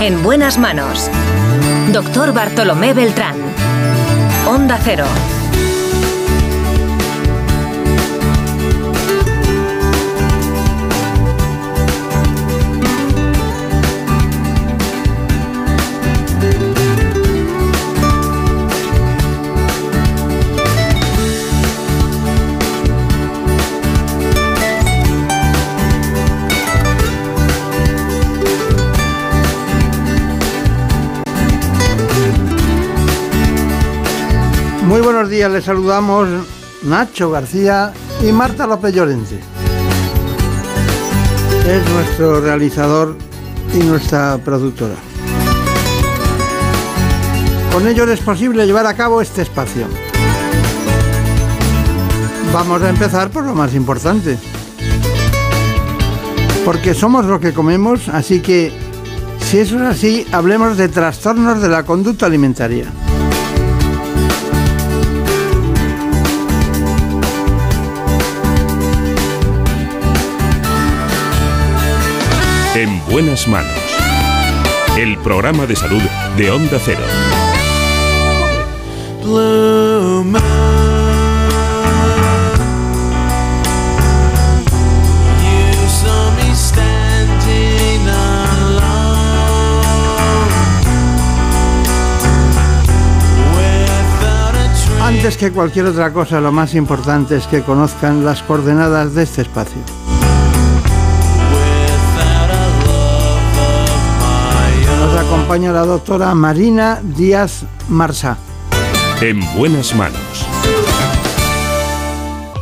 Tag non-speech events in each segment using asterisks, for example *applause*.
En buenas manos. Doctor Bartolomé Beltrán. Onda Cero. Días, les saludamos Nacho García y Marta López Llorente. Es nuestro realizador y nuestra productora. Con ello es posible llevar a cabo este espacio. Vamos a empezar por lo más importante. Porque somos lo que comemos, así que si eso es así, hablemos de trastornos de la conducta alimentaria. En buenas manos. El programa de salud de Onda Cero. Antes que cualquier otra cosa, lo más importante es que conozcan las coordenadas de este espacio. Acompaña la doctora Marina Díaz Marsá. En buenas manos.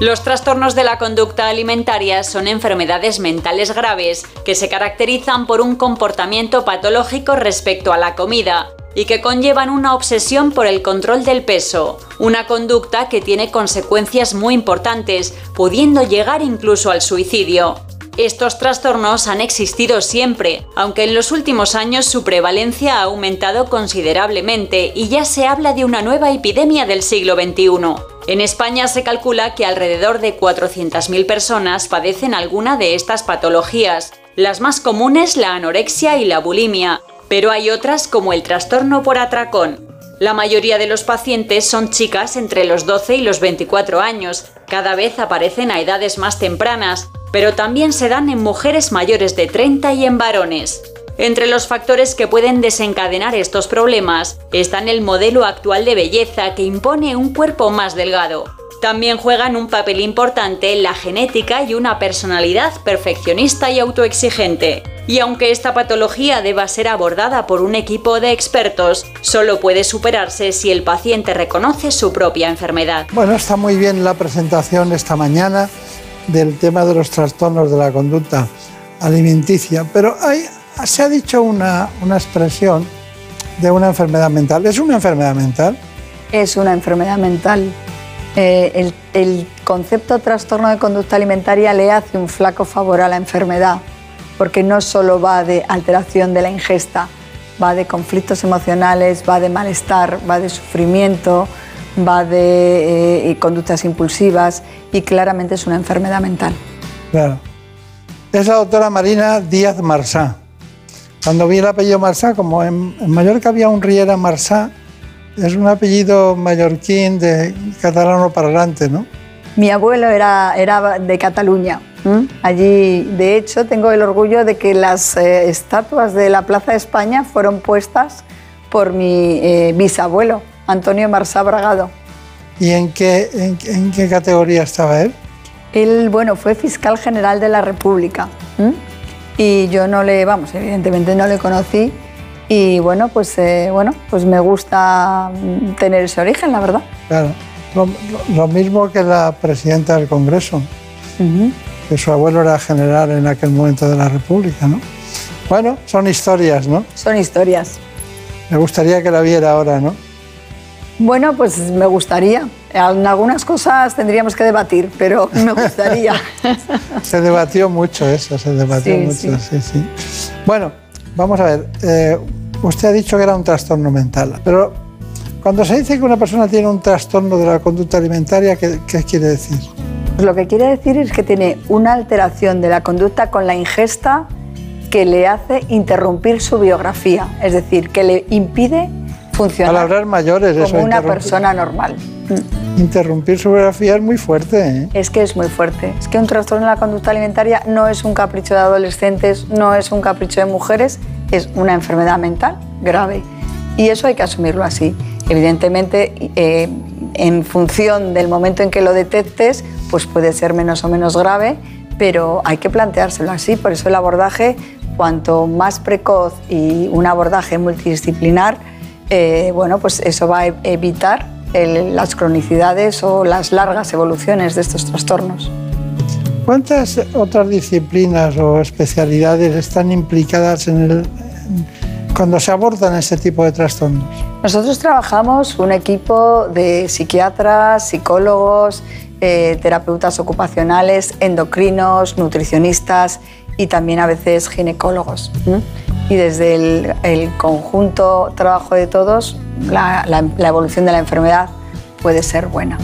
Los trastornos de la conducta alimentaria son enfermedades mentales graves que se caracterizan por un comportamiento patológico respecto a la comida y que conllevan una obsesión por el control del peso, una conducta que tiene consecuencias muy importantes, pudiendo llegar incluso al suicidio. Estos trastornos han existido siempre, aunque en los últimos años su prevalencia ha aumentado considerablemente y ya se habla de una nueva epidemia del siglo XXI. En España se calcula que alrededor de 400.000 personas padecen alguna de estas patologías, las más comunes la anorexia y la bulimia, pero hay otras como el trastorno por atracón. La mayoría de los pacientes son chicas entre los 12 y los 24 años, cada vez aparecen a edades más tempranas, pero también se dan en mujeres mayores de 30 y en varones. Entre los factores que pueden desencadenar estos problemas están el modelo actual de belleza que impone un cuerpo más delgado. También juegan un papel importante la genética y una personalidad perfeccionista y autoexigente. Y aunque esta patología deba ser abordada por un equipo de expertos, solo puede superarse si el paciente reconoce su propia enfermedad. Bueno, está muy bien la presentación esta mañana del tema de los trastornos de la conducta alimenticia, pero hay, se ha dicho una, una expresión de una enfermedad mental. ¿Es una enfermedad mental? Es una enfermedad mental. Eh, el, el concepto trastorno de conducta alimentaria le hace un flaco favor a la enfermedad, porque no solo va de alteración de la ingesta, va de conflictos emocionales, va de malestar, va de sufrimiento, va de eh, conductas impulsivas y claramente es una enfermedad mental. Claro. Es la doctora Marina Díaz Marsá. Cuando vi el apellido Marsá, como en, en Mallorca había un Riera Marsá, es un apellido mallorquín de catalano para adelante, ¿no? Mi abuelo era, era de Cataluña. Allí, de hecho, tengo el orgullo de que las eh, estatuas de la Plaza de España fueron puestas por mi eh, bisabuelo, Antonio Marsá Bragado. ¿Y en qué, en, en qué categoría estaba él? Él, bueno, fue fiscal general de la República. Y yo no le, vamos, evidentemente no le conocí. Y bueno, pues, eh, bueno, pues me gusta mm, tener ese origen, la verdad. Claro. Lo, lo- mismo que la presidenta del Congreso, Ujú. que su abuelo era general en aquel momento de la República, ¿no? Bueno, son historias, ¿no? Son historias. Me gustaría que la viera ahora, ¿no? Bueno, pues me gustaría. En algunas cosas tendríamos que debatir, pero me gustaría. *laughs* Se debatió mucho eso, se debatió Sí, mucho, sí, sí. Bueno, vamos a ver. eh, usted ha dicho que era un trastorno mental, pero cuando se dice que una persona tiene un trastorno de la conducta alimentaria, ¿qué, qué quiere decir? Pues lo que quiere decir es que tiene una alteración de la conducta con la ingesta que le hace interrumpir su biografía, es decir, que le impide funcionar Palabras mayores, como eso, una persona normal. Interrumpir su biografía es muy fuerte. ¿eh? Es que es muy fuerte. Es que un trastorno de la conducta alimentaria no es un capricho de adolescentes, no es un capricho de mujeres, es una enfermedad mental grave. Y eso hay que asumirlo así. Evidentemente, eh, en función del momento en que lo detectes, pues puede ser menos o menos grave, pero hay que planteárselo así. Por eso el abordaje, cuanto más precoz y un abordaje multidisciplinar, eh, bueno, pues eso va a evitar el- las cronicidades o las largas evoluciones de estos trastornos. ¿Cuántas otras disciplinas o especialidades están implicadas en el, cuando se abordan este tipo de trastornos? Nosotros trabajamos un equipo de psiquiatras, psicólogos, eh, terapeutas ocupacionales, endocrinos, nutricionistas y también a veces ginecólogos. Y desde el, el conjunto trabajo de todos, la, la- la evolución de la enfermedad puede ser buena.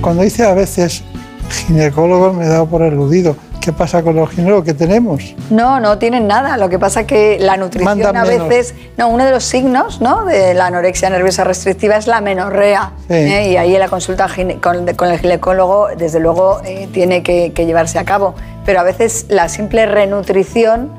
Cuando dice a veces ginecólogos me he dado por eludido. ¿Qué pasa con los ginecólogos que tenemos? No, no tienen nada. Lo que pasa que la nutrición Mandan a menos. veces, no, uno de los signos ¿no? de la anorexia nerviosa restrictiva es la menorrea. Sí. ¿eh? Y ahí la consulta con el ginecólogo, desde luego, eh, tiene que, que llevarse a cabo. Pero a veces la simple renutrición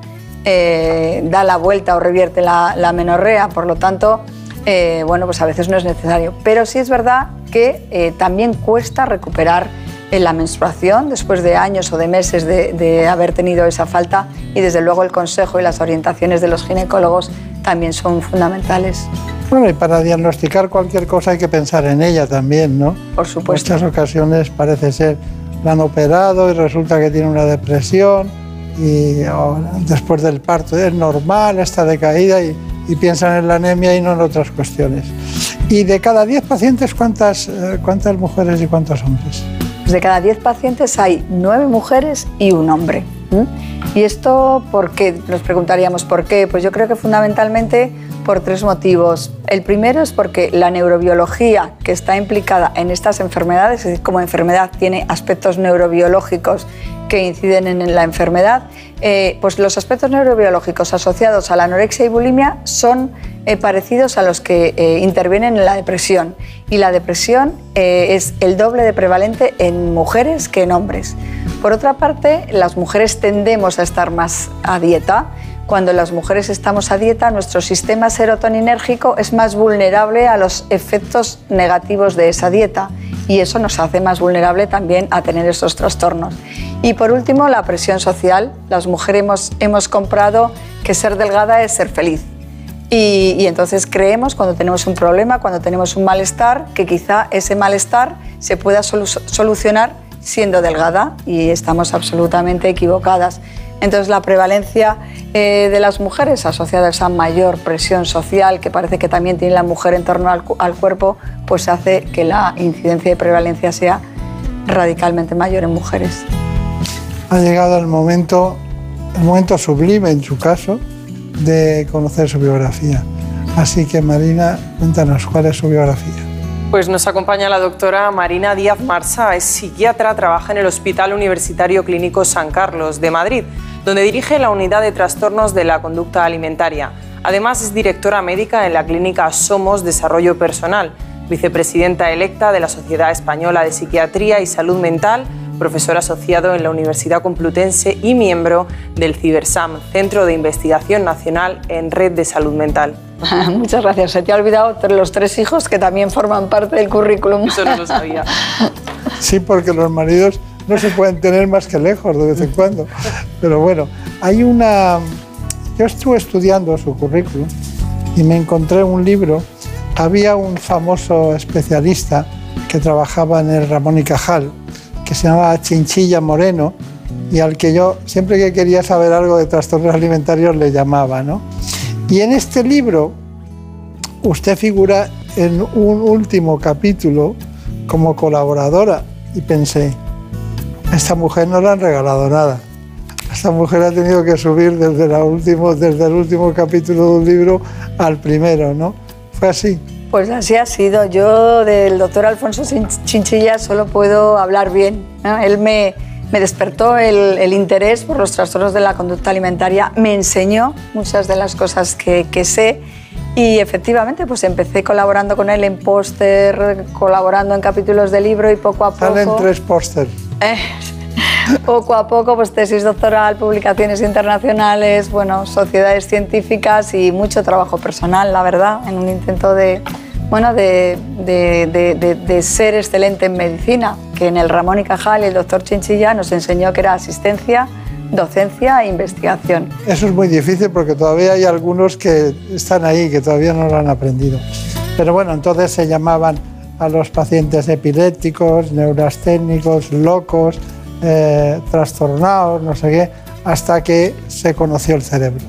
eh, da la vuelta o revierte la, la menorrea. Por lo tanto, eh, bueno, pues a veces no es necesario. Pero sí es verdad que eh, también cuesta recuperar en la menstruación después de años o de meses de, de haber tenido esa falta y desde luego el consejo y las orientaciones de los ginecólogos también son fundamentales, Bueno, y para diagnosticar cualquier cosa hay que pensar en ella también, ¿no? por supuesto. muchas ocasiones parece ser la han operado y resulta que tiene una depresión y después del parto es normal, está decaída y, y piensan en la anemia y no en otras cuestiones. Y de cada 10 pacientes, ¿cuántas, eh, cuántas mujeres y cuántos hombres? Pues de cada 10 pacientes hay 9 mujeres y un hombre. ¿m? Y esto, ¿por qué? Nos preguntaríamos por qué. Pues yo creo que fundamentalmente por tres motivos. El primero es porque la neurobiología que está implicada en estas enfermedades, es decir, como enfermedad tiene aspectos neurobiológicos que inciden en la enfermedad, eh, pues los aspectos neurobiológicos asociados a la anorexia y bulimia son eh, parecidos a los que eh, intervienen en la depresión. Y la depresión es el doble de prevalente en mujeres que en hombres. Por otra parte, las mujeres tendemos a estar más a dieta. Cuando las mujeres estamos a dieta, nuestro sistema serotoninérgico es más vulnerable a los efectos negativos de esa dieta y eso nos hace más vulnerable también a tener estos trastornos. Y por último, la presión social. Las mujeres hemos, comprado que ser delgada es ser feliz. Y, entonces creemos cuando tenemos un problema, cuando tenemos un malestar, que quizá ese malestar se pueda solu- solucionar siendo delgada y estamos absolutamente equivocadas. Entonces la prevalencia eh, de las mujeres asociada a esa mayor presión social que parece que también tiene la mujer en torno al, al cuerpo, pues hace que la incidencia de prevalencia sea radicalmente mayor en mujeres. Ha llegado el momento, el momento sublime en su caso de conocer su biografía. Así que Marina, cuéntanos cuál es su biografía. Pues nos acompaña la doctora Marina Díaz Marsa, es psiquiatra, trabaja en el Hospital Universitario Clínico San Carlos de Madrid, donde dirige la unidad de trastornos de la conducta alimentaria. Además es directora médica en la clínica Somos Desarrollo Personal, vicepresidenta electa de la Sociedad Española de Psiquiatría y Salud Mental, profesor asociado en la Universidad Complutense y miembro del CIBERSAM, Centro de Investigación Nacional en Red de Salud Mental. *laughs* Muchas gracias. Se te ha olvidado los tres hijos que también forman parte del currículum. Eso no lo sabía. *laughs* Sí, porque los maridos no se pueden tener más que lejos de vez en cuando. Pero bueno, hay una... Yo estuve estudiando su currículum y me encontré un libro. Había un famoso especialista que trabajaba en el Ramón y Cajal, que se llamaba Chinchilla Moreno, y al que yo, siempre que quería saber algo de trastornos alimentarios, le llamaba. ¿no? Y en este libro, usted figura en un último capítulo como colaboradora y pensé, esta mujer no le han regalado nada. Esta mujer ha tenido que subir desde, la último, desde el último capítulo de un libro al primero, ¿no? Fue así. Pues así ha sido. Yo del doctor Alfonso Chin- Chinchilla solo puedo hablar bien. ¿no? Él me, me despertó el, interés por los trastornos de la conducta alimentaria, me enseñó muchas de las cosas que, que sé y efectivamente pues empecé colaborando con él en póster, colaborando en capítulos de libro y poco a poco... Salen tres pósters. Eh, poco a poco, pues tesis doctoral, publicaciones internacionales, bueno, sociedades científicas y mucho trabajo personal, la verdad, en un intento de, bueno, de, de, de, ser excelente en medicina, que en el Ramón y Cajal el doctor Chinchilla nos enseñó que era asistencia, docencia e investigación. Eso es muy difícil porque todavía hay algunos que están ahí, que todavía no lo han aprendido. Pero bueno, entonces se llamaban a los pacientes epilépticos, neurasténicos, locos, eh, trastornados, no sé qué, hasta que se conoció el cerebro.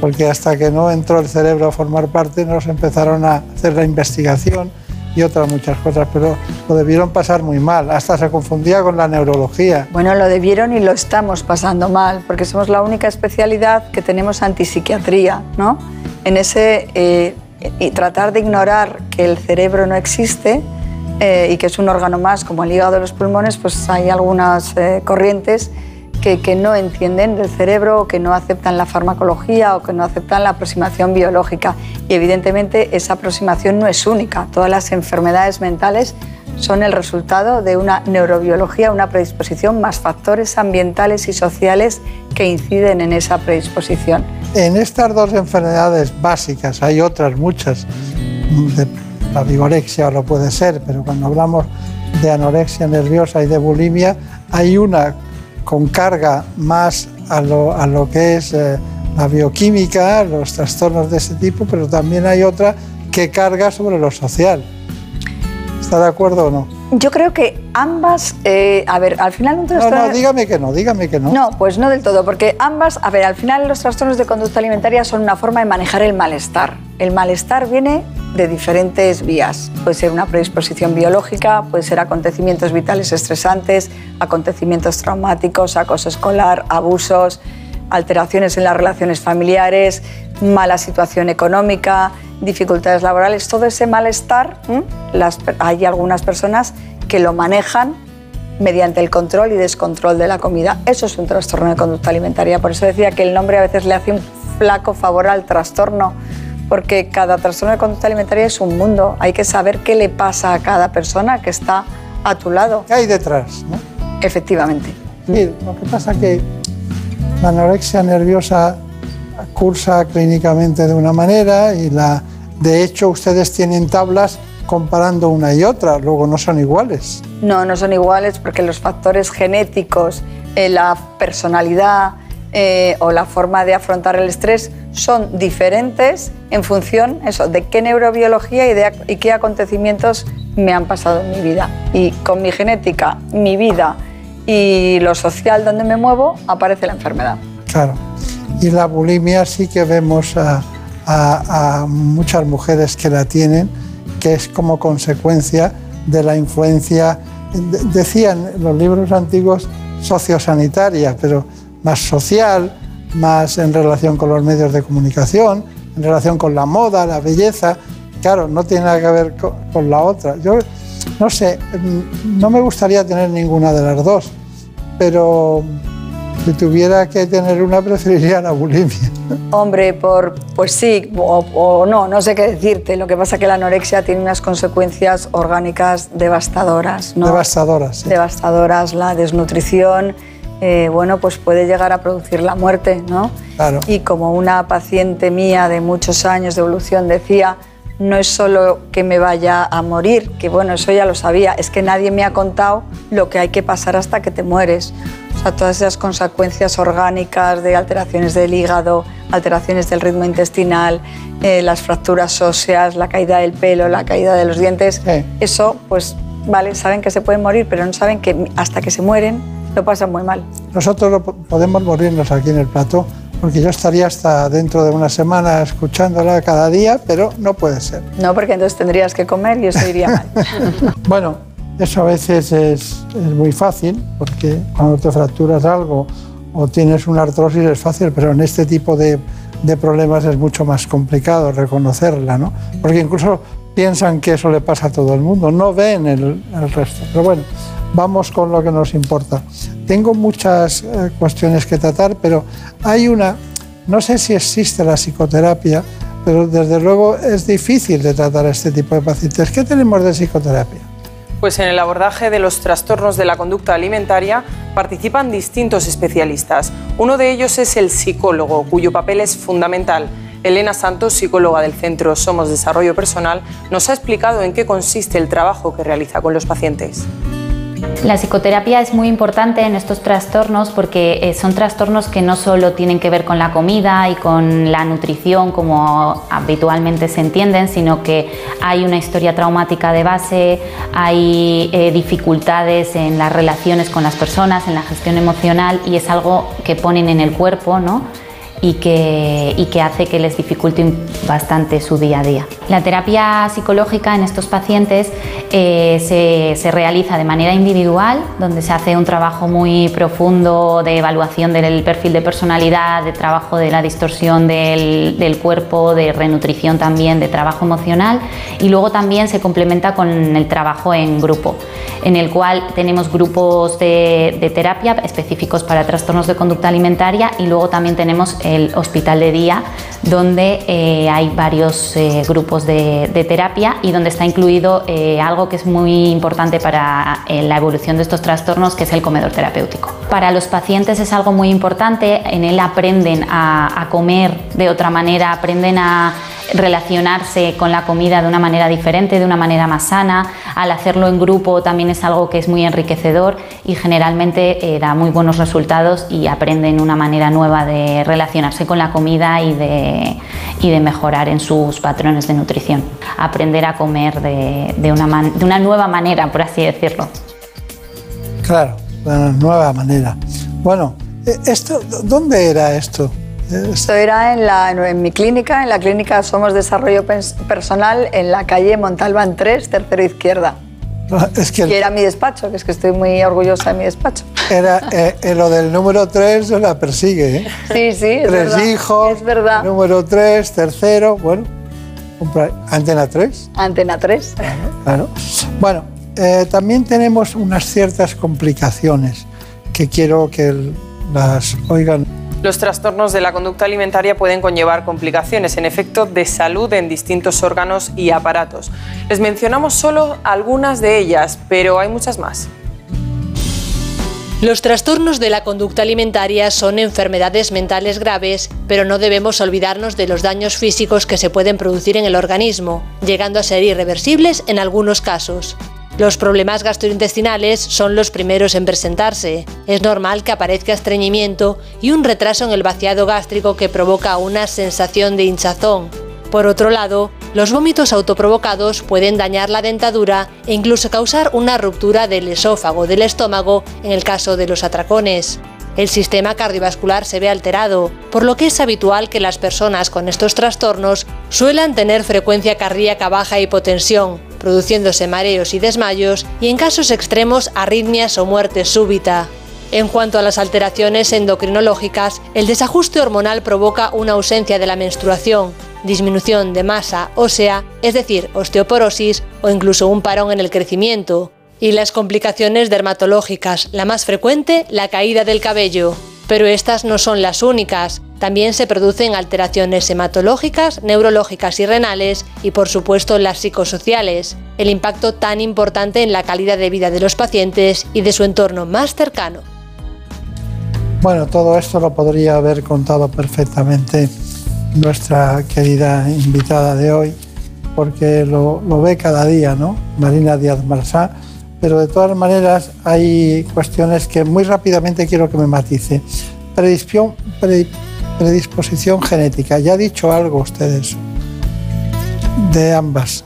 Porque hasta que no entró el cerebro a formar parte, nos empezaron a hacer la investigación y otras muchas cosas, pero lo debieron pasar muy mal, hasta se confundía con la neurología. Bueno, lo debieron y lo estamos pasando mal, porque somos la única especialidad que tenemos antipsiquiatría, ¿no? En ese eh, y tratar de ignorar que el cerebro no existe eh, y que es un órgano más como el hígado de los pulmones, pues hay algunas eh, corrientes que, no entienden del cerebro, que no aceptan la farmacología o que no aceptan la aproximación biológica. Y evidentemente esa aproximación no es única. Todas las enfermedades mentales son el resultado de una neurobiología, una predisposición, más factores ambientales y sociales que inciden en esa predisposición. En estas dos enfermedades básicas, hay otras muchas, la vigorexia lo puede ser, pero cuando hablamos de anorexia nerviosa y de bulimia, hay una con carga más a lo, que es eh, la bioquímica, los trastornos de ese tipo, pero también hay otra que carga sobre lo social. ¿Está de acuerdo o no? Yo creo que ambas, eh, a ver, al final un trastorno... No, no, dígame que no, dígame que no. No, pues no del todo, porque ambas, a ver, al final los trastornos de conducta alimentaria son una forma de manejar el malestar. El malestar viene de diferentes vías. Puede ser una predisposición biológica, puede ser acontecimientos vitales estresantes, acontecimientos traumáticos, acoso escolar, abusos, alteraciones en las relaciones familiares, mala situación económica, dificultades laborales, todo ese malestar, las, hay algunas personas que lo manejan mediante el control y descontrol de la comida. Eso es un trastorno de conducta alimentaria. Por eso decía que el nombre a veces le hace un flaco favor al trastorno, porque cada trastorno de conducta alimentaria es un mundo. Hay que saber qué le pasa a cada persona que está a tu lado. ¿Qué hay detrás? Efectivamente. Sí, lo que pasa es que la anorexia nerviosa cursa clínicamente de una manera y la, de hecho ustedes tienen tablas comparando una y otra, luego no son iguales. No, no son iguales porque los factores genéticos, eh, la personalidad eh, o la forma de afrontar el estrés son diferentes en función eso, de qué neurobiología y, de, y qué acontecimientos me han pasado en mi vida. Y con mi genética, mi vida y lo social donde me muevo, aparece la enfermedad. Claro. Y la bulimia sí que vemos a, muchas mujeres que la tienen, que es como consecuencia de la influencia, decían los libros antiguos, sociosanitaria, pero más social, más en relación con los medios de comunicación, en relación con la moda, la belleza. Claro, no tiene nada que ver con, con la otra. Yo no sé, no me gustaría tener ninguna de las dos, pero si tuviera que tener una, preferiría la bulimia. Hombre, por, pues sí, o, no, no sé qué decirte. Lo que pasa es que la anorexia tiene unas consecuencias orgánicas devastadoras. ¿no? Devastadoras, sí. Devastadoras, la desnutrición, eh, bueno, pues puede llegar a producir la muerte, ¿no? Claro. Y como una paciente mía de muchos años de evolución decía, no es solo que me vaya a morir, que bueno, eso ya lo sabía, es que nadie me ha contado lo que hay que pasar hasta que te mueres. O sea, todas esas consecuencias orgánicas de alteraciones del hígado, alteraciones del ritmo intestinal, eh, las fracturas óseas, la caída del pelo, la caída de los dientes, eso, pues, vale, saben que se pueden morir, pero no saben que hasta que se mueren lo pasan muy mal. Nosotros podemos morirnos aquí en el plato porque yo estaría hasta dentro de una semana escuchándola cada día, pero no puede ser. No, porque entonces tendrías que comer y eso iría mal. *laughs* bueno, eso a veces es, muy fácil, porque cuando te fracturas algo o tienes una artrosis es fácil, pero en este tipo de, problemas es mucho más complicado reconocerla, ¿no? Porque incluso piensan que eso le pasa a todo el mundo, no ven el, el resto. Pero bueno, vamos con lo que nos importa. Tengo muchas eh, cuestiones que tratar, pero hay una, no sé si existe la psicoterapia, pero desde luego es difícil de tratar a este tipo de pacientes. ¿Qué tenemos de psicoterapia? Pues en el abordaje de los trastornos de la conducta alimentaria participan distintos especialistas. Uno de ellos es el psicólogo, cuyo papel es fundamental. Elena Santos, psicóloga del Centro Somos Desarrollo Personal, nos ha explicado en qué consiste el trabajo que realiza con los pacientes. La psicoterapia es muy importante en estos trastornos porque eh, son trastornos que no solo tienen que ver con la comida y con la nutrición como habitualmente se entienden, sino que hay una historia traumática de base, hay eh, dificultades en las relaciones con las personas, en la gestión emocional y es algo que ponen en el cuerpo, ¿no? Y que, y que hace que les dificulte bastante su día a día. La terapia psicológica en estos pacientes eh, se, se, realiza de manera individual, donde se hace un trabajo muy profundo de evaluación del perfil de personalidad, de trabajo de la distorsión del, del cuerpo, de renutrición también, de trabajo emocional y luego también se complementa con el trabajo en grupo, en el cual tenemos grupos de, de terapia específicos para trastornos de conducta alimentaria y luego también tenemos el hospital de día, donde eh, hay varios eh, grupos de, terapia y donde está incluido eh, algo que es muy importante para la evolución de estos trastornos, que es el comedor terapéutico. Para los pacientes es algo muy importante, en él aprenden a comer de otra manera, aprenden a relacionarse con la comida de una manera diferente, de una manera más sana. Al hacerlo en grupo también es algo que es muy enriquecedor y generalmente eh, da muy buenos resultados y aprenden una manera nueva de relacionarse con la comida y de, y de mejorar en sus patrones de nutrición. Aprender a comer de, de, una, de una nueva manera, por así decirlo. Claro, de una nueva manera. Bueno, eh, esto, ¿dónde era esto? Esto era en, la, en mi clínica, en la clínica Somos Desarrollo Personal, en la calle Montalbán 3, tercero izquierda. Ah, es que, era mi despacho, que es que estoy muy orgullosa de mi despacho. Era eh, lo del número 3 la persigue, ¿eh? Sí, sí, es Tres verdad. hijos, es verdad. número 3, tercero, bueno, antena 3. Antena 3. Claro. Bueno, eh, también tenemos unas ciertas complicaciones que quiero que las oigan. Los trastornos de la conducta alimentaria pueden conllevar complicaciones en efecto de salud en distintos órganos y aparatos. Les mencionamos solo algunas de ellas, pero hay muchas más. Los trastornos de la conducta alimentaria son enfermedades mentales graves, pero no debemos olvidarnos de los daños físicos que se pueden producir en el organismo, llegando a ser irreversibles en algunos casos. Los problemas gastrointestinales son los primeros en presentarse. Es normal que aparezca estreñimiento y un retraso en el vaciado gástrico que provoca una sensación de hinchazón. Por otro lado, los vómitos autoprovocados pueden dañar la dentadura e incluso causar una ruptura del esófago del estómago en el caso de los atracones. El sistema cardiovascular se ve alterado, por lo que es habitual que las personas con estos trastornos suelan tener frecuencia cardíaca baja e hipotensión, produciéndose mareos y desmayos y en casos extremos arritmias o muerte súbita. En cuanto a las alteraciones endocrinológicas, el desajuste hormonal provoca una ausencia de la menstruación, disminución de masa ósea, es decir, osteoporosis o incluso un parón en el crecimiento. Y las complicaciones dermatológicas, la más frecuente, la caída del cabello. Pero estas no son las únicas. También se producen alteraciones hematológicas, neurológicas y renales y por supuesto las psicosociales, el impacto tan importante en la calidad de vida de los pacientes y de su entorno más cercano. Bueno, todo esto lo podría haber contado perfectamente nuestra querida invitada de hoy, porque lo, lo ve cada día, ¿no? Marina Díaz Marsá. Pero de todas maneras hay cuestiones que muy rápidamente quiero que me matice. Predisposición, predisposición genética. Ya ha dicho algo ustedes de ambas.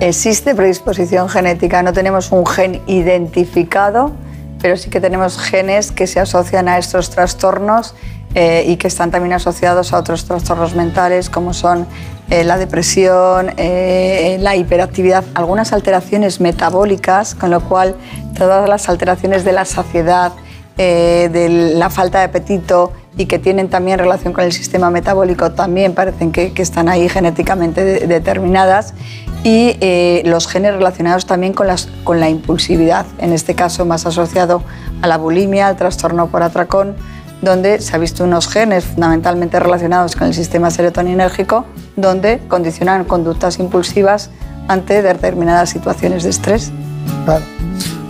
Existe predisposición genética, no tenemos un gen identificado, pero sí que tenemos genes que se asocian a estos trastornos eh, y que están también asociados a otros trastornos mentales como son eh, la depresión, eh, la hiperactividad, algunas alteraciones metabólicas, con lo cual todas las alteraciones de la saciedad, de la falta de apetito, y que tienen también relación con el sistema metabólico también parecen que, están ahí genéticamente determinadas y los genes relacionados también con, las, con la impulsividad, en este caso más asociado a la bulimia, al trastorno por atracón, donde se ha visto unos genes fundamentalmente relacionados con el sistema serotoninérgico, donde condicionan conductas impulsivas ante determinadas situaciones de estrés.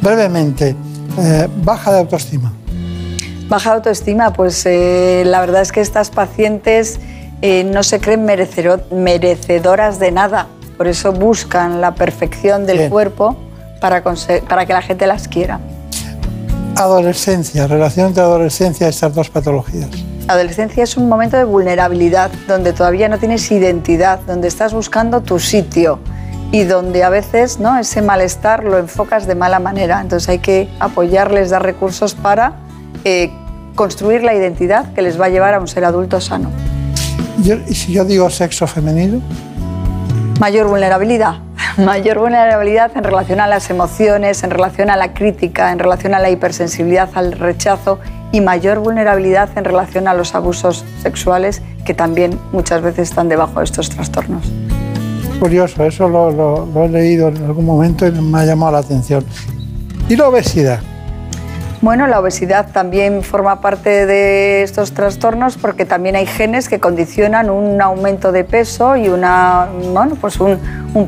Brevemente, eh, baja de autoestima. Baja de autoestima, pues eh, la verdad es que estas pacientes eh, no se creen merecedoras de nada, por eso buscan la perfección del cuerpo para, para que la gente las quiera. Adolescencia, relación entre adolescencia y estas dos patologías. Adolescencia es un momento de vulnerabilidad, donde todavía no tienes identidad, donde estás buscando tu sitio y donde a veces ¿no? ese malestar lo enfocas de mala manera. Entonces hay que apoyarles, dar recursos para eh, construir la identidad que les va a llevar a un ser adulto sano. ¿Y si yo digo sexo femenino? Mayor vulnerabilidad. Mayor vulnerabilidad en relación a las emociones, en relación a la crítica, en relación a la hipersensibilidad al rechazo y mayor vulnerabilidad en relación a los abusos sexuales que también muchas veces están debajo de estos trastornos. Curioso, eso lo, lo he leído en algún momento y me ha llamado la atención. ¿Y la obesidad? Bueno, la obesidad también forma parte de estos trastornos porque también hay genes que condicionan un aumento de peso y una, bueno, pues un,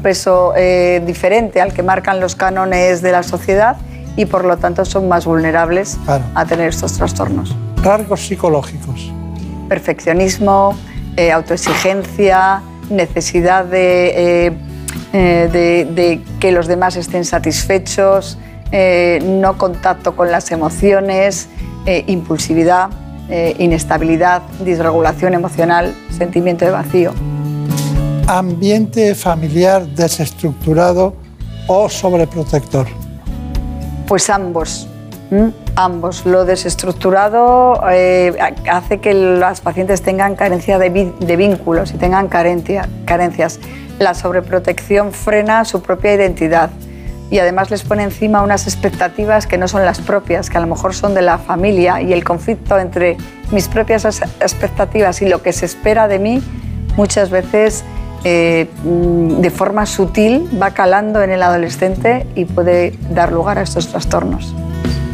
peso eh, diferente al que marcan los cánones de la sociedad y por lo tanto son más vulnerables a tener estos trastornos. Rasgos psicológicos. Perfeccionismo, eh, autoexigencia, necesidad de, eh, de que los demás estén satisfechos, eh, no contacto con las emociones, eh, impulsividad, eh, inestabilidad, disregulación emocional, sentimiento de vacío. Ambiente familiar desestructurado o sobreprotector. Pues ambos. Ambos. Lo desestructurado hace que las pacientes tengan carencia de, de vínculos y tengan carencias. La sobreprotección frena su propia identidad y además les pone encima unas expectativas que no son las propias, que a lo mejor son de la familia y el conflicto entre mis propias expectativas y lo que se espera de mí muchas veces eh, mm, de forma sutil va calando en el adolescente y puede dar lugar a estos trastornos.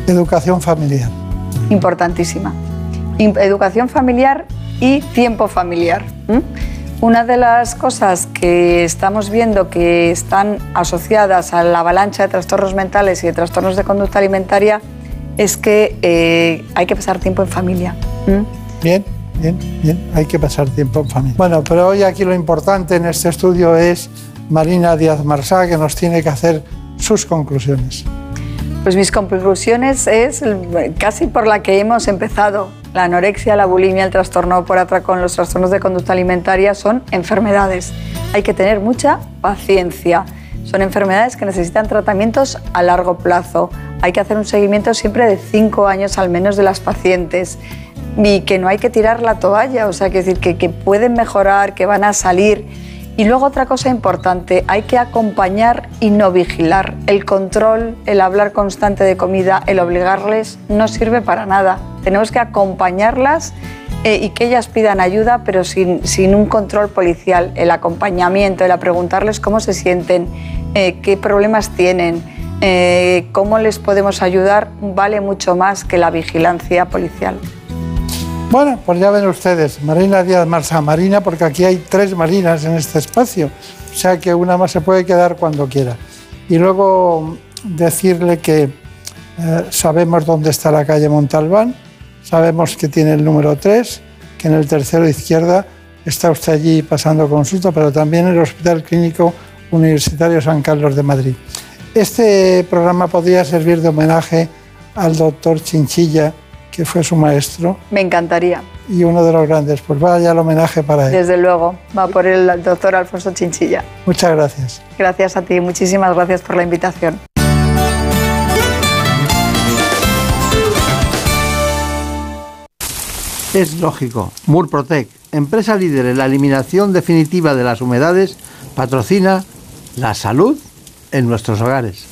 Educación familiar. Importantísima. Educación familiar y tiempo familiar. Una de las cosas que estamos viendo que están asociadas a la avalancha de trastornos mentales y de trastornos de conducta alimentaria es que eh, hay que pasar tiempo en familia. Bien, bien, bien, hay que pasar tiempo en familia. Bueno, pero hoy aquí lo importante en este estudio es Marina Díaz Marsá, que nos tiene que hacer sus conclusiones. Pues mis conclusiones es casi por la que hemos empezado la anorexia, la bulimia, el trastorno por atracón, los trastornos de conducta alimentaria son enfermedades. Hay que tener mucha paciencia. Son enfermedades que necesitan tratamientos a largo plazo. Hay que hacer un seguimiento siempre de cinco años al menos de las pacientes y que no hay que tirar la toalla, o sea, que decir que, que pueden mejorar, que van a salir. Y luego otra cosa importante, hay que acompañar y no vigilar. El control, el hablar constante de comida, el obligarles no sirve para nada. Tenemos que acompañarlas eh, y que ellas pidan ayuda, pero sin, un control policial. El acompañamiento, el a preguntarles cómo se sienten, eh, qué problemas tienen, eh, cómo les podemos ayudar, vale mucho más que la vigilancia policial. Bueno, pues ya ven ustedes, Marina Díaz Marsa, Marina, porque aquí hay tres Marinas en este espacio, o sea que una más se puede quedar cuando quiera. Y luego decirle que sabemos dónde está la calle Montalbán, Sabemos que tiene el número 3, que en el tercero izquierda está usted allí pasando consulta, pero también en el Hospital Clínico Universitario San Carlos de Madrid. Este programa podría servir de homenaje al doctor Chinchilla, que fue su maestro. Me encantaría. Y uno de los grandes, pues vaya el homenaje para él. Desde luego, va por el doctor Alfonso Chinchilla. Muchas gracias. Gracias a ti, muchísimas gracias por la invitación. Es lógico. Murprotec, empresa líder en la eliminación definitiva de las humedades, patrocina la salud en nuestros hogares.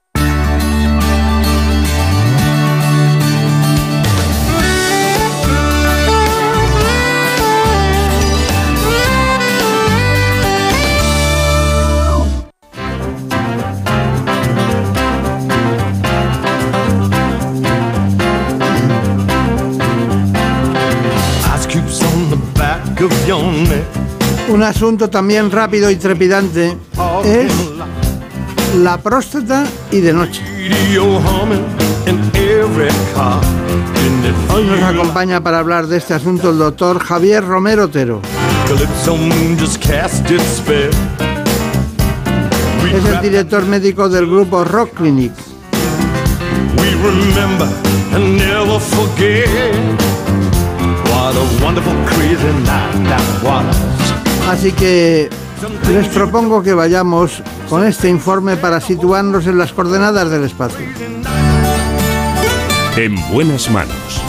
Un asunto también rápido y trepidante es la próstata y de noche. Hoy nos acompaña para hablar de este asunto el doctor Javier Romero Otero. Es el director médico del grupo Rock Clinic. Así que les propongo que vayamos con este informe para situarnos en las coordenadas del espacio. En buenas manos.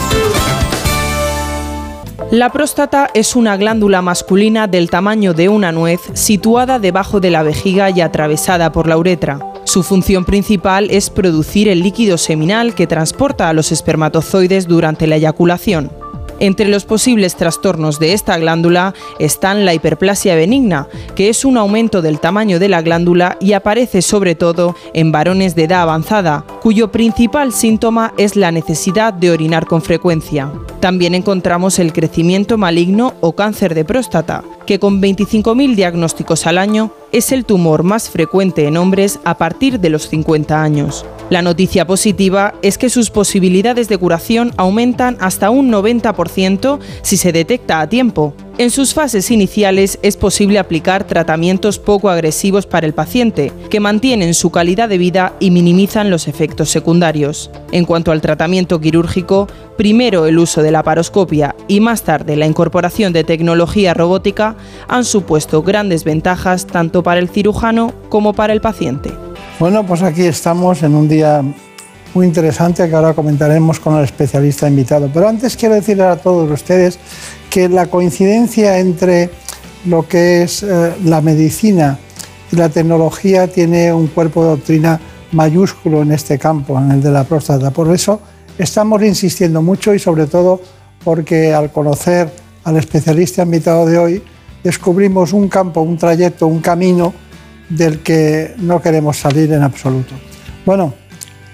La próstata es una glándula masculina del tamaño de una nuez situada debajo de la vejiga y atravesada por la uretra. Su función principal es producir el líquido seminal que transporta a los espermatozoides durante la eyaculación. Entre los posibles trastornos de esta glándula están la hiperplasia benigna, que es un aumento del tamaño de la glándula y aparece sobre todo en varones de edad avanzada, cuyo principal síntoma es la necesidad de orinar con frecuencia. También encontramos el crecimiento maligno o cáncer de próstata, que con 25.000 diagnósticos al año es el tumor más frecuente en hombres a partir de los 50 años. La noticia positiva es que sus posibilidades de curación aumentan hasta un 90% si se detecta a tiempo. En sus fases iniciales es posible aplicar tratamientos poco agresivos para el paciente, que mantienen su calidad de vida y minimizan los efectos secundarios. En cuanto al tratamiento quirúrgico, primero el uso de la paroscopia y más tarde la incorporación de tecnología robótica han supuesto grandes ventajas tanto para el cirujano como para el paciente. Bueno, pues aquí estamos en un día muy interesante que ahora comentaremos con el especialista invitado. Pero antes quiero decirles a todos ustedes que la coincidencia entre lo que es eh, la medicina y la tecnología tiene un cuerpo de doctrina mayúsculo en este campo, en el de la próstata. Por eso estamos insistiendo mucho y sobre todo porque al conocer al especialista invitado de hoy, descubrimos un campo, un trayecto, un camino del que no queremos salir en absoluto. Bueno,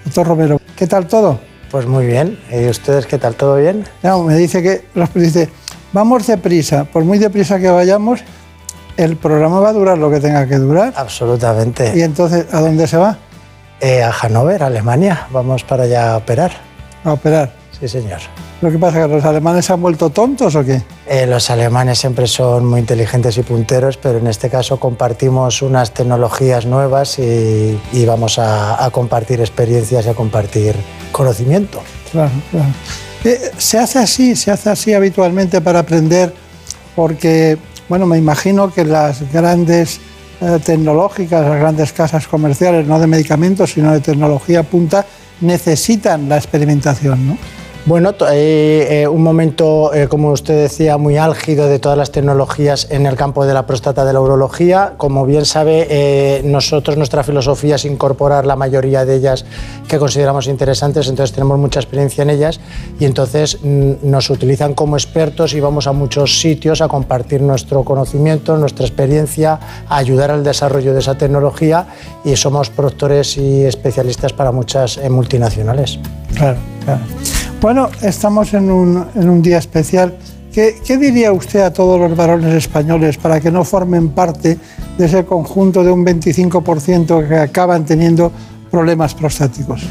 doctor Romero, ¿qué tal todo? Pues muy bien. ¿Y ustedes qué tal? ¿Todo bien? No, me dice que *laughs* dice, vamos deprisa, por muy deprisa que vayamos, el programa va a durar lo que tenga que durar. Absolutamente. ¿Y entonces a dónde se va? Eh, a Hannover, Alemania. Vamos para allá a operar. A operar. Sí, señor. ¿Lo que pasa es que los alemanes se han vuelto tontos o qué? Eh, los alemanes siempre son muy inteligentes y punteros, pero en este caso compartimos unas tecnologías nuevas y, vamos a, a, compartir experiencias y a compartir conocimiento. Claro, claro. Eh, se hace así, se hace así habitualmente para aprender, porque, bueno, me imagino que las grandes eh, tecnológicas, las grandes casas comerciales, no de medicamentos, sino de tecnología punta, necesitan la experimentación, ¿no? Bueno, eh, un momento, eh, como usted decía, muy álgido de todas las tecnologías en el campo de la próstata de la urología. Como bien sabe, eh, nosotros nuestra filosofía es incorporar la mayoría de ellas que consideramos interesantes, entonces tenemos mucha experiencia en ellas y entonces mm, nos utilizan como expertos y vamos a muchos sitios a compartir nuestro conocimiento, nuestra experiencia, ayudar al desarrollo de esa tecnología y somos productores y especialistas para muchas multinacionales. Claro, claro. Bueno, estamos en un, día especial. ¿Qué, diría usted a todos los varones españoles para que no formen parte de ese conjunto de un 25% que acaban teniendo problemas prostáticos?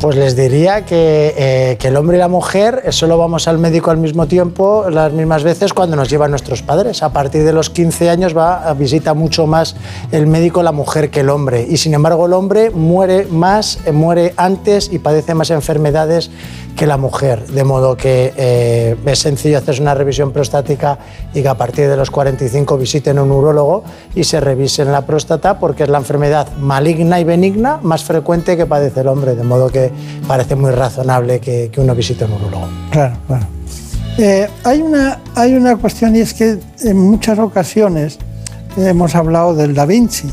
Pues les diría que, eh, el hombre y la mujer solo vamos al médico al mismo tiempo, las mismas veces cuando nos llevan nuestros padres. A partir de los 15 años va a visita mucho más el médico la mujer que el hombre. Y sin embargo el hombre muere más, eh, muere antes y padece más enfermedades que la mujer. De modo que eh, es sencillo hacerse una revisión prostática y que a partir de los 45 visiten a un urólogo y se revisen la próstata porque es la enfermedad maligna y benigna más frecuente que padece el hombre. De modo que parece muy razonable que, uno visite un urólogo. Claro, claro. Eh, hay, una, hay una cuestión y es que en muchas ocasiones hemos hablado del Da Vinci,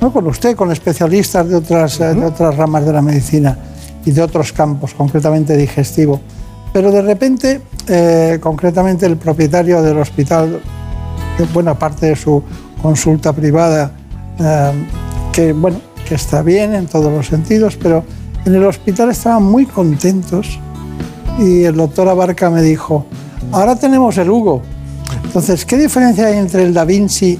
no con usted, con especialistas de otras, de otras ramas de la medicina y de otros campos, concretamente digestivo. Pero de repente, eh, concretamente el propietario del hospital, de buena parte de su consulta privada, eh, que bueno, que está bien en todos los sentidos, pero en el hospital estaban muy contentos y el doctor Abarca me dijo, ahora tenemos el Hugo. Entonces, ¿qué diferencia hay entre el Da Vinci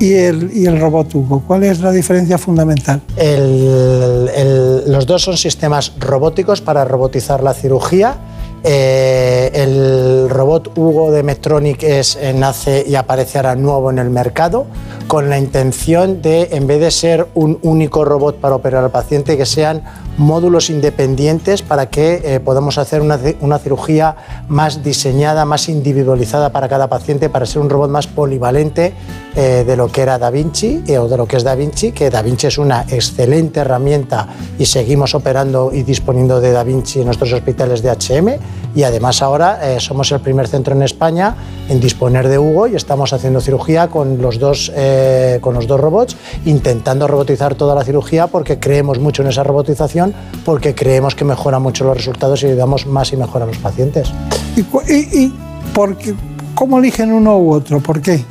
y el, robot Hugo? ¿Cuál es la diferencia fundamental? los dos son sistemas robóticos para robotizar la cirugía. Eh, el robot Hugo de Medtronic es, eh, nace y aparece ahora nuevo en el mercado con la intención de, en vez de ser un único robot para operar al paciente, que sean módulos independientes para que eh, podamos hacer una, cirugía más diseñada, más individualizada para cada paciente, para ser un robot más polivalente de lo que era Da Vinci o de lo que es Da Vinci, que Da Vinci es una excelente herramienta y seguimos operando y disponiendo de Da Vinci en nuestros hospitales de HM y además ahora somos el primer centro en España en disponer de Hugo y estamos haciendo cirugía con los dos, con los dos robots, intentando robotizar toda la cirugía porque creemos mucho en esa robotización porque creemos que mejora mucho los resultados y ayudamos más y mejor a los pacientes. ¿Y, cómo eligen uno u otro? ¿Por qué?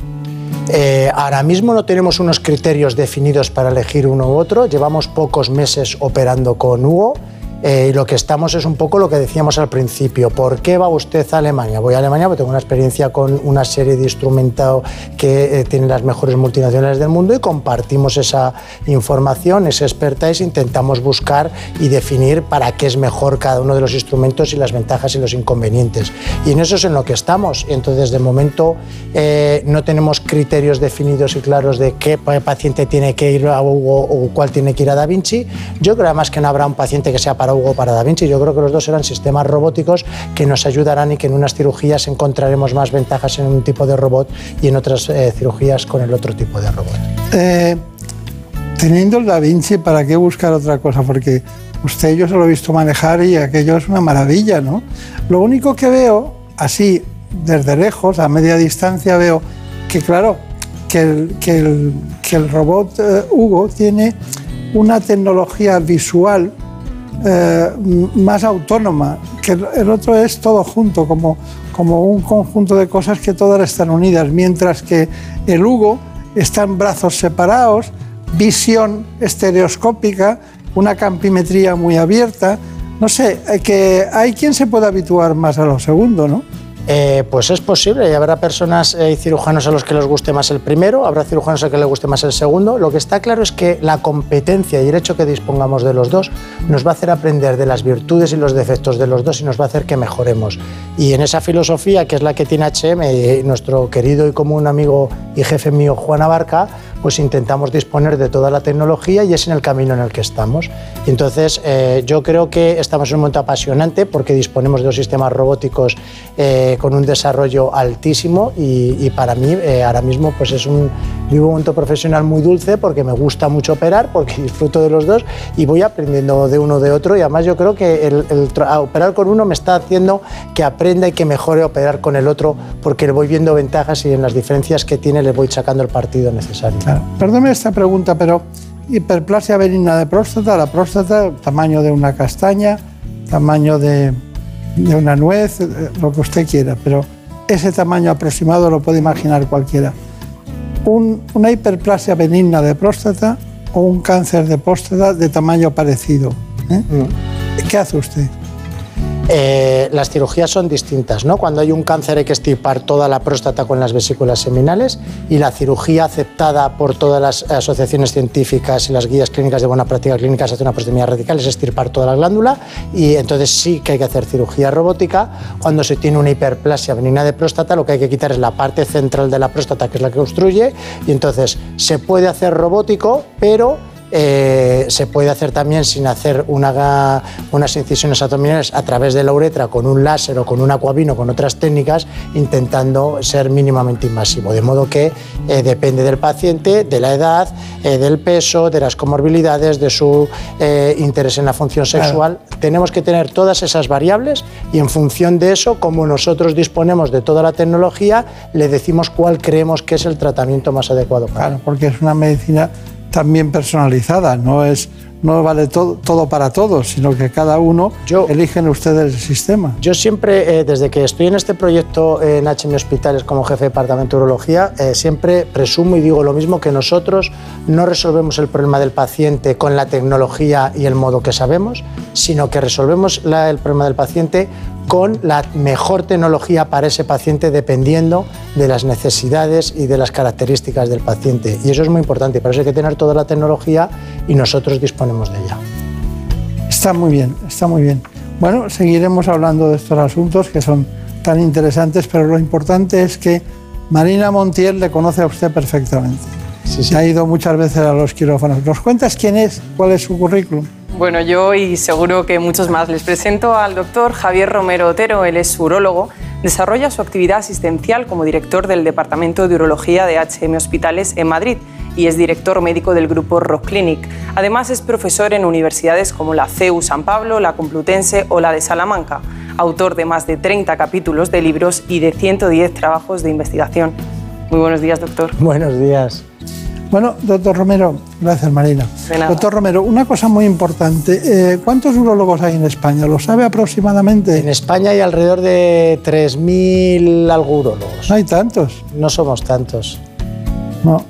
Eh, ahora mismo no tenemos unos criterios definidos para elegir uno u otro. Llevamos pocos meses operando con Hugo eh, lo que estamos es un poco lo que decíamos al principio. ¿Por qué va usted a Alemania? Voy a Alemania porque tengo una experiencia con una serie de instrumentos que eh, tienen las mejores multinacionales del mundo y compartimos esa información, esa expertise, intentamos buscar y definir para qué es mejor cada uno de los instrumentos y las ventajas y los inconvenientes. Y en eso es en lo que estamos. Entonces, de momento, eh, no tenemos criterios definidos y claros de qué paciente tiene que ir a Hugo o cuál tiene que ir a Da Vinci. Yo creo además que no habrá un paciente que sea para Hugo o para Da Vinci. Yo creo que los dos serán sistemas robóticos que nos ayudarán y que en unas cirugías encontraremos más ventajas en un tipo de robot y en otras eh, cirugías con el otro tipo de robot. Eh, teniendo el Da Vinci, ¿para qué buscar otra cosa? Porque usted yo se lo he visto manejar y aquello es una maravilla, ¿no? Lo único que veo, así, desde lejos, a media distancia, veo que, claro, que el, que el, que el robot eh, Hugo tiene una tecnología visual eh, más autónoma, que el otro es todo junto, como, como un conjunto de cosas que todas están unidas, mientras que el Hugo está en brazos separados, visión estereoscópica, una campimetría muy abierta. No sé, eh, que hay quien se puede habituar más a lo segundo, ¿no? Eh, pues es posible y habrá personas y cirujanos a los que les guste más el primero, habrá cirujanos a los que les guste más el segundo. Lo que está claro es que la competencia y el hecho que dispongamos de los dos nos va a hacer aprender de las virtudes y los defectos de los dos y nos va a hacer que mejoremos. Y en esa filosofía que es la que tiene HM nuestro querido y común amigo y jefe mío Juan Abarca, pues intentamos disponer de toda la tecnología y es en el camino en el que estamos. Entonces, eh, yo creo que estamos en un momento apasionante porque disponemos de dos sistemas robóticos eh, con un desarrollo altísimo y, para mí eh, ahora mismo pues es un, vivo un momento profesional muy dulce porque me gusta mucho operar, porque disfruto de los dos y voy aprendiendo de uno de otro y además yo creo que el, operar con uno me está haciendo que aprenda y que mejore operar con el otro porque le voy viendo ventajas y en las diferencias que tiene le voy sacando el partido necesario. Perdóneme esta pregunta, pero hiperplasia benigna de próstata, la próstata, tamaño de una castaña, tamaño de, una nuez, eh, lo que usted quiera, pero ese tamaño aproximado lo puede imaginar cualquiera. Una hiperplasia benigna de próstata o un cáncer de próstata de tamaño parecido. ¿eh? Mm. ¿Qué hace usted? Eh, las cirugías son distintas, ¿no? Cuando hay un cáncer hay que extirpar toda la próstata con las vesículas seminales y la cirugía aceptada por todas las asociaciones científicas y las guías clínicas de buena práctica clínica se hace una prostomía radical, es extirpar toda la glándula y entonces sí que hay que hacer cirugía robótica. Cuando se tiene una hiperplasia benigna de próstata, lo que hay que quitar es la parte central de la próstata, que es la que obstruye, y entonces se puede hacer robótico, pero eh, se puede hacer también sin hacer unas incisiones abdominales a través de la uretra con un láser o con un acuavino, con otras técnicas, intentando ser mínimamente invasivo. De modo que eh, depende del paciente, de la edad, eh, del peso, de las comorbilidades, de su interés en la función sexual. Tenemos que tener todas esas variables y en función de eso, como nosotros disponemos de toda la tecnología, le decimos cuál creemos que es el tratamiento más adecuado para Claro, porque es una medicina también personalizada, no es no vale todo, todo para todos, sino que cada uno yo, eligen ustedes el sistema. Yo siempre, eh, desde que estoy en este proyecto en HM Hospitales como jefe de departamento de urología, eh, siempre presumo y digo lo mismo, que nosotros no resolvemos el problema del paciente con la tecnología y el modo que sabemos, sino que resolvemos el problema del paciente con la mejor tecnología para ese paciente dependiendo de las necesidades y de las características del paciente. Y eso es muy importante, para eso hay que tener toda la tecnología y nosotros disponemos de ella. Está muy bien, está muy bien. Bueno, seguiremos hablando de estos asuntos que son tan interesantes, pero lo importante es que Marina Montiel le conoce a usted perfectamente. Sí, sí. Ha ido muchas veces a los quirófanos. ¿Nos cuentas quién es? ¿Cuál es su currículum? Bueno, yo y seguro que muchos más les presento al doctor Javier Romero Otero, él es urólogo, desarrolla su actividad asistencial como director del Departamento de Urología de HM Hospitales en Madrid y es director médico del grupo Rock Clinic. Además es profesor en universidades como la CEU San Pablo, la Complutense o la de Salamanca, autor de más de 30 capítulos de libros y de 110 trabajos de investigación. Muy buenos días, doctor. Buenos días. Bueno, doctor Romero, gracias Marina. Doctor Romero, una cosa muy importante, eh, ¿cuántos urólogos hay en España? ¿Lo sabe aproximadamente? En España hay alrededor de 3.000 algo urólogos. ¿No hay tantos? No somos tantos. No,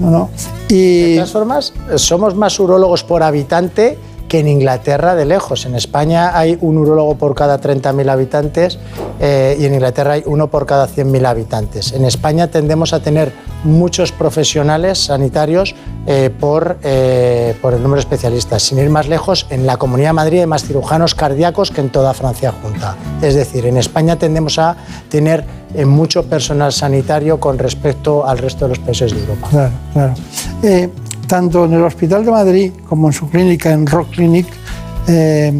no, no. Y... De todas formas, somos más urólogos por habitante que en Inglaterra de lejos. En España hay un urólogo por cada 30.000 habitantes eh, y en Inglaterra hay uno por cada 100.000 habitantes. En España tendemos a tener muchos profesionales sanitarios eh, por, eh, por el número de especialistas. Sin ir más lejos, en la Comunidad de Madrid hay más cirujanos cardíacos que en toda Francia junta. Es decir, en España tendemos a tener mucho personal sanitario con respecto al resto de los países de Europa. Claro, claro tanto en el Hospital de Madrid como en su clínica, en Rock Clinic, eh,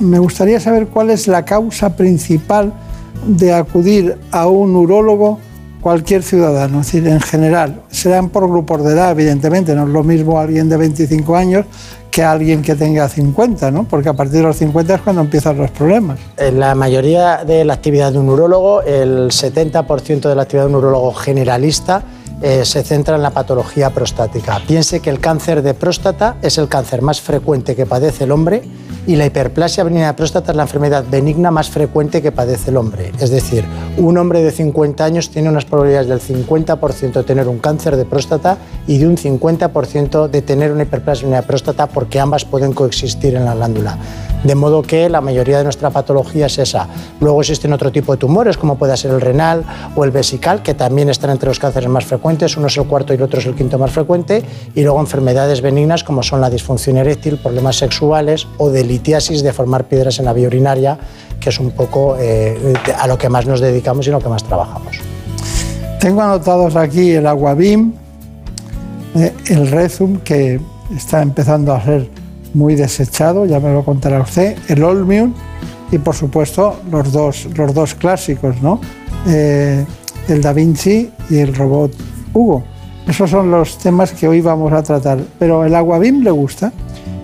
me gustaría saber cuál es la causa principal de acudir a un urólogo cualquier ciudadano, es decir, en general. Serán por grupos de edad, evidentemente, no es lo mismo alguien de 25 años que alguien que tenga 50, ¿no? porque a partir de los 50 es cuando empiezan los problemas. En la mayoría de la actividad de un urólogo, el 70% de la actividad de un urólogo generalista eh, se centra en la patología prostática. Piense que el cáncer de próstata es el cáncer más frecuente que padece el hombre y la hiperplasia benigna de próstata es la enfermedad benigna más frecuente que padece el hombre. Es decir, un hombre de 50 años tiene unas probabilidades del 50% de tener un cáncer de próstata y de un 50% de tener una hiperplasia benigna de próstata porque ambas pueden coexistir en la glándula. De modo que la mayoría de nuestra patología es esa. Luego existen otro tipo de tumores, como puede ser el renal o el vesical, que también están entre los cánceres más frecuentes. Uno es el cuarto y el otro es el quinto más frecuente. Y luego enfermedades benignas, como son la disfunción eréctil, problemas sexuales o de litiasis, de formar piedras en la vía urinaria, que es un poco eh, a lo que más nos dedicamos y en lo que más trabajamos. Tengo anotados aquí el Aguabim, eh, el Rezum, que está empezando a ser muy desechado, ya me lo contará usted, el Olmium y por supuesto los dos, los dos clásicos, ¿no? Eh, el Da Vinci y el robot Hugo. Esos son los temas que hoy vamos a tratar. Pero el Aquabim le gusta.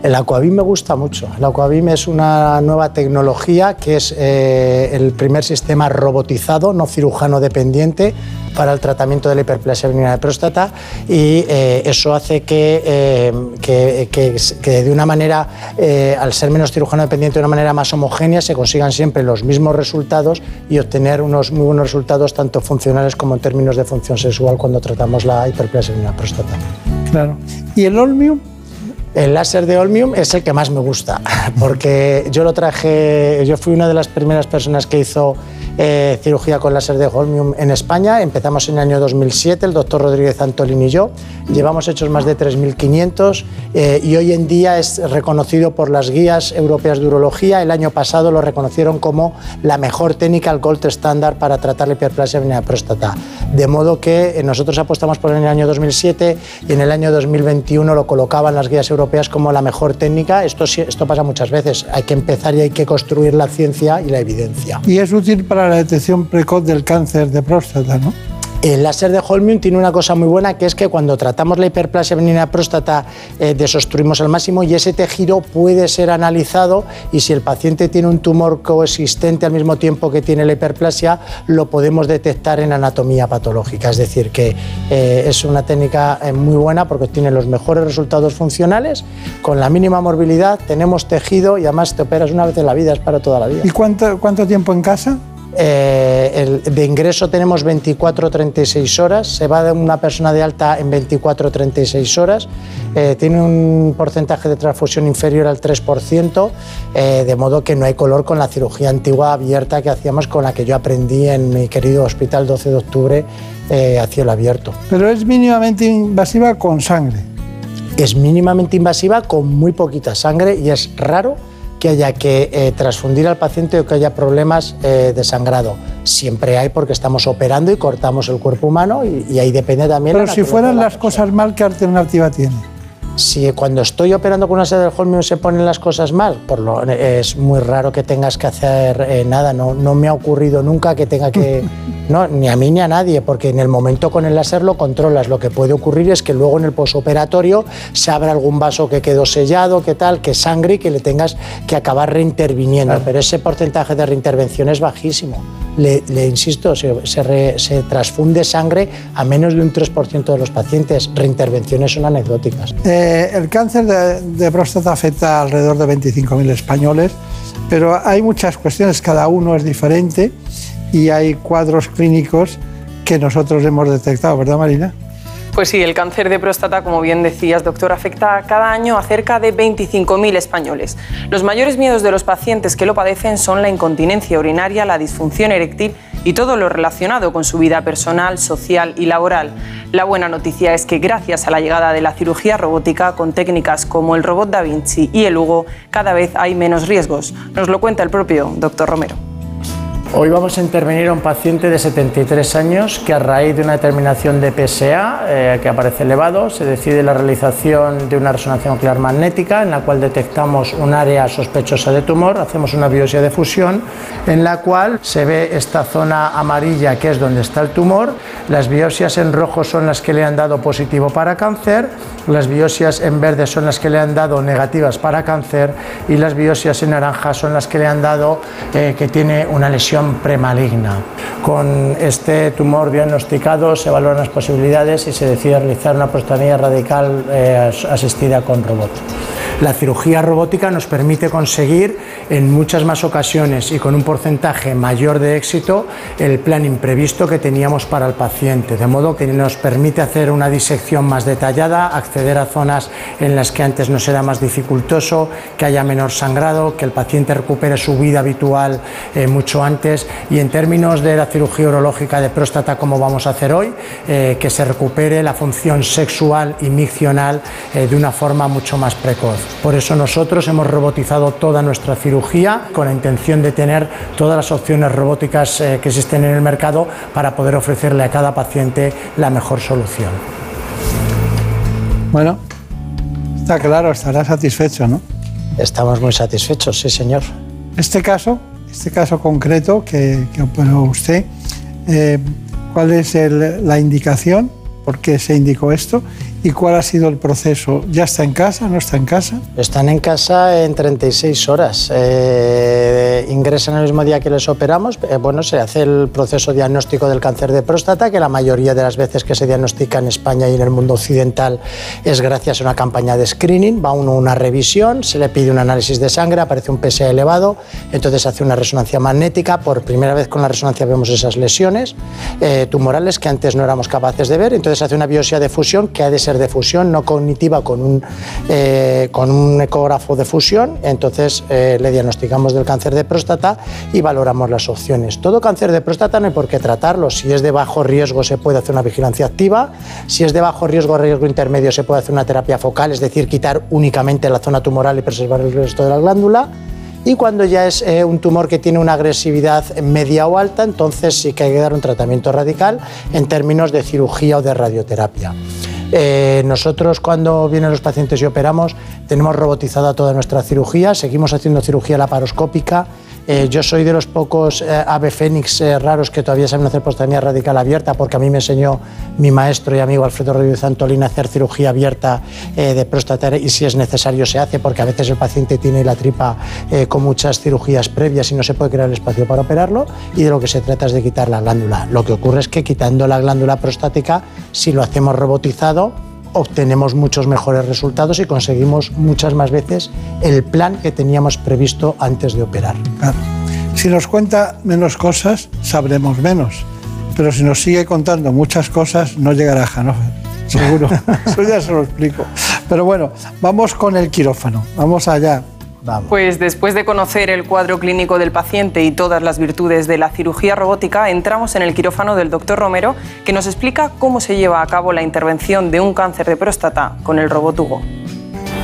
El Aquabim me gusta mucho. El Aquabim es una nueva tecnología que es eh, el primer sistema robotizado, no cirujano dependiente, para el tratamiento de la hiperplasia benigna de próstata y eh, eso hace que, eh, que, de una manera, eh, al ser menos cirujano dependiente, de una manera más homogénea, se consigan siempre los mismos resultados y obtener unos muy buenos resultados tanto funcionales como en términos de función sexual cuando tratamos la hiperplasia benigna de próstata. Claro. ¿Y el Olmium? El láser de Olmium es el que más me gusta, *laughs* porque yo lo traje, yo fui una de las primeras personas que hizo eh, cirugía con láser de Holmium en España. Empezamos en el año 2007, el doctor Rodríguez Antolín y yo. Llevamos hechos más de 3.500 eh, y hoy en día es reconocido por las guías europeas de urología. El año pasado lo reconocieron como la mejor técnica, el gold standard para tratar la hiperplasia de próstata. De modo que eh, nosotros apostamos por en el año 2007 y en el año 2021 lo colocaban las guías europeas como la mejor técnica. Esto, esto pasa muchas veces. Hay que empezar y hay que construir la ciencia y la evidencia. Y es útil para la detección precoz del cáncer de próstata, ¿no? El láser de Holmium tiene una cosa muy buena que es que cuando tratamos la hiperplasia benigna próstata eh, desostruimos al máximo y ese tejido puede ser analizado y si el paciente tiene un tumor coexistente al mismo tiempo que tiene la hiperplasia lo podemos detectar en anatomía patológica. Es decir, que eh, es una técnica eh, muy buena porque tiene los mejores resultados funcionales con la mínima morbilidad, tenemos tejido y además te operas una vez en la vida, es para toda la vida. ¿Y cuánto tiempo en casa? Eh, de ingreso tenemos 24-36 horas, se va de una persona de alta en 24-36 horas, eh, tiene un porcentaje de transfusión inferior al 3%, eh, de modo que no hay color con la cirugía antigua abierta que hacíamos, con la que yo aprendí en mi querido hospital 12 de octubre a cielo abierto. Pero es mínimamente invasiva con sangre. Es mínimamente invasiva con muy poquita sangre y es raro que haya que eh, transfundir al paciente o que haya problemas eh, de sangrado. Siempre hay porque estamos operando y cortamos el cuerpo humano y, ahí depende también. Pero si fueran las cosas mal, ¿qué alternativa tiene? Si cuando estoy operando con una sede del Holmium se ponen las cosas mal, por lo, es muy raro que tengas que hacer eh, nada. No, no me ha ocurrido nunca que tenga que *laughs* No, ni a mí ni a nadie, porque en el momento con el láser lo controlas. Lo que puede ocurrir es que luego en el posoperatorio se abra algún vaso que quedó sellado, que tal, que sangre y que le tengas que acabar reinterviniendo. Pero ese porcentaje de reintervención es bajísimo. Le, insisto, se, se, transfunde sangre a menos de un 3% de los pacientes. Reintervenciones son anecdóticas. Eh, el cáncer de, de próstata afecta a alrededor de 25.000 españoles, pero hay muchas cuestiones, cada uno es diferente y hay cuadros clínicos que nosotros hemos detectado, ¿verdad Marina? Pues sí, el cáncer de próstata, como bien decías, doctor, afecta cada año a cerca de 25.000 españoles. Los mayores miedos de los pacientes que lo padecen son la incontinencia urinaria, la disfunción eréctil y todo lo relacionado con su vida personal, social y laboral. La buena noticia es que gracias a la llegada de la cirugía robótica con técnicas como el robot Da Vinci y el Hugo, cada vez hay menos riesgos. Nos lo cuenta el propio doctor Romero. Hoy vamos a intervenir a un paciente de 73 años que a raíz de una determinación de PSA eh, que aparece elevado se decide la realización de una resonancia nuclear magnética en la cual detectamos un área sospechosa de tumor, hacemos una biopsia de fusión en la cual se ve esta zona amarilla que es donde está el tumor, las biopsias en rojo son las que le han dado positivo para cáncer, las biopsias en verde son las que le han dado negativas para cáncer y las biopsias en naranja son las que le han dado eh, que tiene una lesión premaligna. Con este tumor diagnosticado se evalúan las posibilidades y se decide realizar una prostatectomía radical eh, asistida con robot. La cirugía robótica nos permite conseguir en muchas más ocasiones y con un porcentaje mayor de éxito el plan imprevisto que teníamos para el paciente, de modo que nos permite hacer una disección más detallada, acceder a zonas en las que antes nos era más dificultoso, que haya menor sangrado, que el paciente recupere su vida habitual eh, mucho antes y en términos de la cirugía urológica de próstata como vamos a hacer hoy, eh, que se recupere la función sexual y miccional eh, de una forma mucho más precoz. Por eso nosotros hemos robotizado toda nuestra cirugía con la intención de tener todas las opciones robóticas eh, que existen en el mercado para poder ofrecerle a cada paciente la mejor solución. Bueno, está claro, estará satisfecho, ¿no? Estamos muy satisfechos, sí, señor. Este caso, este caso concreto que, que operó usted, eh, ¿cuál es la indicación? ¿Por qué se indicó esto? ¿Y cuál ha sido el proceso? ¿Ya está en casa? ¿No está en casa? Están en casa en 36 horas. Eh, ingresan el mismo día que les operamos. Eh, bueno, se hace el proceso diagnóstico del cáncer de próstata, que la mayoría de las veces que se diagnostica en España y en el mundo occidental es gracias a una campaña de screening. Va uno a una revisión, se le pide un análisis de sangre, aparece un PSA elevado, entonces hace una resonancia magnética. Por primera vez con la resonancia vemos esas lesiones eh, tumorales que antes no éramos capaces de ver. Entonces hace una biopsia de fusión que ha de ser de fusión, no cognitiva, con un, eh, con un ecógrafo de fusión. Entonces eh, le diagnosticamos del cáncer de próstata y valoramos las opciones. Todo cáncer de próstata no hay por qué tratarlo. Si es de bajo riesgo se puede hacer una vigilancia activa. Si es de bajo riesgo, riesgo intermedio, se puede hacer una terapia focal, es decir, quitar únicamente la zona tumoral y preservar el resto de la glándula. Y cuando ya es eh, un tumor que tiene una agresividad media o alta, entonces sí que hay que dar un tratamiento radical en términos de cirugía o de radioterapia. Eh, nosotros cuando vienen los pacientes y operamos tenemos robotizada toda nuestra cirugía, seguimos haciendo cirugía laparoscópica eh, yo soy de los pocos eh, ave fénix eh, raros que todavía saben hacer prostamia radical abierta, porque a mí me enseñó mi maestro y amigo Alfredo Rodríguez Antolín a hacer cirugía abierta de próstata y si es necesario se hace, porque a veces el paciente tiene la tripa con muchas cirugías previas y no se puede crear el espacio para operarlo y de lo que se trata es de quitar la glándula. Lo que ocurre es que quitando la glándula prostática, si lo hacemos robotizado, obtenemos muchos mejores resultados y conseguimos muchas más veces el plan que teníamos previsto antes de operar. Si nos cuenta menos cosas, sabremos menos. Pero si nos sigue contando muchas cosas, no llegará a Hannover. Seguro. *laughs* Eso ya se lo explico. Pero bueno, vamos con el quirófano. Vamos allá. Pues después de conocer el cuadro clínico del paciente y todas las virtudes de la cirugía robótica, entramos en el quirófano del doctor Romero, que nos explica cómo se lleva a cabo la intervención de un cáncer de próstata con el robot Hugo.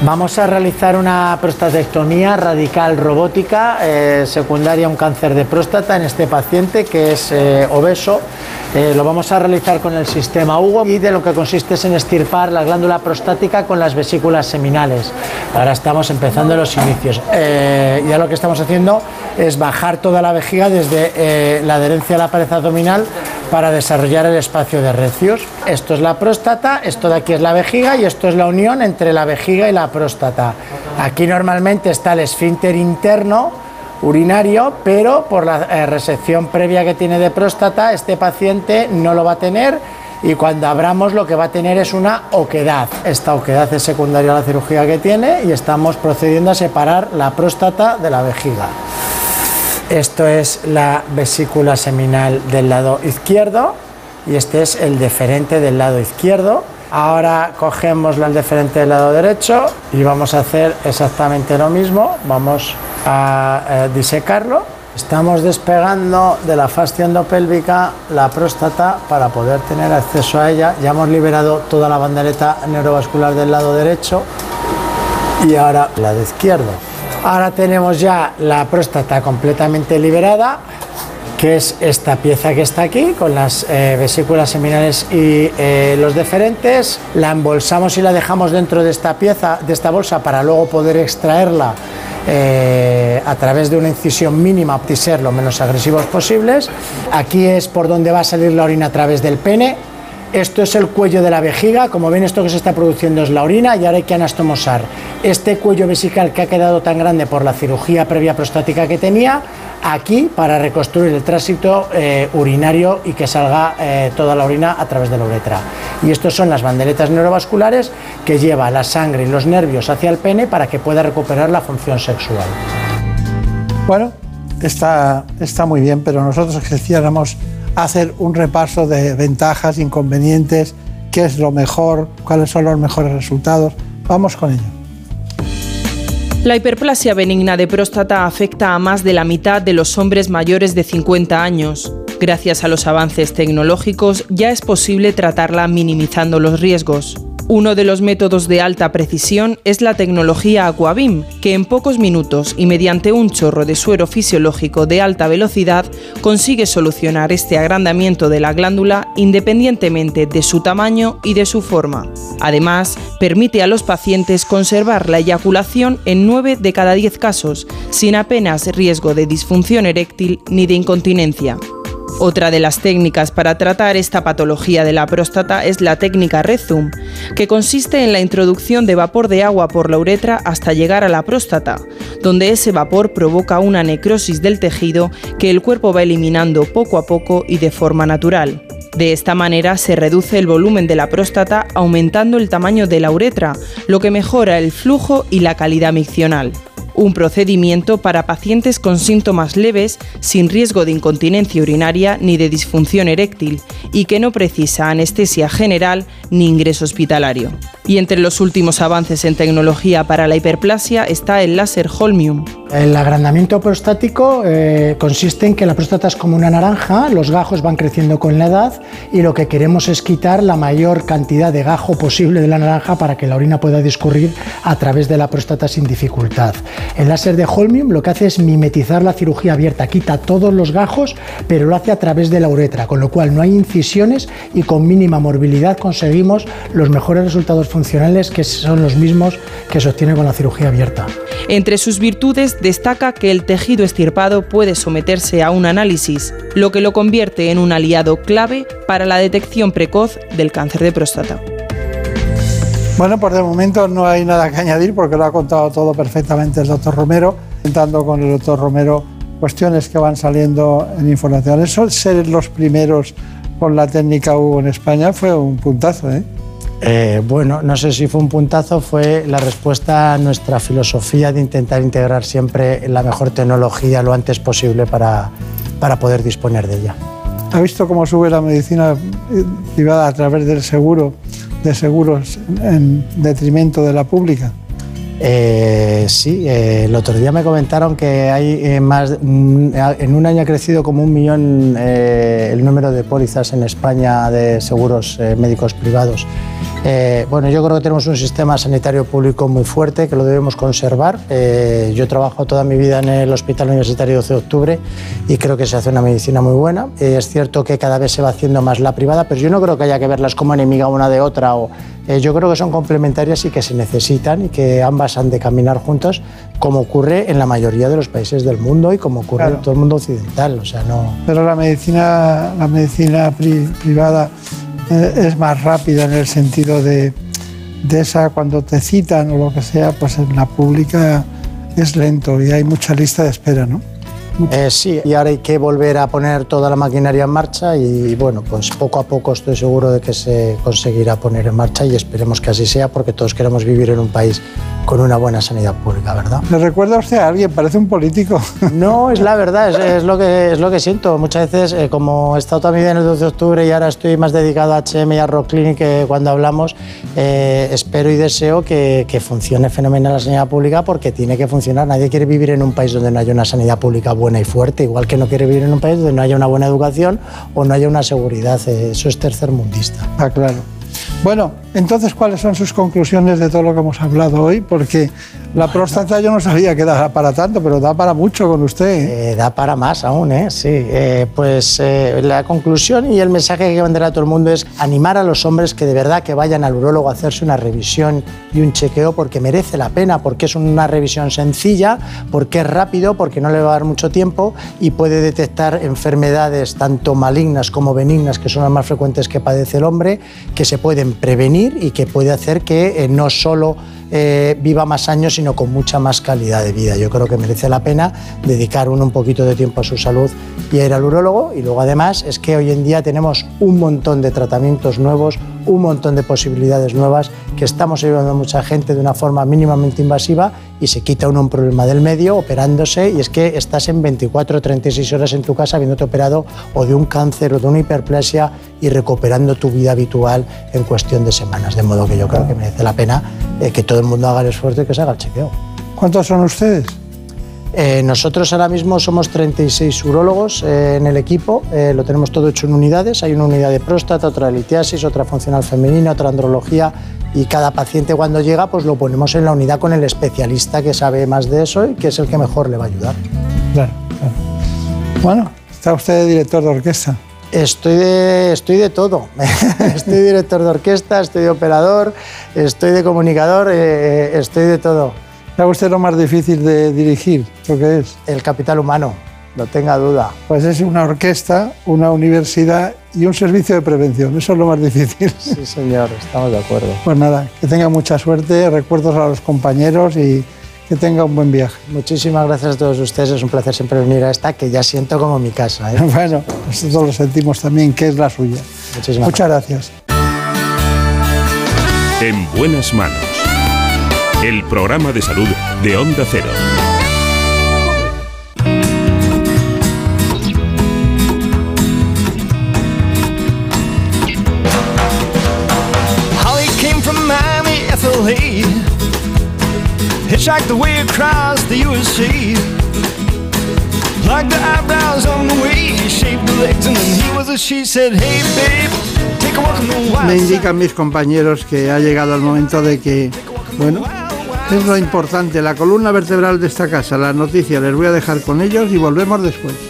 Vamos a realizar una prostatectomía radical robótica eh, secundaria a un cáncer de próstata en este paciente que es eh, obeso. Eh, lo vamos a realizar con el sistema Hugo y de lo que consiste es en estirpar la glándula prostática con las vesículas seminales. Ahora estamos empezando los inicios. ya lo que estamos haciendo es bajar toda la vejiga desde la adherencia a la pared abdominal para desarrollar el espacio de recios. Esto es la próstata, esto de aquí es la vejiga y esto es la unión entre la vejiga y la próstata. Aquí normalmente está el esfínter interno urinario, pero por la eh, resección previa que tiene de próstata, este paciente no lo va a tener y cuando abramos lo que va a tener es una oquedad. Esta oquedad es secundaria a la cirugía que tiene y estamos procediendo a separar la próstata de la vejiga. Esto es la vesícula seminal del lado izquierdo y este es el deferente del lado izquierdo. Ahora cogemos el deferente del lado derecho y vamos a hacer exactamente lo mismo. Vamos a eh, disecarlo. Estamos despegando de la fascia endopélvica la próstata para poder tener acceso a ella. Ya hemos liberado toda la bandereta neurovascular del lado derecho y ahora la de izquierdo. Ahora tenemos ya la próstata completamente liberada, que es esta pieza que está aquí, con las eh, vesículas seminales y eh, los deferentes. La embolsamos y la dejamos dentro de esta pieza, de esta bolsa, para luego poder extraerla eh, a través de una incisión mínima ser lo menos agresivos posibles. Aquí es por donde va a salir la orina a través del pene esto es el cuello de la vejiga, como ven esto que se está produciendo es la orina y ahora hay que anastomosar. Este cuello vesical que ha quedado tan grande por la cirugía previa prostática que tenía, aquí para reconstruir el tránsito eh, urinario y que salga eh, toda la orina a través de la uretra. Y estas son las bandeletas neurovasculares que lleva la sangre y los nervios hacia el pene para que pueda recuperar la función sexual. Bueno, está, está muy bien, pero nosotros quisiéramos hacer un repaso de ventajas, inconvenientes, qué es lo mejor, cuáles son los mejores resultados. Vamos con ello. La hiperplasia benigna de próstata afecta a más de la mitad de los hombres mayores de 50 años. Gracias a los avances tecnológicos ya es posible tratarla minimizando los riesgos. Uno de los métodos de alta precisión es la tecnología Aquabim, que en pocos minutos y mediante un chorro de suero fisiológico de alta velocidad consigue solucionar este agrandamiento de la glándula independientemente de su tamaño y de su forma. Además, permite a los pacientes conservar la eyaculación en 9 de cada 10 casos, sin apenas riesgo de disfunción eréctil ni de incontinencia. Otra de las técnicas para tratar esta patología de la próstata es la técnica Rezum, que consiste en la introducción de vapor de agua por la uretra hasta llegar a la próstata, donde ese vapor provoca una necrosis del tejido que el cuerpo va eliminando poco a poco y de forma natural. De esta manera se reduce el volumen de la próstata aumentando el tamaño de la uretra, lo que mejora el flujo y la calidad miccional. Un procedimiento para pacientes con síntomas leves, sin riesgo de incontinencia urinaria ni de disfunción eréctil, y que no precisa anestesia general ni ingreso hospitalario. Y entre los últimos avances en tecnología para la hiperplasia está el láser Holmium. El agrandamiento prostático eh, consiste en que la próstata es como una naranja, los gajos van creciendo con la edad y lo que queremos es quitar la mayor cantidad de gajo posible de la naranja para que la orina pueda discurrir a través de la próstata sin dificultad. El láser de Holmium lo que hace es mimetizar la cirugía abierta, quita todos los gajos, pero lo hace a través de la uretra, con lo cual no hay incisiones y con mínima morbilidad conseguimos los mejores resultados funcionales que son los mismos que se obtienen con la cirugía abierta. Entre sus virtudes destaca que el tejido estirpado puede someterse a un análisis, lo que lo convierte en un aliado clave para la detección precoz del cáncer de próstata. Bueno, por de momento no hay nada que añadir porque lo ha contado todo perfectamente el doctor Romero, comentando con el doctor Romero cuestiones que van saliendo en información. Eso ser los primeros con la técnica U en España fue un puntazo, ¿eh? Eh, bueno, no sé si fue un puntazo, fue la respuesta a nuestra filosofía de intentar integrar siempre la mejor tecnología lo antes posible para, para poder disponer de ella. ¿Ha visto cómo sube la medicina privada a través del seguro, de seguros en detrimento de la pública? Eh, sí, eh, el otro día me comentaron que hay más, mm, en un año ha crecido como un millón el número de pólizas en España de seguros médicos privados. Eh, bueno, yo creo que tenemos un sistema sanitario público muy fuerte que lo debemos conservar. Eh, yo trabajo toda mi vida en el Hospital Universitario 12 de Octubre y creo que se hace una medicina muy buena. Eh, es cierto que cada vez se va haciendo más la privada, pero yo no creo que haya que verlas como enemiga una de otra. O, yo creo que son complementarias y que se necesitan y que ambas han de caminar juntos, como ocurre en la mayoría de los países del mundo y como ocurre en todo el mundo occidental. O sea, no... Pero la medicina, la medicina privada eh, es más rápida en el sentido de, de esa, cuando te citan o lo que sea, pues en la pública es lento y hay mucha lista de espera, ¿no? Eh, sí, y ahora hay que volver a poner toda la maquinaria en marcha y bueno, pues poco a poco estoy seguro de que se conseguirá poner en marcha y esperemos que así sea porque todos queremos vivir en un país con una buena sanidad pública, ¿verdad? ¿Le recuerda usted a alguien? Parece un político. *laughs* No, es la verdad, es, lo, que, es lo que siento. Muchas veces, eh, como he estado también en el 12 de octubre y ahora estoy más dedicado a HM y a Rock Clinic que cuando hablamos, eh, espero y deseo que, que funcione fenomenal la sanidad pública porque tiene que funcionar. Nadie quiere vivir en un país donde no haya una sanidad pública buena y fuerte, igual que no quiere vivir en un país donde no haya una buena educación o no haya una seguridad. Eh, eso es tercermundista. Ah, claro. Bueno, entonces, ¿cuáles son sus conclusiones de todo lo que hemos hablado hoy? Porque la próstata yo no sabía que daba para tanto, pero da para mucho con usted. ¿eh? Eh, da para más aún, ¿eh? Sí. Eh, pues la conclusión y el mensaje que mandará a todo el mundo es animar a los hombres que de verdad que vayan al urólogo a hacerse una revisión y un chequeo porque merece la pena, porque es una revisión sencilla, porque es rápido, porque no le va a dar mucho tiempo y puede detectar enfermedades tanto malignas como benignas, que son las más frecuentes que padece el hombre, que se pueden prevenir y que puede hacer que no solo eh, viva más años, sino con mucha más calidad de vida. Yo creo que merece la pena dedicar uno un poquito de tiempo a su salud y a ir al urólogo. Y luego además es que hoy en día tenemos un montón de tratamientos nuevos, un montón de posibilidades nuevas que estamos ayudando a mucha gente de una forma mínimamente invasiva y se quita uno un problema del medio operándose y es que estás en 24 o 36 horas en tu casa habiéndote operado o de un cáncer o de una hiperplasia y recuperando tu vida habitual en cuestión de semanas. De modo que yo creo que merece la pena eh, que todo el mundo haga el esfuerzo y que se haga el chequeo. ¿Cuántos son ustedes? Eh, nosotros ahora mismo somos 36 urólogos eh, en el equipo, lo tenemos todo hecho en unidades, hay una unidad de próstata, otra de litiasis, otra funcional femenina, otra andrología y cada paciente cuando llega pues lo ponemos en la unidad con el especialista que sabe más de eso y que es el que mejor le va a ayudar. Claro, claro. Bueno, está usted director de orquesta. Estoy de, estoy de todo. *laughs* estoy director de orquesta, estoy de operador, estoy de comunicador, eh, estoy de todo. ¿Sabe usted lo más difícil de dirigir? ¿Lo que es? El capital humano, no tenga duda. Pues es una orquesta, una universidad y un servicio de prevención. Eso es lo más difícil. Sí, señor, estamos de acuerdo. Pues nada, que tenga mucha suerte, recuerdos a los compañeros y que tenga un buen viaje. Muchísimas gracias a todos ustedes, es un placer siempre venir a esta, que ya siento como mi casa. ¿eh? *laughs* bueno, nosotros lo sentimos también, que es la suya. Muchísimas Muchas gracias. En buenas manos. El programa de salud de Onda Cero. Hitchhiked the way across the USA. Like the eyebrows on the way, shaved the legs, and then he was a she said, Hey babe, take a walk on the wild Me indican mis compañeros que ha llegado el momento de que, bueno, es lo importante, la columna vertebral de esta casa, las noticias, les voy a dejar con ellos y volvemos después.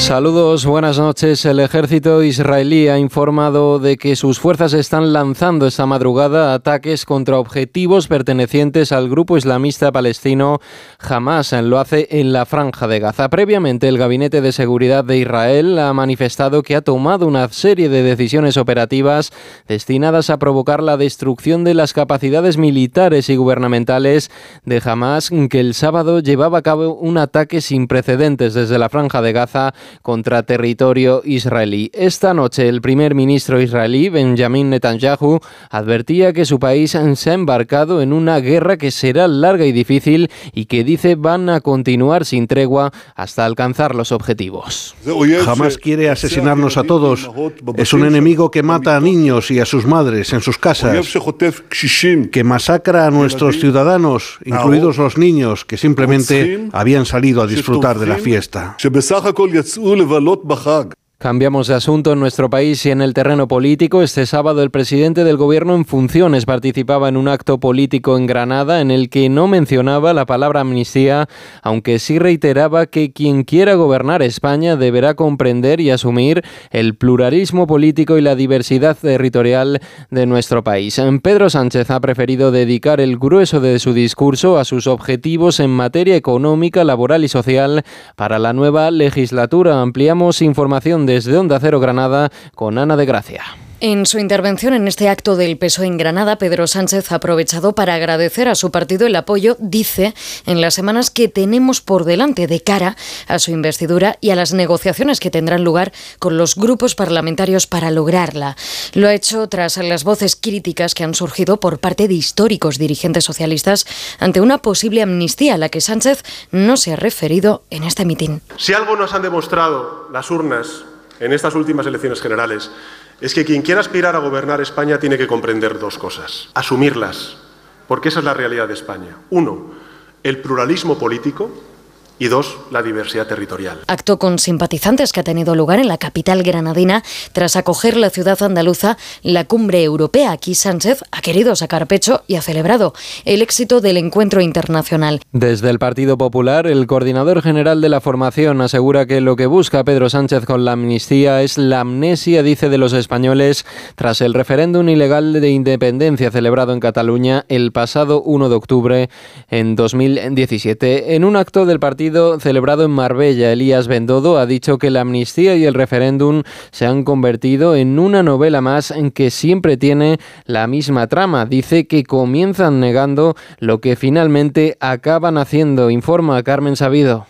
Saludos, buenas noches. El ejército israelí ha informado de que sus fuerzas están lanzando esta madrugada ataques contra objetivos pertenecientes al grupo islamista palestino Hamas. Lo hace en la franja de Gaza. Previamente, el Gabinete de Seguridad de Israel ha manifestado que ha tomado una serie de decisiones operativas destinadas a provocar la destrucción de las capacidades militares y gubernamentales de Hamas, que el sábado llevaba a cabo un ataque sin precedentes desde la franja de Gaza contra territorio israelí. Esta noche el primer ministro israelí, Benjamin Netanyahu, advertía que su país se ha embarcado en una guerra que será larga y difícil y que dice van a continuar sin tregua hasta alcanzar los objetivos. Jamás quiere asesinarnos a todos. Es un enemigo que mata a niños y a sus madres en sus casas, que masacra a nuestros ciudadanos, incluidos los niños que simplemente habían salido a disfrutar de la fiesta. יצאו לבלות בחג. Cambiamos de asunto en nuestro país y en el terreno político. Este sábado el presidente del gobierno en funciones participaba en un acto político en Granada en el que no mencionaba la palabra amnistía, aunque sí reiteraba que quien quiera gobernar España deberá comprender y asumir el pluralismo político y la diversidad territorial de nuestro país. Pedro Sánchez ha preferido dedicar el grueso de su discurso a sus objetivos en materia económica, laboral y social para la nueva legislatura. Ampliamos información desde Onda Cero Granada con Ana de Gracia. En su intervención en este acto del peso en Granada, Pedro Sánchez ha aprovechado para agradecer a su partido el apoyo, dice, en las semanas que tenemos por delante de cara a su investidura y a las negociaciones que tendrán lugar con los grupos parlamentarios para lograrla. Lo ha hecho tras las voces críticas que han surgido por parte de históricos dirigentes socialistas ante una posible amnistía a la que Sánchez no se ha referido en este mitin. Si algo nos han demostrado las urnas en estas últimas elecciones generales es que quien quiera aspirar a gobernar España tiene que comprender dos cosas, asumirlas, porque esa es la realidad de España. Uno, el pluralismo político y dos, la diversidad territorial. Acto con simpatizantes que ha tenido lugar en la capital granadina tras acoger la ciudad andaluza la cumbre europea. Aquí Sánchez ha querido sacar pecho y ha celebrado el éxito del encuentro internacional. Desde el Partido Popular, el coordinador general de la formación asegura que lo que busca Pedro Sánchez con la amnistía es la amnesia, dice, de los españoles tras el referéndum ilegal de independencia celebrado en Cataluña el pasado 1 de octubre en 2017. En un acto del partido celebrado en Marbella, Elías Bendodo ha dicho que la amnistía y el referéndum se han convertido en una novela más en que siempre tiene la misma trama. Dice que comienzan negando lo que finalmente acaban haciendo, informa Carmen Sabido.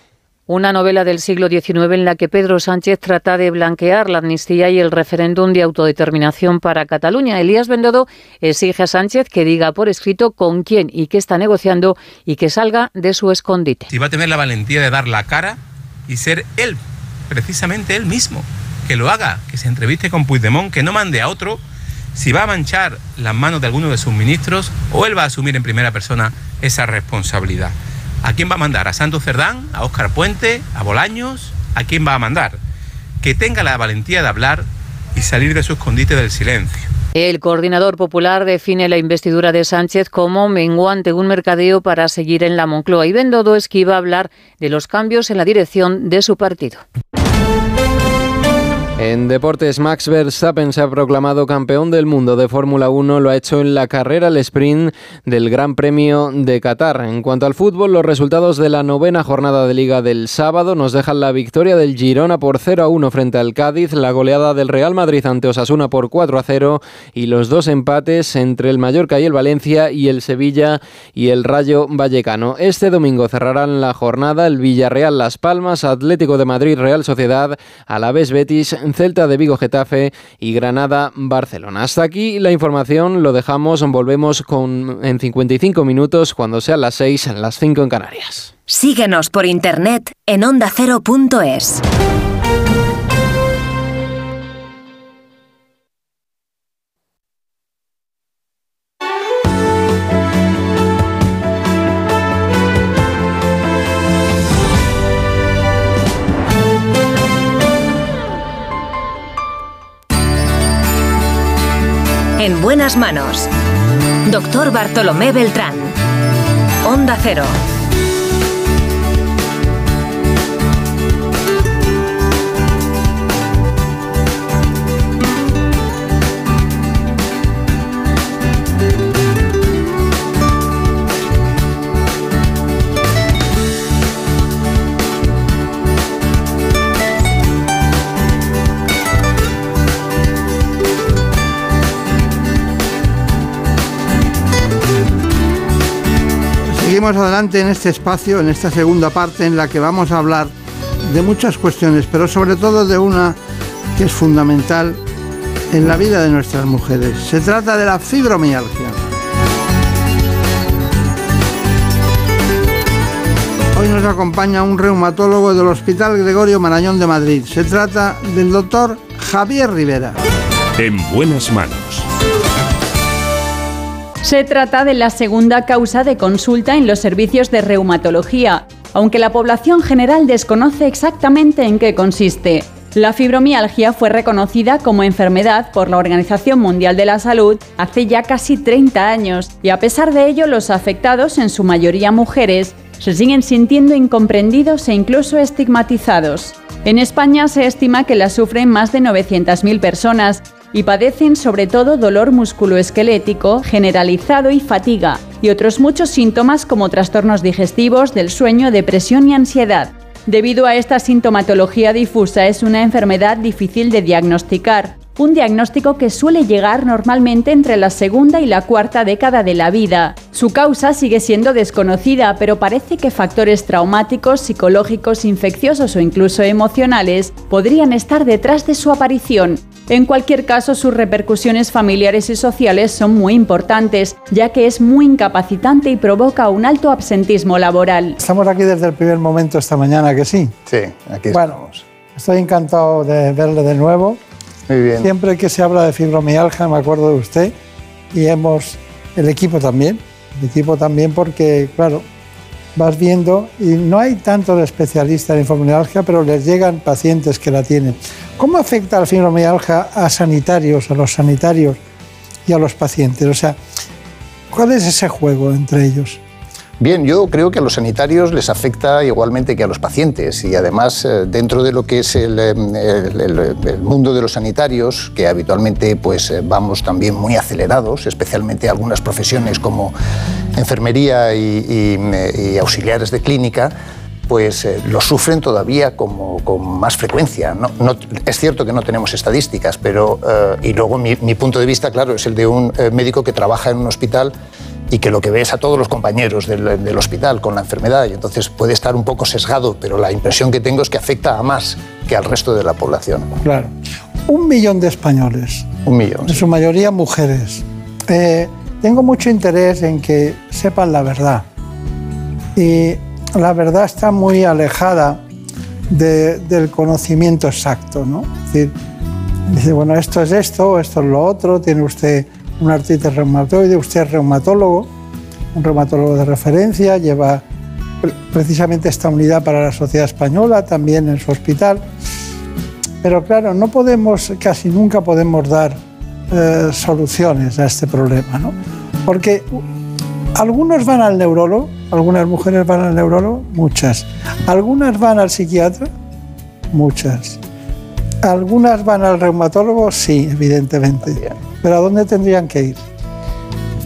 Una novela del siglo XIX en la que Pedro Sánchez trata de blanquear la amnistía y el referéndum de autodeterminación para Cataluña. Elías Bendodo exige a Sánchez que diga por escrito con quién y qué está negociando y que salga de su escondite. Si va a tener la valentía de dar la cara y ser él, precisamente él mismo, que lo haga, que se entreviste con Puigdemont, que no mande a otro, si va a manchar las manos de alguno de sus ministros o él va a asumir en primera persona esa responsabilidad. ¿A quién va a mandar? ¿A Santos Cerdán? ¿A Óscar Puente? ¿A Bolaños? ¿A quién va a mandar? Que tenga la valentía de hablar y salir de su escondite del silencio. El coordinador popular define la investidura de Sánchez como menguante un mercadeo para seguir en la Moncloa y Bendodo esquiva hablar de los cambios en la dirección de su partido. En deportes, Max Verstappen se ha proclamado campeón del mundo de Fórmula 1. Lo ha hecho en la carrera al sprint del Gran Premio de Qatar. En cuanto al fútbol, los resultados de la novena jornada de Liga del sábado nos dejan la victoria del Girona por 0 a 1 frente al Cádiz, la goleada del Real Madrid ante Osasuna por 4 a 0 y los dos empates entre el Mallorca y el Valencia y el Sevilla y el Rayo Vallecano. Este domingo cerrarán la jornada el Villarreal Las Palmas, Atlético de Madrid, Real Sociedad, Alavés Betis, Celta de Vigo Getafe y Granada Barcelona. Hasta aquí la información, lo dejamos, volvemos con, en 55 minutos cuando sean las 6, las 5 en Canarias. Síguenos por internet en ondacero.es. En buenas manos. Doctor Bartolomé Beltrán. Onda Cero. Seguimos adelante en este espacio, en esta segunda parte en la que vamos a hablar de muchas cuestiones, pero sobre todo de una que es fundamental en la vida de nuestras mujeres. Se trata de la fibromialgia. Hoy nos acompaña un reumatólogo del Hospital Gregorio Marañón de Madrid. Se trata del doctor Javier Rivera. En buenas manos. Se trata de la segunda causa de consulta en los servicios de reumatología, aunque la población general desconoce exactamente en qué consiste. La fibromialgia fue reconocida como enfermedad por la Organización Mundial de la Salud hace ya casi 30 años y a pesar de ello los afectados, en su mayoría mujeres, se siguen sintiendo incomprendidos e incluso estigmatizados. En España se estima que la sufren más de 900.000 personas y padecen sobre todo dolor musculoesquelético generalizado y fatiga, y otros muchos síntomas como trastornos digestivos, del sueño, depresión y ansiedad. Debido a esta sintomatología difusa es una enfermedad difícil de diagnosticar, un diagnóstico que suele llegar normalmente entre la segunda y la cuarta década de la vida. Su causa sigue siendo desconocida, pero parece que factores traumáticos, psicológicos, infecciosos o incluso emocionales podrían estar detrás de su aparición. En cualquier caso, sus repercusiones familiares y sociales son muy importantes, ya que es muy incapacitante y provoca un alto absentismo laboral. Estamos aquí desde el primer momento esta mañana, que sí. Sí, aquí Bueno, estamos. estoy encantado de verle de nuevo. Siempre que se habla de fibromialgia me acuerdo de usted y hemos, el equipo también, el equipo también porque, claro, vas viendo y no hay tantos especialistas en fibromialgia, pero les llegan pacientes que la tienen. ¿Cómo afecta la fibromialgia a sanitarios, a los sanitarios y a los pacientes? O sea, ¿cuál es ese juego entre ellos? Bien, yo creo que a los sanitarios les afecta igualmente que a los pacientes y además eh, dentro de lo que es el, eh, el- el- el mundo de los sanitarios, que habitualmente pues eh, vamos también muy acelerados, especialmente algunas profesiones como enfermería y, y- y auxiliares de clínica, pues eh, lo sufren todavía como, con más frecuencia. No, no- es cierto que no tenemos estadísticas, pero, eh, y luego mi, mi punto de vista, claro, es el de un eh, médico que trabaja en un hospital y que lo que ve es a todos los compañeros del, del hospital con la enfermedad y entonces puede estar un poco sesgado, pero la impresión que tengo es que afecta a más que al resto de la población. Claro. Un millón de españoles, Un millón. en su mayoría mujeres. Eh, tengo mucho interés en que sepan la verdad. Y la verdad está muy alejada de- del conocimiento exacto, ¿no? Es decir, dice, bueno, esto es esto, esto es lo otro, tiene usted un artritis reumatoide, usted es reumatólogo, un reumatólogo de referencia, lleva pre- precisamente esta unidad para la sociedad española también en su hospital. Pero claro, no podemos, casi nunca podemos dar eh, soluciones a este problema, ¿no? Porque algunos van al neurólogo, algunas mujeres van al neurólogo, muchas. Algunas van al psiquiatra, muchas. Algunas van al reumatólogo, sí, evidentemente. Pero ¿a dónde tendrían que ir?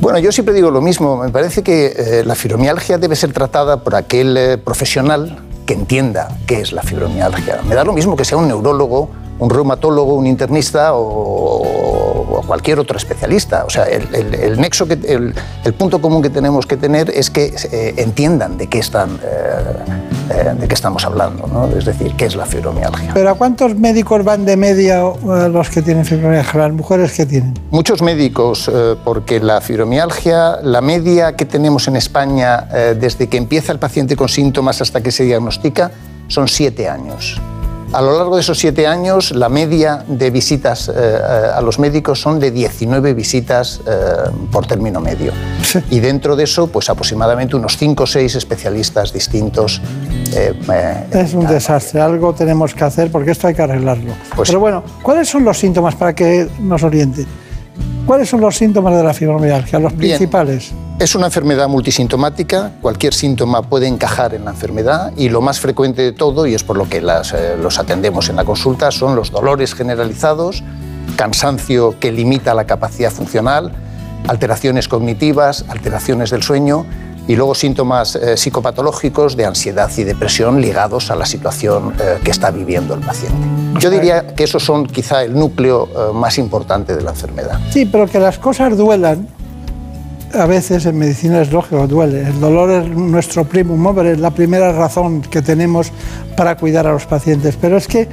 Bueno, yo siempre digo lo mismo. Me parece que eh, la fibromialgia debe ser tratada por aquel eh, profesional que entienda qué es la fibromialgia. Me da lo mismo que sea un neurólogo, un reumatólogo, un internista o, o cualquier otro especialista. O sea, el, el- el nexo, que, el, el punto común que tenemos que tener es que eh, entiendan de qué están, eh, eh, de qué estamos hablando, ¿no? es decir, qué es la fibromialgia. ¿Pero a cuántos médicos van de media los que tienen fibromialgia, las mujeres que tienen? Muchos médicos, eh, porque la fibromialgia, la media que tenemos en España desde que empieza el paciente con síntomas hasta que se diagnostica son siete años. A lo largo de esos siete años, la media de visitas eh, a los médicos son de 19 visitas eh, por término medio. Y dentro de eso, pues aproximadamente unos 5 o 6 especialistas distintos. Eh, es un desastre, algo tenemos que hacer porque esto hay que arreglarlo. Pues Pero bueno, ¿cuáles son los síntomas para que nos oriente? ¿Cuáles son los síntomas de la fibromialgia, los Bien. principales? Es una enfermedad multisintomática, cualquier síntoma puede encajar en la enfermedad y lo más frecuente de todo, y es por lo que las, eh, los atendemos en la consulta, son los dolores generalizados, cansancio que limita la capacidad funcional, alteraciones cognitivas, alteraciones del sueño y luego síntomas eh, psicopatológicos de ansiedad y depresión ligados a la situación eh, que está viviendo el paciente. Yo diría que esos son quizá el núcleo eh, más importante de la enfermedad. Sí, pero que las cosas duelan, a veces en medicina es lógico, duele. El dolor es nuestro primum mover, es la primera razón que tenemos para cuidar a los pacientes. Pero es que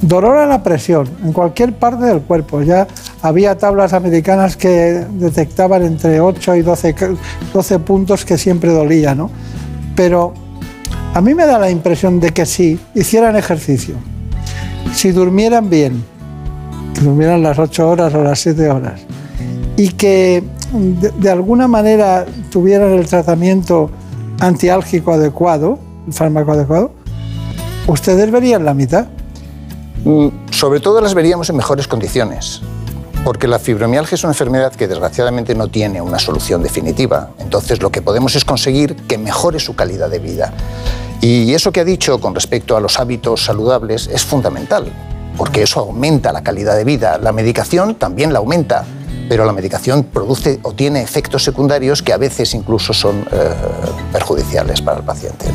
dolor a la presión, en cualquier parte del cuerpo. Ya había tablas americanas que detectaban entre 8 y 12, ca- 12 puntos que siempre dolía, ¿no? Pero a mí me da la impresión de que si hicieran ejercicio, si durmieran bien, que durmieran las 8 horas o las 7 horas, y que de, alguna manera tuvieran el tratamiento antiálgico adecuado, el fármaco adecuado, ustedes verían la mitad. Mm, Sobre todo las veríamos en mejores condiciones, porque la fibromialgia es una enfermedad que desgraciadamente no tiene una solución definitiva. Entonces lo que podemos es conseguir que mejore su calidad de vida. Y eso que ha dicho con respecto a los hábitos saludables es fundamental, porque eso aumenta la calidad de vida. La medicación también la aumenta, pero la medicación produce o tiene efectos secundarios que a veces incluso son eh, perjudiciales para el paciente.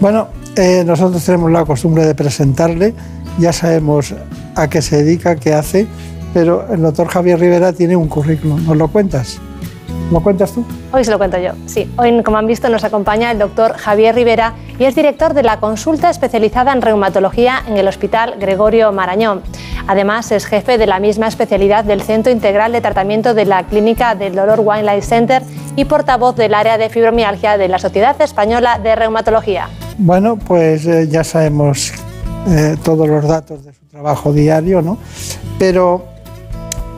Bueno, eh, nosotros tenemos la costumbre de presentarle, ya sabemos a qué se dedica, qué hace, pero el doctor Javier Rivera tiene un currículum. ¿Nos lo cuentas? ¿Lo cuentas tú? Hoy se lo cuento yo. Sí, hoy, como han visto, nos acompaña el doctor Javier Rivera y es director de la consulta especializada en reumatología en el Hospital Gregorio Marañón. Además, es jefe de la misma especialidad del Centro Integral de Tratamiento de la Clínica del Dolor Wine Life Center y portavoz del área de fibromialgia de la Sociedad Española de Reumatología. Bueno, pues eh, ya sabemos eh, todos los datos de su trabajo diario, ¿no? Pero,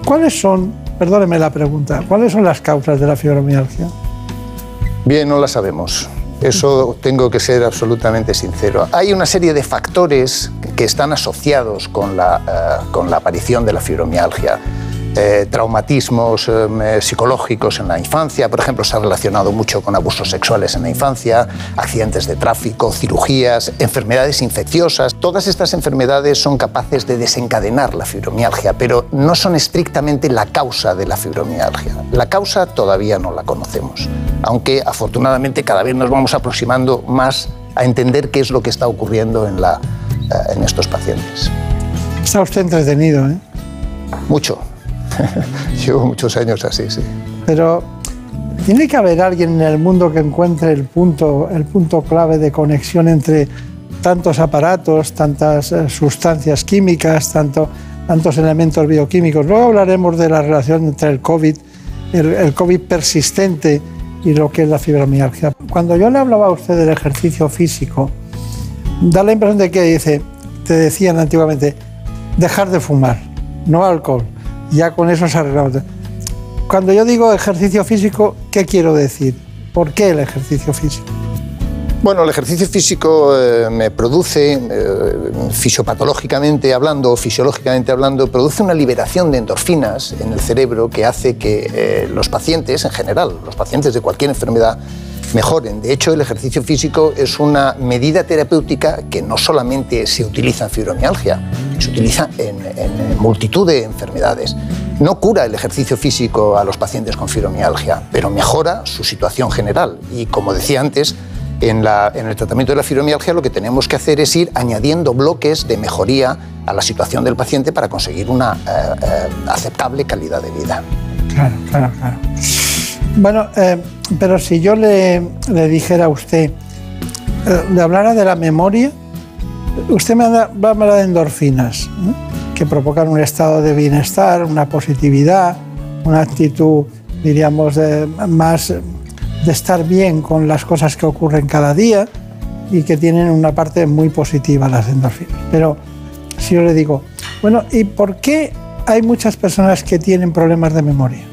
¿cuáles son, perdóneme la pregunta, cuáles son las causas de la fibromialgia? Bien, no la sabemos. Eso tengo que ser absolutamente sincero. Hay una serie de factores que están asociados con la, eh, con la aparición de la fibromialgia. Eh, traumatismos eh, psicológicos en la infancia, por ejemplo, se ha relacionado mucho con abusos sexuales en la infancia, accidentes de tráfico, cirugías, enfermedades infecciosas. Todas estas enfermedades son capaces de desencadenar la fibromialgia, pero no son estrictamente la causa de la fibromialgia. La causa todavía no la conocemos, aunque afortunadamente cada vez nos vamos aproximando más a entender qué es lo que está ocurriendo en, la, eh, en estos pacientes. Está usted entretenido, ¿eh? Mucho. *laughs* Llevo muchos años así, sí. Pero tiene que haber alguien en el mundo que encuentre el punto, el punto clave de conexión entre tantos aparatos, tantas eh, sustancias químicas, tanto, tantos elementos bioquímicos. Luego hablaremos de la relación entre el COVID, el, el COVID persistente y lo que es la fibromialgia. Cuando yo le hablaba a usted del ejercicio físico, da la impresión de que dice, te decían antiguamente, dejar de fumar, no alcohol. Ya con eso se arreglaba. Cuando yo digo ejercicio físico, ¿qué quiero decir? ¿Por qué el ejercicio físico? Bueno, el ejercicio físico eh, me produce, eh, fisiopatológicamente hablando, fisiológicamente hablando, produce una liberación de endorfinas en el cerebro que hace que eh, los pacientes, en general, los pacientes de cualquier enfermedad, mejoren. De hecho, el ejercicio físico es una medida terapéutica que no solamente se utiliza en fibromialgia, se utiliza en, multitud de enfermedades. No cura el ejercicio físico a los pacientes con fibromialgia, pero mejora su situación general. Y como decía antes, en el tratamiento de la fibromialgia lo que tenemos que hacer es ir añadiendo bloques de mejoría a la situación del paciente para conseguir una eh, eh, aceptable calidad de vida. Claro, claro, claro. Bueno, eh, pero si yo le, dijera a usted eh, le hablara de la memoria, usted me va a de endorfinas, que provocan un estado de bienestar, una positividad, una actitud, diríamos, de, más de estar bien con las cosas que ocurren cada día y que tienen una parte muy positiva las endorfinas. Pero si yo le digo, bueno, ¿y por qué hay muchas personas que tienen problemas de memoria?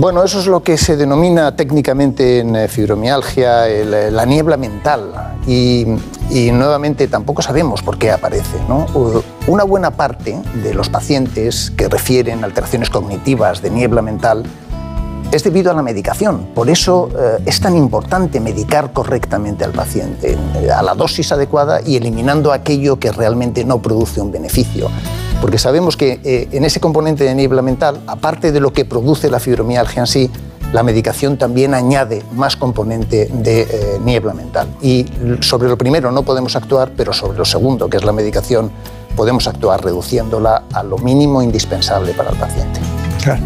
Bueno, eso es lo que se denomina técnicamente en eh, fibromialgia la niebla mental y, nuevamente tampoco sabemos por qué aparece. Una buena parte de los pacientes que refieren alteraciones cognitivas de niebla mental es debido a la medicación. Por eso eh, es tan importante medicar correctamente al paciente, eh, a la dosis adecuada y eliminando aquello que realmente no produce un beneficio. Porque sabemos que eh, en ese componente de niebla mental, aparte de lo que produce la fibromialgia en sí, la medicación también añade más componente de niebla mental. Y sobre lo primero no podemos actuar, pero sobre lo segundo, que es la medicación, podemos actuar reduciéndola a lo mínimo indispensable para el paciente. Claro.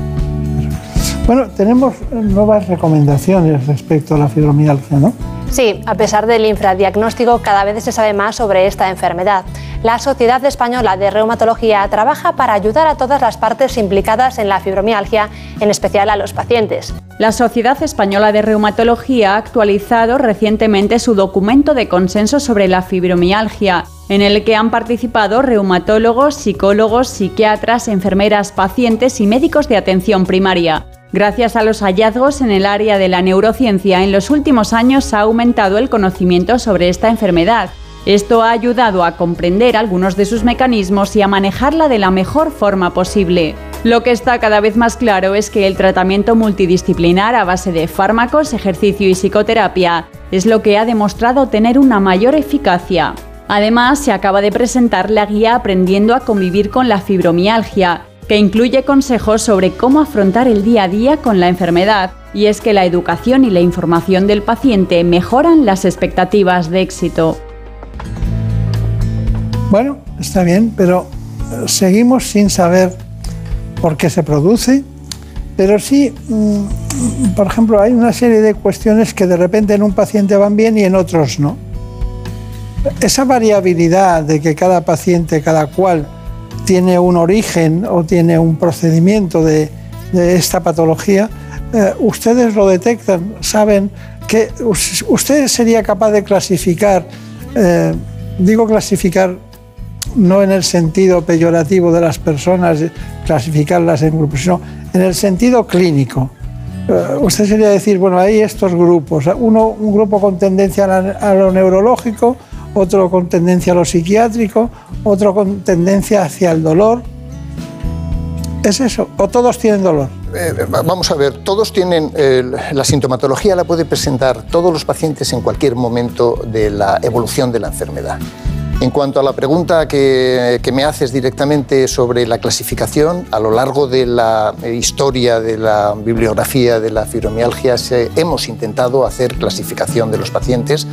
Bueno, tenemos nuevas recomendaciones respecto a la fibromialgia, ¿no? Sí, a pesar del infradiagnóstico, cada vez se sabe más sobre esta enfermedad. La Sociedad Española de Reumatología trabaja para ayudar a todas las partes implicadas en la fibromialgia, en especial a los pacientes. La Sociedad Española de Reumatología ha actualizado recientemente su documento de consenso sobre la fibromialgia, en el que han participado reumatólogos, psicólogos, psiquiatras, enfermeras, pacientes y médicos de atención primaria. Gracias a los hallazgos en el área de la neurociencia, en los últimos años ha aumentado el conocimiento sobre esta enfermedad. Esto ha ayudado a comprender algunos de sus mecanismos y a manejarla de la mejor forma posible. Lo que está cada vez más claro es que el tratamiento multidisciplinar a base de fármacos, ejercicio y psicoterapia es lo que ha demostrado tener una mayor eficacia. Además, se acaba de presentar la guía Aprendiendo a convivir con la fibromialgia, que incluye consejos sobre cómo afrontar el día a día con la enfermedad, y es que la educación y la información del paciente mejoran las expectativas de éxito. Bueno, está bien, pero eh, seguimos sin saber por qué se produce, pero sí, mm, por ejemplo, hay una serie de cuestiones que de repente en un paciente van bien y en otros no. Esa variabilidad de que cada paciente, cada cual, tiene un origen o tiene un procedimiento de, esta patología, eh, ustedes lo detectan, saben que usted sería capaz de clasificar, eh, digo clasificar no en el sentido peyorativo de las personas, clasificarlas en grupos, sino en el sentido clínico. Eh, usted sería decir, bueno, hay estos grupos, uno, un grupo con tendencia a lo neurológico, otro con tendencia a lo psiquiátrico, otro con tendencia hacia el dolor. ¿Es eso? ¿O todos tienen dolor? Eh, vamos a ver, todos tienen, la sintomatología la puede presentar todos los pacientes en cualquier momento de la evolución de la enfermedad. En cuanto a la pregunta que, que, me haces directamente sobre la clasificación, a lo largo de la historia de la bibliografía de la fibromialgia hemos intentado hacer clasificación de los pacientes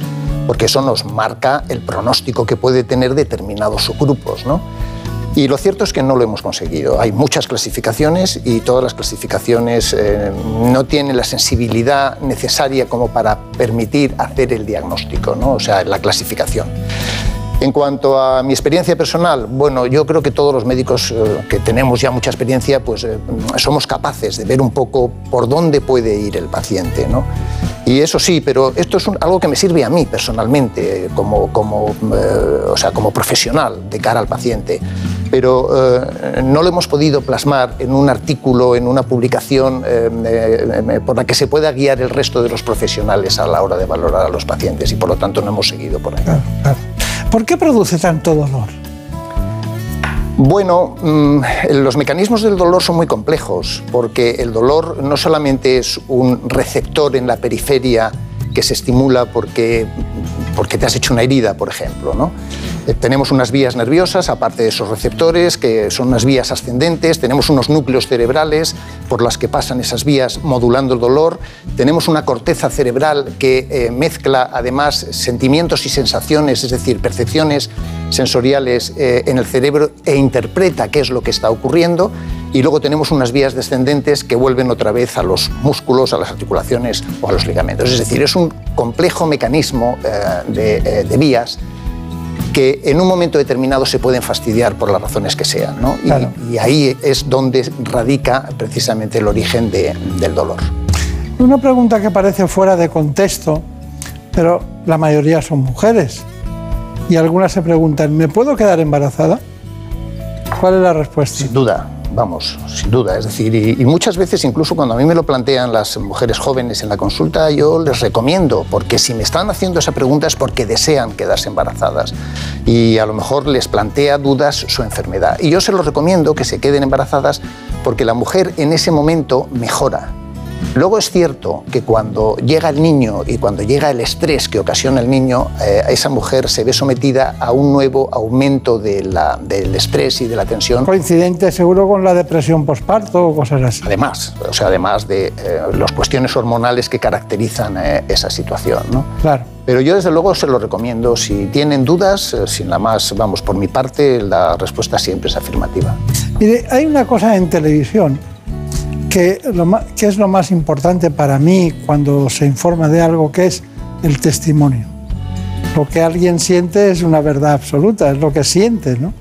porque eso nos marca el pronóstico que puede tener determinados subgrupos. ¿no? Y lo cierto es que no lo hemos conseguido. Hay muchas clasificaciones y todas las clasificaciones eh, no tienen la sensibilidad necesaria como para permitir hacer el diagnóstico, ¿no? o sea, la clasificación. En cuanto a mi experiencia personal, bueno, yo creo que todos los médicos eh, que tenemos ya mucha experiencia, pues eh, somos capaces de ver un poco por dónde puede ir el paciente, ¿no? Y eso sí, pero esto es algo que me sirve a mí personalmente, como, como, eh, o sea, como profesional de cara al paciente. Pero no lo hemos podido plasmar en un artículo, en una publicación por la que se pueda guiar el resto de los profesionales a la hora de valorar a los pacientes y por lo tanto no hemos seguido por ahí. ¿Por qué produce tanto dolor? Bueno, mm, los mecanismos del dolor son muy complejos, porque el dolor no solamente es un receptor en la periferia que se estimula porque, porque te has hecho una herida, por ejemplo. ¿no? Eh, tenemos unas vías nerviosas, aparte de esos receptores, que son unas vías ascendentes, tenemos unos núcleos cerebrales por las que pasan esas vías modulando el dolor, tenemos una corteza cerebral que eh, mezcla además sentimientos y sensaciones, es decir, percepciones sensoriales eh, en el cerebro e interpreta qué es lo que está ocurriendo y luego tenemos unas vías descendentes que vuelven otra vez a los músculos, a las articulaciones o a los ligamentos. Es decir, es un complejo mecanismo de vías que en un momento determinado se pueden fastidiar por las razones que sean. ¿no? Y- Y, ahí es donde radica precisamente el origen de- del dolor. Una pregunta que parece fuera de contexto, pero la mayoría son mujeres. Y algunas se preguntan, ¿me puedo quedar embarazada? ¿Cuál es la respuesta? Sin duda, vamos, sin duda. Es decir, y, muchas veces, incluso cuando a mí me lo plantean las mujeres jóvenes en la consulta, yo les recomiendo, porque si me están haciendo esa pregunta es porque desean quedarse embarazadas. Y a lo mejor les plantea dudas su enfermedad. Y yo se los recomiendo que se queden embarazadas porque la mujer en ese momento mejora. Luego es cierto que cuando llega el niño y cuando llega el estrés que ocasiona el niño, eh, esa mujer se ve sometida a un nuevo aumento de la- del estrés y de la tensión. Coincidente seguro con la depresión postparto o cosas así. Además, o sea, además de eh, las cuestiones hormonales que caracterizan eh, esa situación. ¿no? Claro. Pero yo desde luego se lo recomiendo. Si tienen dudas, sin la más, vamos, por mi parte, la respuesta siempre es afirmativa. Mire, hay una cosa en televisión que, lo que es lo más importante para mí cuando se informa de algo, que es el testimonio. Lo que alguien siente es una verdad absoluta, es lo que siente, ¿no?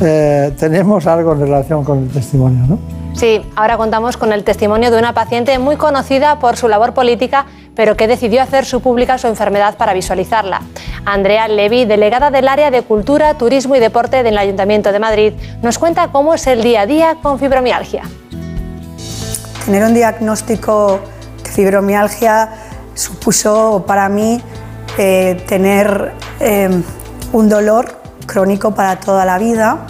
Eh, tenemos algo en relación con el testimonio, ¿no? Sí, ahora contamos con el testimonio de una paciente muy conocida por su labor política, pero que decidió hacer su pública su enfermedad para visualizarla. Andrea Levy, delegada del área de Cultura, Turismo y Deporte del Ayuntamiento de Madrid, nos cuenta cómo es el día a día con fibromialgia. Tener un diagnóstico de fibromialgia supuso para mí eh, tener eh, un dolor crónico para toda la vida,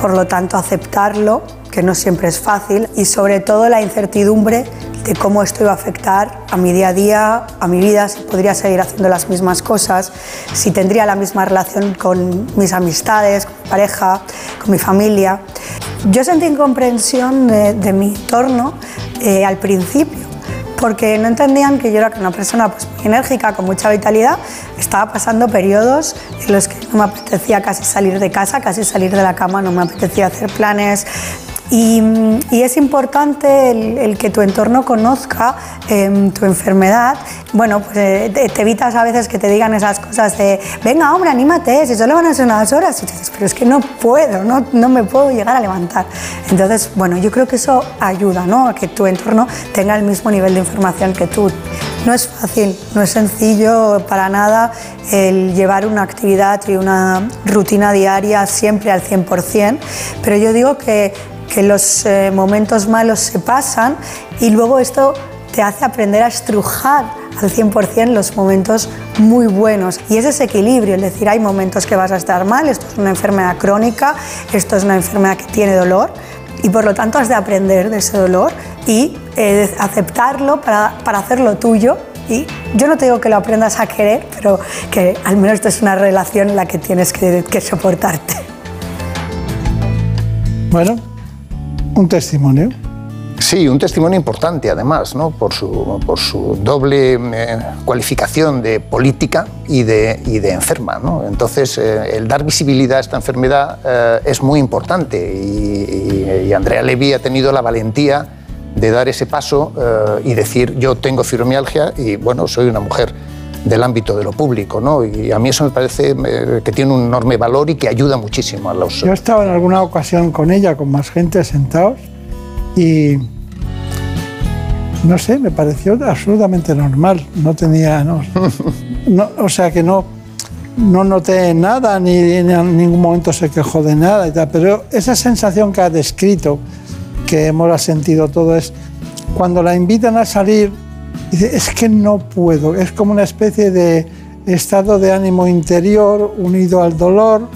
por lo tanto aceptarlo, que no siempre es fácil, y sobre todo la incertidumbre de cómo esto iba a afectar a mi día a día, a mi vida, si podría seguir haciendo las mismas cosas, si tendría la misma relación con mis amistades, con mi pareja, con mi familia. Yo sentí incomprensión de, mi entorno eh, al principio, porque no entendían que yo era una persona pues, muy enérgica, con mucha vitalidad, estaba pasando periodos en los que no me apetecía casi salir de casa, casi salir de la cama, no me apetecía hacer planes. Y, y es importante el, el que tu entorno conozca em, tu enfermedad. Bueno, pues eh, te, evitas a veces que te digan esas cosas de, venga, hombre, anímate, si solo van a ser unas horas. Y dices, pero es que no puedo, no, no me puedo llegar a levantar. Entonces, bueno, yo creo que eso ayuda, ¿no? A que tu entorno tenga el mismo nivel de información que tú. No es fácil, no es sencillo para nada el llevar una actividad y una rutina diaria siempre al 100%, pero yo digo que, que los eh, momentos malos se pasan y luego esto te hace aprender a estrujar al 100% los momentos muy buenos. Y es ese equilibrio, es decir, hay momentos que vas a estar mal, esto es una enfermedad crónica, esto es una enfermedad que tiene dolor, y por lo tanto has de aprender de ese dolor y eh, aceptarlo para, para hacerlo tuyo. Y yo no te digo que lo aprendas a querer, pero que al menos esto es una relación en la que tienes que, que soportarte. Bueno, un testimonio. Sí, un testimonio importante además, ¿no? por, su, por su doble eh, cualificación de política y de, y de enferma. ¿no? Entonces, eh, el dar visibilidad a esta enfermedad eh, es muy importante y, y- Andrea Levy ha tenido la valentía de dar ese paso y decir yo tengo fibromialgia y bueno, soy una mujer del ámbito de lo público. ¿no? Y a mí eso me parece eh, que tiene un enorme valor y que ayuda muchísimo a los... Yo he estado en alguna ocasión con ella, con más gente sentados, y no sé, me pareció absolutamente normal. No tenía, no, *laughs* no- o sea que no, no noté nada, ni, ni en ningún momento se quejó de nada y tal. Pero esa sensación que ha descrito, que hemos sentido todo, es cuando la invitan a salir, dice, es que no puedo. Es como una especie de estado de ánimo interior unido al dolor,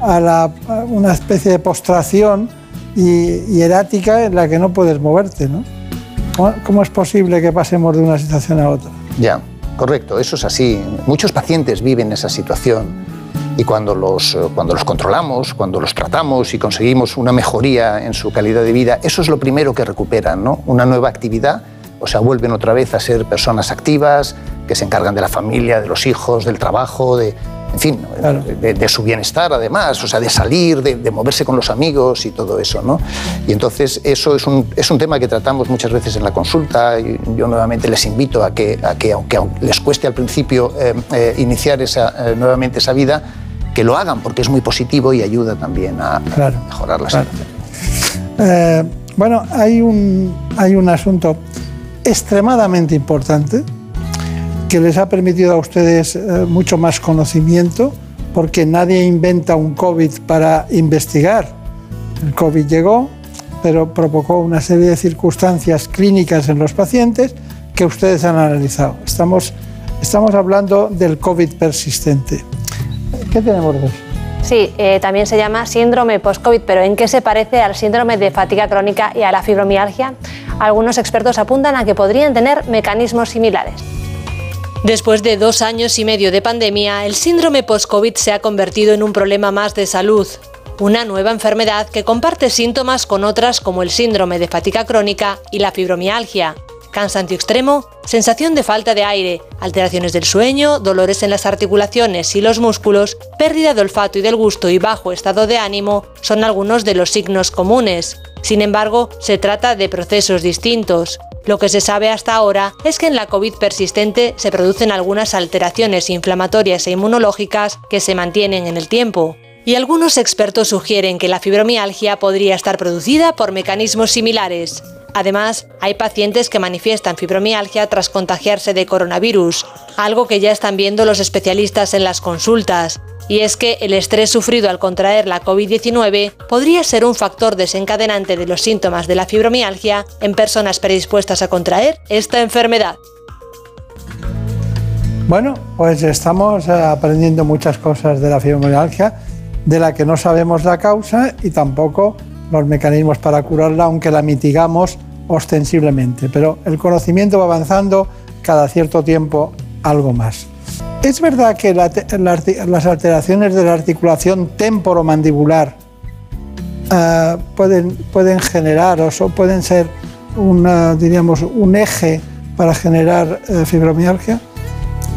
a, una especie de postración y, y erática en la que no puedes moverte. ¿no? ¿Cómo, cómo es posible que pasemos de una situación a otra? Ya, correcto, eso es así. Muchos pacientes viven esa situación y cuando los, eh, cuando los controlamos, cuando los tratamos y conseguimos una mejoría en su calidad de vida, eso es lo primero que recuperan, ¿no? Una nueva actividad, o sea, vuelven otra vez a ser personas activas, que se encargan de la familia, de los hijos, del trabajo, de, en fin, de, de su bienestar además, o sea, de salir, de, de moverse con los amigos y todo eso, ¿no? Y entonces eso es un, es un tema que tratamos muchas veces en la consulta. y Yo nuevamente les invito a que, a que aunque aunque les cueste al principio eh, eh, iniciar esa, eh, nuevamente esa vida, que lo hagan porque es muy positivo y ayuda también a, a mejorar la salud. Eh, bueno, hay un, hay un asunto extremadamente importante que les ha permitido a ustedes eh, mucho más conocimiento, porque nadie inventa un COVID para investigar. El COVID llegó, pero provocó una serie de circunstancias clínicas en los pacientes que ustedes han analizado. Estamos, estamos hablando del COVID persistente. ¿Qué tenemos de eso? Sí, eh, también se llama síndrome post-COVID, pero ¿en qué se parece al síndrome de fatiga crónica y a la fibromialgia? Algunos expertos apuntan a que podrían tener mecanismos similares. Después de dos años y medio de pandemia, el síndrome post-COVID se ha convertido en un problema más de salud. Una nueva enfermedad que comparte síntomas con otras como el síndrome de fatiga crónica y la fibromialgia. Cansancio extremo, sensación de falta de aire, alteraciones del sueño, dolores en las articulaciones y los músculos, pérdida de olfato y del gusto y bajo estado de ánimo son algunos de los signos comunes. Sin embargo, se trata de procesos distintos. Lo que se sabe hasta ahora es que en la COVID persistente se producen algunas alteraciones inflamatorias e inmunológicas que se mantienen en el tiempo. Y algunos expertos sugieren que la fibromialgia podría estar producida por mecanismos similares. Además, hay pacientes que manifiestan fibromialgia tras contagiarse de coronavirus, algo que ya están viendo los especialistas en las consultas. Y es que el estrés sufrido al contraer la COVID-19 podría ser un factor desencadenante de los síntomas de la fibromialgia en personas predispuestas a contraer esta enfermedad. Bueno, pues estamos eh, aprendiendo muchas cosas de la fibromialgia, de la que no sabemos la causa y tampoco los mecanismos para curarla, aunque la mitigamos ostensiblemente. Pero el conocimiento va avanzando cada cierto tiempo algo más. ¿Es verdad que las alteraciones de la articulación temporomandibular eh, pueden, pueden generar o so- pueden ser diríamos, un eje para generar eh, fibromialgia?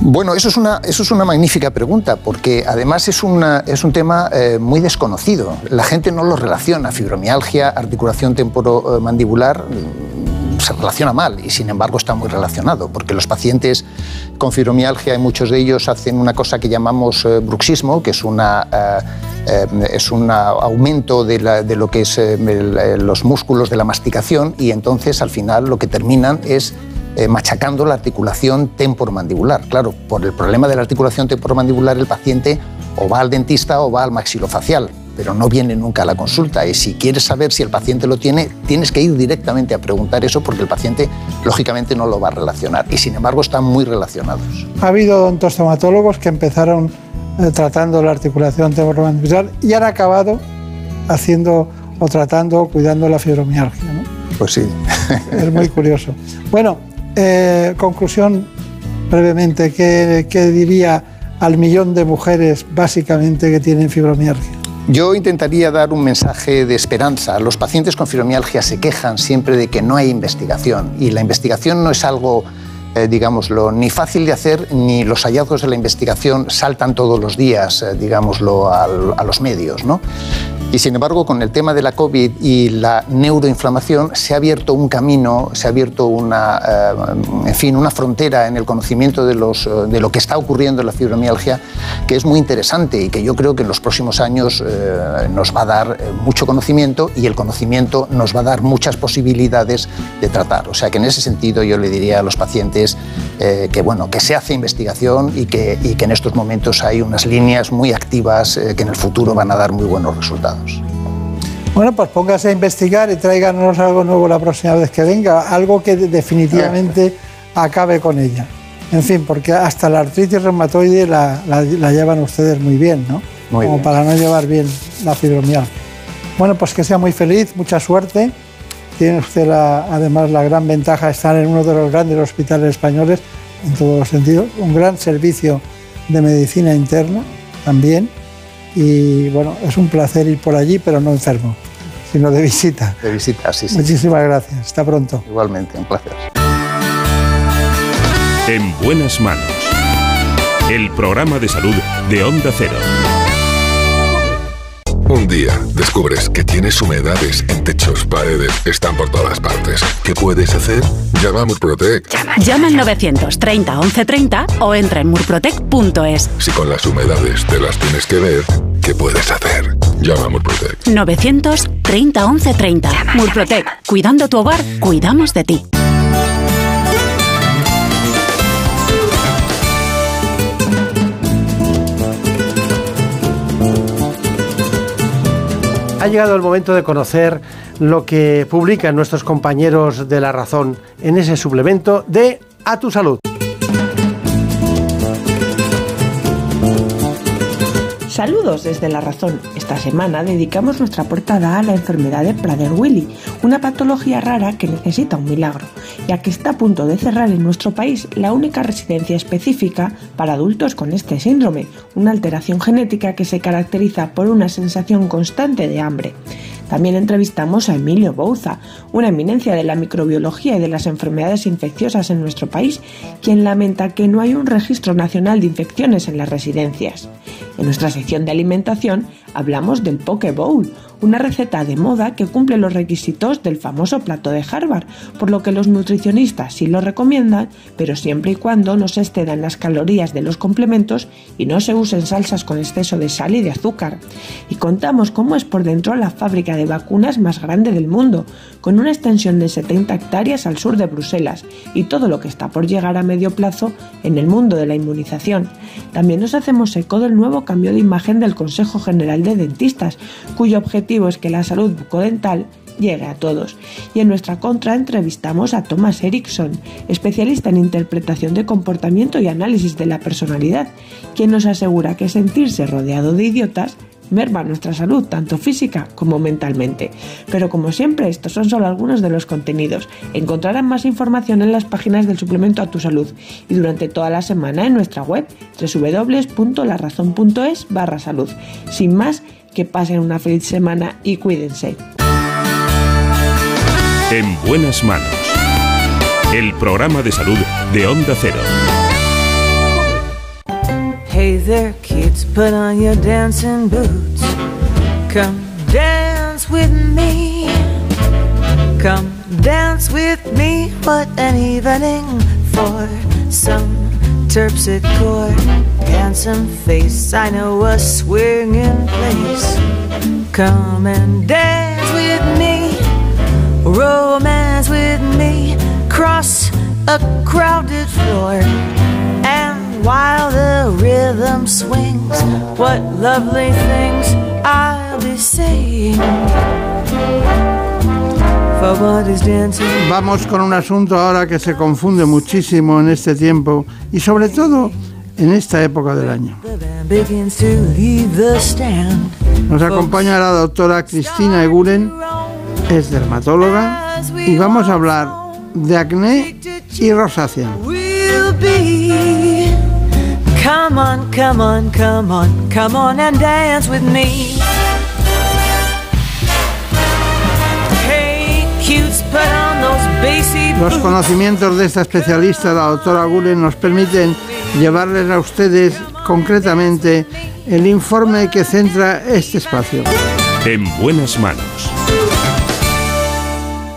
Bueno, eso es una, eso es una magnífica pregunta, porque además es, una- es un tema eh, muy desconocido. La gente no lo relaciona. Fibromialgia, articulación temporomandibular, mm, se relaciona mal y sin embargo está muy relacionado, porque los pacientes con fibromialgia, y muchos de ellos hacen una cosa que llamamos eh, bruxismo, que es una... eh, eh, es un aumento de, lo que es eh, eh, los músculos de la masticación y entonces al final lo que terminan es eh, machacando la articulación temporomandibular. Claro, por el problema de la articulación temporomandibular el paciente o va al dentista o va al maxilofacial, pero no viene nunca a la consulta. Y si quieres saber si el paciente lo tiene, tienes que ir directamente a preguntar eso porque el paciente lógicamente no lo va a relacionar. Y sin embargo están muy relacionados. Ha habido odontostomatólogos que empezaron eh, tratando la articulación temporomandibular y han acabado haciendo o tratando o cuidando la fibromialgia. ¿no? Pues sí. Es muy curioso. Bueno, eh, conclusión brevemente, ¿qué, diría al millón de mujeres básicamente que tienen fibromialgia? Yo intentaría dar un mensaje de esperanza. Los pacientes con fibromialgia se quejan siempre de que no hay investigación y la investigación no es algo, eh, digámoslo, ni fácil de hacer ni los hallazgos de la investigación saltan todos los días, eh, digámoslo, a los medios, ¿no? Y sin embargo, con el tema de la COVID y la neuroinflamación, se ha abierto un camino, se ha abierto una, eh, en fin, una frontera en el conocimiento eh, de lo que está ocurriendo en la fibromialgia, que es muy interesante y que yo creo que en los próximos años eh, nos va a dar mucho conocimiento y el conocimiento nos va a dar muchas posibilidades de tratar. O sea que en ese sentido yo le diría a los pacientes que, bueno, que se hace investigación y que, en estos momentos hay unas líneas muy activas que en el futuro van a dar muy buenos resultados. Bueno, pues póngase a investigar y tráiganos algo nuevo la próxima vez que venga, algo que de- definitivamente acabe con ella. En fin, porque hasta la artritis reumatoide la, la- la llevan ustedes muy bien, ¿no? Muy Como bien. para no llevar bien la fibromialgia. Bueno, pues que sea muy feliz, mucha suerte. Tiene usted la- además la gran ventaja de estar en uno de los grandes hospitales españoles, en todos los sentidos, un gran servicio de medicina interna también. Y bueno, es un placer ir por allí, pero no enfermo, sino de visita. De visita, sí, sí. Muchísimas gracias. Hasta pronto. Igualmente, un placer. En buenas manos. El programa de salud de Onda Cero. Un día descubres que tienes humedades en techos, paredes, están por todas partes. ¿Qué puedes hacer? Llama a Murprotec. Llama al 930 1130 o entra en murprotec.es. Si con las humedades te las tienes que ver, ¿qué puedes hacer? Llama a Murprotec. 930 1130. Murprotec. Cuidando tu hogar, cuidamos de ti. Ha llegado el momento de conocer lo que publican nuestros compañeros de La Razón en ese suplemento de A tu Salud. Saludos desde La Razón. Esta semana dedicamos nuestra portada a la enfermedad de Prader-Willi, una patología rara que necesita un milagro, ya que está a punto de cerrar en nuestro país la única residencia específica para adultos con este síndrome, una alteración genética que se caracteriza por una sensación constante de hambre. También entrevistamos a Emilio Bouza, una eminencia de la microbiología y de las enfermedades infecciosas en nuestro país, quien lamenta que no hay un registro nacional de infecciones en las residencias. En nuestra sección de alimentación hablamos del Poke Bowl, una receta de moda que cumple los requisitos del famoso plato de Harvard, por lo que los nutricionistas sí lo recomiendan, pero siempre y cuando no se excedan las calorías de los complementos y no se usen salsas con exceso de sal y de azúcar. Y contamos cómo es por dentro la fábrica de vacunas más grande del mundo, con una extensión de 70 hectáreas al sur de Bruselas y todo lo que está por llegar a medio plazo en el mundo de la inmunización. También nos hacemos eco del nuevo cambio de imagen del Consejo General de Dentistas, cuyo objetivo es que la salud bucodental llegue a todos. Y en nuestra contra entrevistamos a Thomas Erickson, especialista en interpretación de comportamiento y análisis de la personalidad, quien nos asegura que sentirse rodeado de idiotas merma nuestra salud, tanto física como mentalmente. Pero como siempre, estos son solo algunos de los contenidos. Encontrarán más información en las páginas del suplemento a tu salud y durante toda la semana en nuestra web www.larazón.es barra salud. Sin más, que pasen una feliz semana y cuídense. En buenas manos. El programa de salud de Onda Cero. Hey there, kids, put on your dancing boots. Come dance with me. Come dance with me. What an evening for some terpsichore. Handsome face, I know a swinging place. Come and dance with me. Romance with me. Cross a crowded floor. And while the rhythm swings, what lovely things I'll be saying. Vamos con un asunto ahora que se confunde muchísimo en este tiempo y sobre todo en esta época del año. Nos acompaña la doctora Cristina Eguren, es dermatóloga y vamos a hablar de acné y rosácea. Come on, come on, come on, come on and dance with me. Los conocimientos de esta especialista, la doctora Gulen, nos permiten llevarles a ustedes concretamente el informe que centra este espacio. En buenas manos.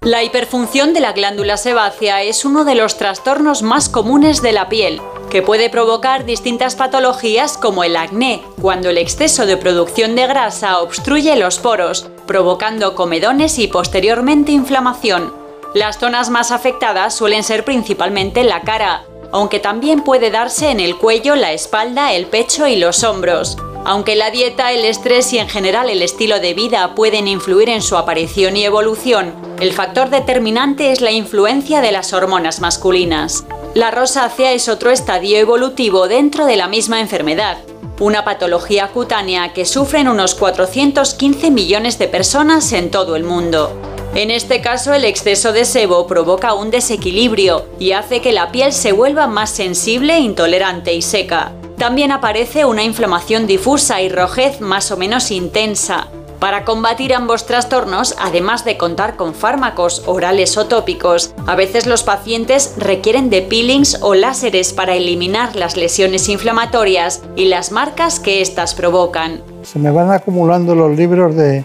La hiperfunción de la glándula sebácea es uno de los trastornos más comunes de la piel, que puede provocar distintas patologías como el acné, cuando el exceso de producción de grasa obstruye los poros, provocando comedones y posteriormente inflamación. Las zonas más afectadas suelen ser principalmente la cara, aunque también puede darse en el cuello, la espalda, el pecho y los hombros. Aunque la dieta, el estrés y en general el estilo de vida pueden influir en su aparición y evolución, el factor determinante es la influencia de las hormonas masculinas. La rosácea es otro estadio evolutivo dentro de la misma enfermedad, una patología cutánea que sufren unos 415 millones de personas en todo el mundo. En este caso, el exceso de sebo provoca un desequilibrio y hace que la piel se vuelva más sensible, intolerante y seca. También aparece una inflamación difusa y rojez más o menos intensa. Para combatir ambos trastornos, además de contar con fármacos orales o tópicos, a veces los pacientes requieren de peelings o láseres para eliminar las lesiones inflamatorias y las marcas que éstas provocan. Se me van acumulando los libros de,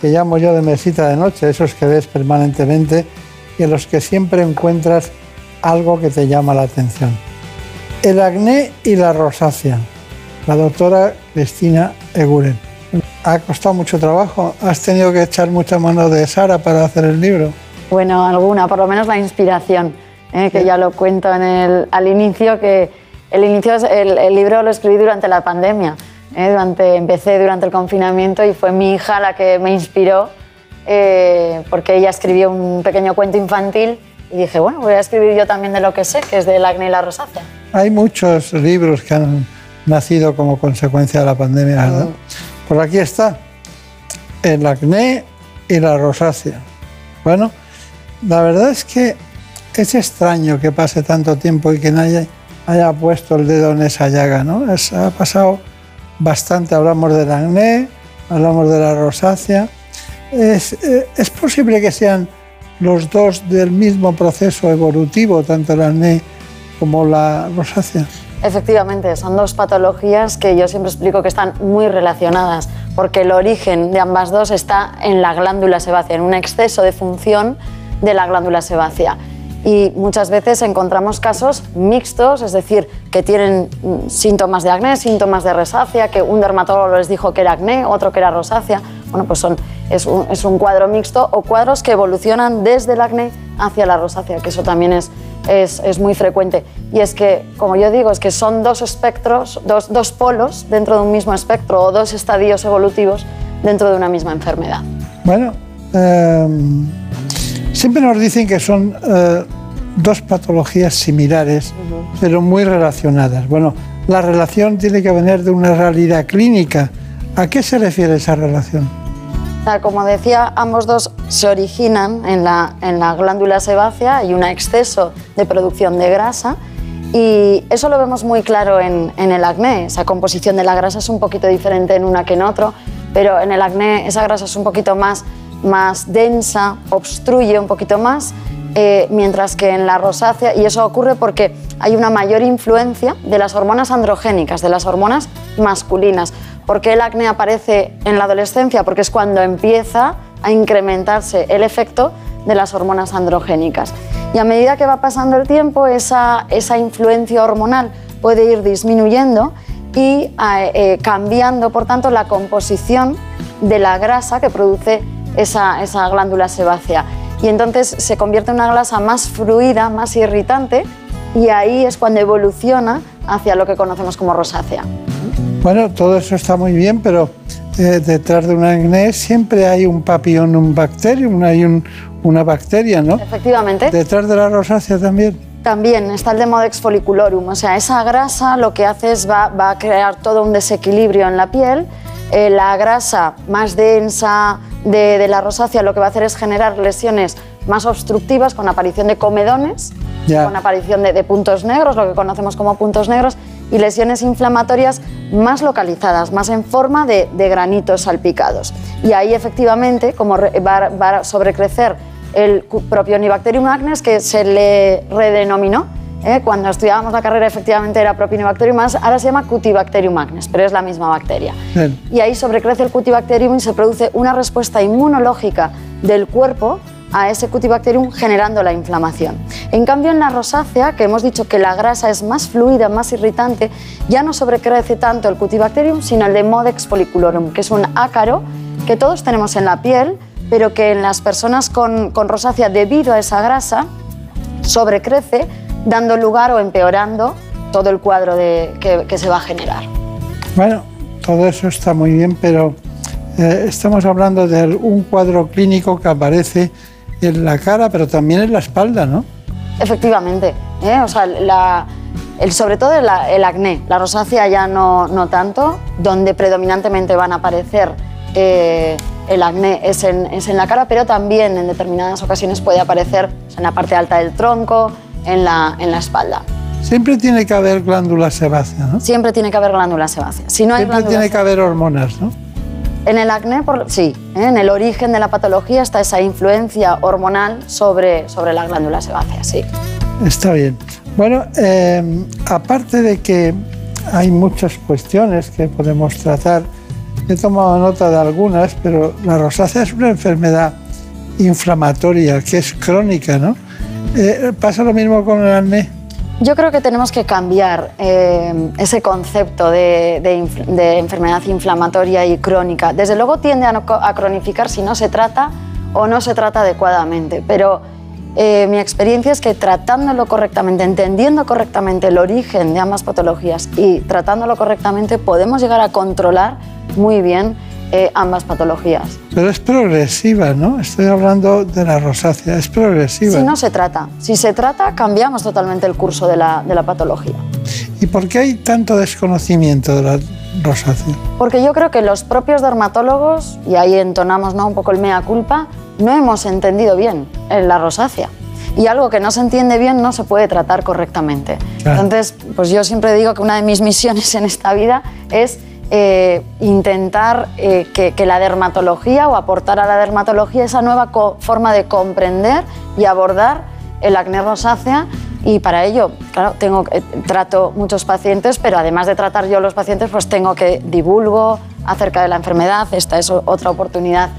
que llamo yo de mesita de noche, esos que ves permanentemente y en los que siempre encuentras algo que te llama la atención. El acné y la rosácea. La doctora Cristina Eguren ha costado mucho trabajo. ¿Has tenido que echar mucha mano de Sara para hacer el libro? Bueno, alguna, por lo menos la inspiración, ¿eh? que ya lo cuento en el, al inicio, que el, inicio el, el libro lo escribí durante la pandemia. ¿eh? Durante, empecé durante el confinamiento y fue mi hija la que me inspiró eh, porque ella escribió un pequeño cuento infantil y dije, bueno, voy a escribir yo también de lo que sé, que es del acné y la rosácea. Hay muchos libros que han nacido como consecuencia de la pandemia, ¿verdad? Por aquí está, el acné y la rosácea. Bueno, la verdad es que es extraño que pase tanto tiempo y que nadie haya puesto el dedo en esa llaga, ¿no? Ha pasado bastante, hablamos del acné, hablamos de la rosácea. Es, eh, es posible que sean los dos del mismo proceso evolutivo, tanto el acné como la rosácea. Efectivamente, son dos patologías que yo siempre explico que están muy relacionadas, porque el origen de ambas dos está en la glándula sebácea, en un exceso de función de la glándula sebácea. Y muchas veces encontramos casos mixtos, es decir, que tienen mm, síntomas de acné, síntomas de rosácea, que un dermatólogo les dijo que era acné, otro que era rosácea. Bueno, pues son, es, un, es un cuadro mixto o cuadros que evolucionan desde el acné hacia la rosácea, que eso también es, es, es muy frecuente. Y es que, como yo digo, es que son dos espectros, dos, dos polos dentro de un mismo espectro o dos estadios evolutivos dentro de una misma enfermedad. Bueno, eh, siempre nos dicen que son eh, dos patologías similares, pero muy relacionadas. Bueno, la relación tiene que venir de una realidad clínica. ¿A qué se refiere esa relación? Como decía, ambos dos se originan en la, en la glándula sebácea, hay un exceso de producción de grasa y eso lo vemos muy claro en, en el acné. Esa composición de la grasa es un poquito diferente en una que en otro, pero en el acné esa grasa es un poquito más, más densa, obstruye un poquito más, eh, mientras que en la rosácea, y eso ocurre porque hay una mayor influencia de las hormonas androgénicas, de las hormonas masculinas. ¿Por qué el acné aparece en la adolescencia? Porque es cuando empieza a incrementarse el efecto de las hormonas androgénicas. Y a medida que va pasando el tiempo, esa, esa influencia hormonal puede ir disminuyendo y eh, eh, cambiando, por tanto, la composición de la grasa que produce esa, esa glándula sebácea. Y entonces se convierte en una grasa más fluida, más irritante, y ahí es cuando evoluciona hacia lo que conocemos como rosácea. Bueno, todo eso está muy bien, pero eh, detrás de un acné siempre hay un papillon, un bacterium, hay un- una bacteria, ¿no? Efectivamente. Detrás de la rosácea también. También está el Demodex folliculorum, o sea, esa grasa lo que hace es va, va a crear todo un desequilibrio en la piel. Eh, la grasa más densa de, de la rosácea lo que va a hacer es generar lesiones más obstructivas con aparición de comedones, con aparición de, de puntos negros, lo que conocemos como puntos negros, y lesiones inflamatorias más localizadas, más en forma de, de granitos salpicados. Y ahí efectivamente, como va, va a sobrecrecer el cu- Propionibacterium acnes, que se le redenominó, ¿eh? cuando estudiábamos la carrera efectivamente era Propionibacterium acnes, ahora se llama Cutibacterium acnes, pero es la misma bacteria. Y ahí sobrecrece el Cutibacterium y se produce una respuesta inmunológica del cuerpo a ese Cutibacterium generando la inflamación. En cambio, en la rosácea, que hemos dicho que la grasa es más fluida, más irritante, ya no sobrecrece tanto el Cutibacterium, sino el Demodex folliculorum, que es un ácaro que todos tenemos en la piel, pero que en las personas con, con rosácea, debido a esa grasa, sobrecrece, dando lugar o empeorando todo el cuadro de- que- que se va a generar. Bueno, todo eso está muy bien, pero eh, estamos hablando de un cuadro clínico que aparece en la cara, pero también en la espalda, ¿no? Efectivamente, ¿eh? o sea, la- el, sobre todo el, el acné, la rosácea ya no, no tanto, donde predominantemente van a aparecer eh, el acné es en, es en la cara, pero también en determinadas ocasiones puede aparecer en la parte alta del tronco, en la, en la espalda. Siempre tiene que haber glándula sebácea, ¿no? Siempre tiene que haber glándula sebácea. Si no hay Siempre tiene que haber hormonas, ¿no? En el acné, sí, ¿eh? en el origen de la patología está esa influencia hormonal sobre, sobre la glándula sebácea, sí. Está bien. Bueno, eh, aparte de que hay muchas cuestiones que podemos tratar, he tomado nota de algunas, pero la rosácea es una enfermedad inflamatoria que es crónica, ¿no? Eh, ¿Pasa lo mismo con el acné? Yo creo que tenemos que cambiar eh, ese concepto de, enfermedad inflamatoria y crónica. Desde luego tiende a, cronificar si no se trata o no se trata adecuadamente, pero eh, mi experiencia es que tratándolo correctamente, entendiendo correctamente el origen de ambas patologías y tratándolo correctamente podemos llegar a controlar muy bien eh, ambas patologías. Pero es progresiva, ¿no? Estoy hablando de la rosácea, es progresiva. Si no se trata, si se trata, cambiamos totalmente el curso de la, de la patología. ¿Y por qué hay tanto desconocimiento de la rosácea? Porque yo creo que los propios dermatólogos, y ahí entonamos ¿no? un poco el mea culpa, no hemos entendido bien la rosácea. Y algo que no se entiende bien no se puede tratar correctamente. Entonces, pues yo siempre digo que una de mis misiones en esta vida es eh, intentar eh, que, la dermatología o aportar a la dermatología esa nueva forma de comprender y abordar el acné rosácea y para ello, claro, tengo, eh, trato muchos pacientes, pero además de tratar yo los pacientes, pues tengo que divulgo acerca de la enfermedad. Esta es otra oportunidad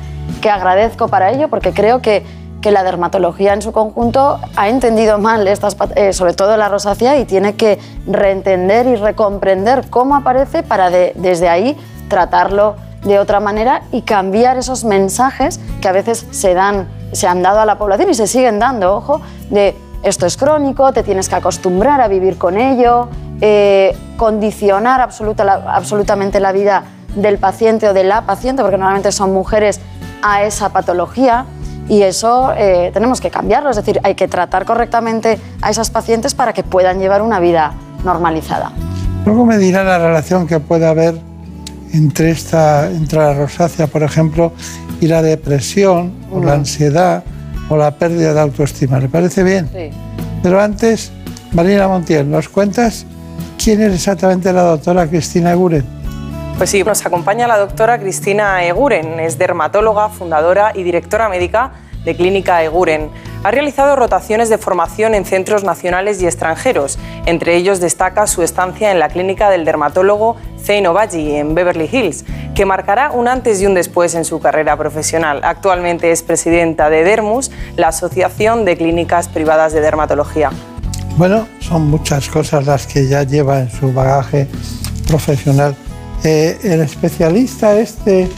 que agradezco para ello porque creo que que la dermatología en su conjunto ha entendido mal, estas, eh, sobre todo la rosácea, y tiene que reentender y recomprender cómo aparece para desde ahí tratarlo de otra manera y cambiar esos mensajes que a veces se, dan, se han dado a la población y se siguen dando, ojo, de esto es crónico, te tienes que acostumbrar a vivir con ello, eh, condicionar absolutamente la vida del paciente o de la paciente, porque normalmente son mujeres, a esa patología y eso eh, tenemos que cambiarlo, es decir, hay que tratar correctamente a esas pacientes para que puedan llevar una vida normalizada. Luego me dirá la relación que puede haber entre, esta, entre la rosácea, por ejemplo, y la depresión, o la ansiedad, o la pérdida de autoestima. ¿Le parece bien? Sí. Pero antes, Marina Montiel, ¿nos cuentas quién es exactamente la doctora Cristina Eguren? Pues sí, nos acompaña la doctora Cristina Eguren, es dermatóloga, fundadora y directora médica de Clínica Eguren. Ha realizado rotaciones de formación en centros nacionales y extranjeros. Entre ellos destaca su estancia en la clínica del dermatólogo Zain Obaji en Beverly Hills, que marcará un antes y un después en su carrera profesional. Actualmente es presidenta de Dermus, la Asociación de Clínicas Privadas de Dermatología. Bueno, son muchas cosas las que ya lleva en su bagaje profesional. Eh, el especialista este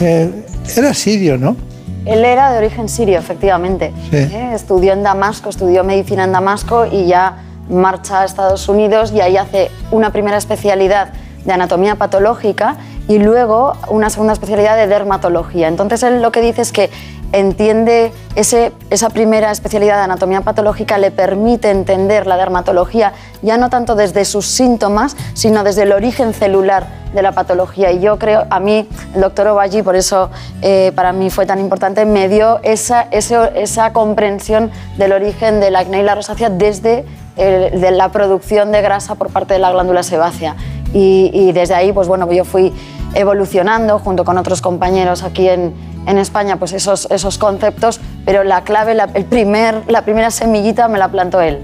eh, era sirio, ¿no? Él era de origen sirio, efectivamente. Eh, estudió en Damasco, estudió medicina en Damasco y ya marcha a Estados Unidos y ahí hace una primera especialidad de anatomía patológica y luego una segunda especialidad de dermatología. Entonces él lo que dice es que entiende ese, esa primera especialidad de anatomía patológica le permite entender la dermatología ya no tanto desde sus síntomas, sino desde el origen celular de la patología. Y yo creo, a mí, el doctor Obaji, por eso eh, para mí fue tan importante, me dio esa, esa comprensión del origen del acné y la rosácea desde de la producción de grasa por parte de la glándula sebácea. Y, y desde ahí, pues bueno, yo fui evolucionando junto con otros compañeros aquí en, en España pues esos, esos conceptos, pero la clave, la, el primer, la primera semillita me la plantó él.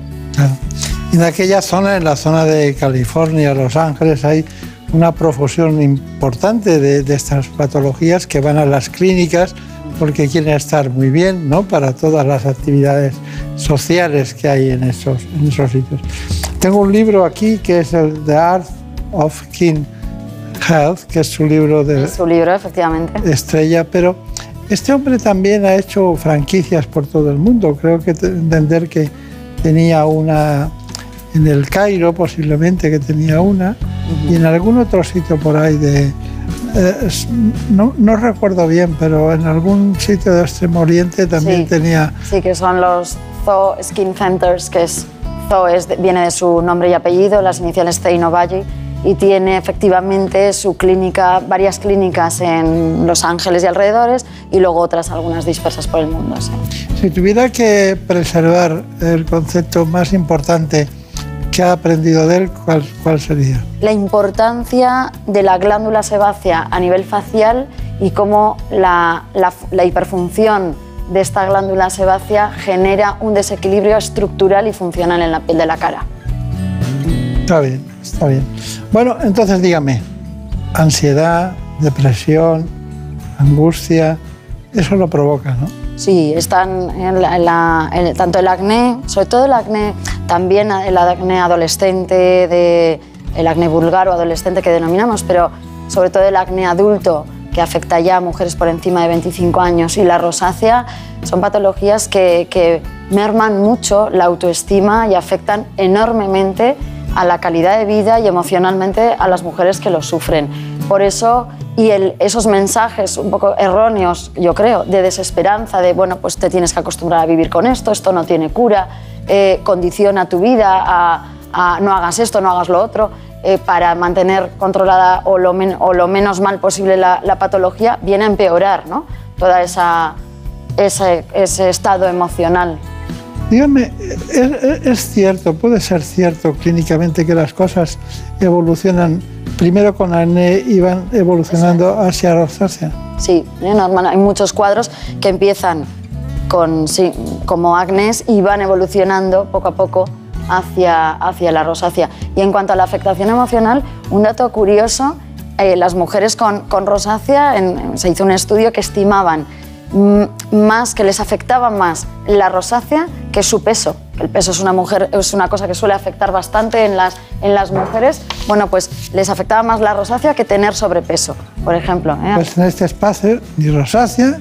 En aquella zona, en la zona de California, Los Ángeles, hay una profusión importante de, de, estas patologías que van a las clínicas porque quieren estar muy bien ¿no? para todas las actividades sociales que hay en esos, en esos sitios. Tengo un libro aquí que es el The Art of King Health, que es su libro de... su libro, efectivamente. Estrella, pero este hombre también ha hecho franquicias por todo el mundo. Creo que entender que tenía una en el Cairo, posiblemente que tenía una, y en algún otro sitio por ahí de... Eh, no, no, recuerdo bien, pero en algún sitio de Extremo Oriente también tenía... Sí, que son los Zoo Skin Centers, que es Zoo es, viene de su nombre y apellido, las iniciales Zeino Valle y tiene efectivamente su clínica, varias clínicas en Los Ángeles y alrededores y luego otras algunas dispersas por el mundo. Si tuviera que preservar el concepto más importante que ha aprendido de él, ¿cuál, ¿cuál sería? La importancia de la glándula sebácea a nivel facial y cómo la, la- la hiperfunción de esta glándula sebácea genera un desequilibrio estructural y funcional en la piel de la cara. Está bien, está bien. Bueno, entonces dígame, ansiedad, depresión, angustia, eso lo provoca, ¿no? Sí, están tanto el acné, sobre todo el acné, también el acné adolescente, el acné vulgar o adolescente que denominamos, pero sobre todo el acné adulto que afecta ya a mujeres por encima de 25 años y la rosácea son patologías que, que merman mucho la autoestima y afectan enormemente a la calidad de vida y emocionalmente a las mujeres que lo sufren. Por eso, y esos mensajes un poco erróneos, yo creo, de desesperanza, de, bueno, pues te tienes que acostumbrar a vivir con esto, esto no tiene cura, eh, condiciona tu vida a, no hagas esto, no hagas lo otro, eh, para mantener controlada o lo, menos mal posible la, patología, viene a empeorar ¿no? toda esa, ese, estado emocional. Dígame, ¿es, es- es cierto, puede ser cierto clínicamente que las cosas evolucionan primero con acné y van evolucionando hacia rosácea? Sí, ¿eh? normal, hay muchos cuadros que empiezan con, sí, como acnés y van evolucionando poco a poco hacia, hacia la rosácea. Y en cuanto a la afectación emocional, un dato curioso, eh, las mujeres con, con rosácea, en- se hizo un estudio que estimaban mm, más, que les afectaba más la rosácea que su peso. El peso es una, mujer, es una cosa que suele afectar bastante en las, en las mujeres. Bueno, pues les afectaba más la rosácea que tener sobrepeso, por ejemplo. ¿eh? Pues en este espacio ni rosácea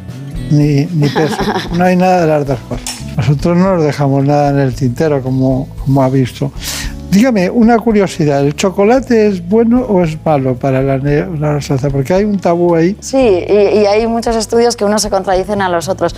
ni, ni peso. *laughs* No hay nada de las dos cosas. Nosotros no nos dejamos nada en el tintero, como, como ha visto. Dígame, una curiosidad, ¿el chocolate es bueno o es malo para la rosácea? Porque hay un tabú ahí. Sí, y, y hay muchos estudios que unos se contradicen a los otros.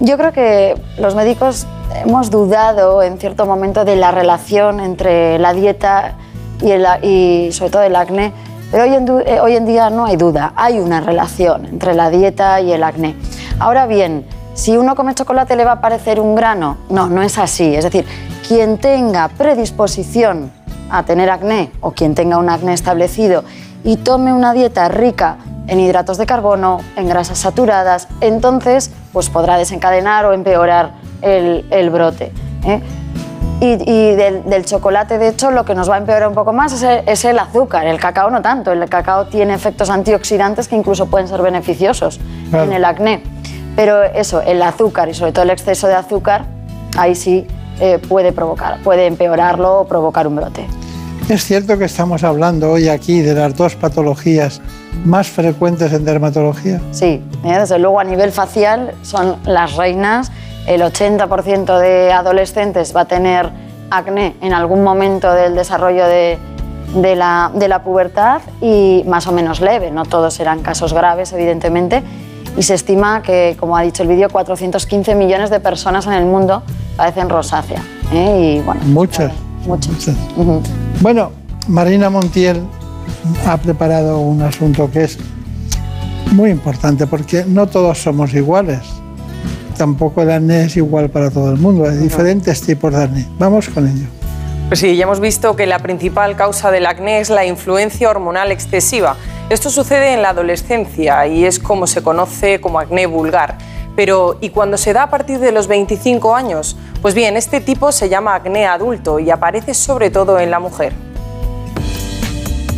Yo creo que los médicos hemos dudado en cierto momento de la relación entre la dieta y, el, sobre todo el acné, pero hoy en, eh, hoy en día no hay duda, hay una relación entre la dieta y el acné. Ahora bien, si uno come chocolate le va a parecer un grano, no, no es así. Es decir, quien tenga predisposición a tener acné o quien tenga un acné establecido y tome una dieta rica en hidratos de carbono, en grasas saturadas, entonces pues podrá desencadenar o empeorar el, el brote. ¿eh? Y, y del, del chocolate, de hecho, lo que nos va a empeorar un poco más es el, es el azúcar. El cacao no tanto. El cacao tiene efectos antioxidantes que incluso pueden ser beneficiosos Claro. en el acné. Pero eso, el azúcar y sobre todo el exceso de azúcar, ahí sí eh, puede provocar, puede empeorarlo o provocar un brote. Es cierto que estamos hablando hoy aquí de las dos patologías más frecuentes en dermatología. Sí, ¿eh? desde luego a nivel facial son las reinas. El 80% de adolescentes va a tener acné en algún momento del desarrollo de, de la, de la pubertad y más o menos leve, no todos serán casos graves, evidentemente. Y se estima que, como ha dicho el vídeo, 415 millones de personas en el mundo padecen rosácea. ¿eh? Y bueno, Muchas. muchas. Muchas. Bueno, Marina Montiel ha preparado un asunto que es muy importante porque no todos somos iguales. Tampoco el acné es igual para todo el mundo. Hay diferentes tipos de acné. Vamos con ello. Pues sí, ya hemos visto que la principal causa del acné es la influencia hormonal excesiva. Esto sucede en la adolescencia y es como se conoce como acné vulgar. Pero, ¿y cuando se da a partir de los 25 años? Pues bien, este tipo se llama acné adulto y aparece sobre todo en la mujer.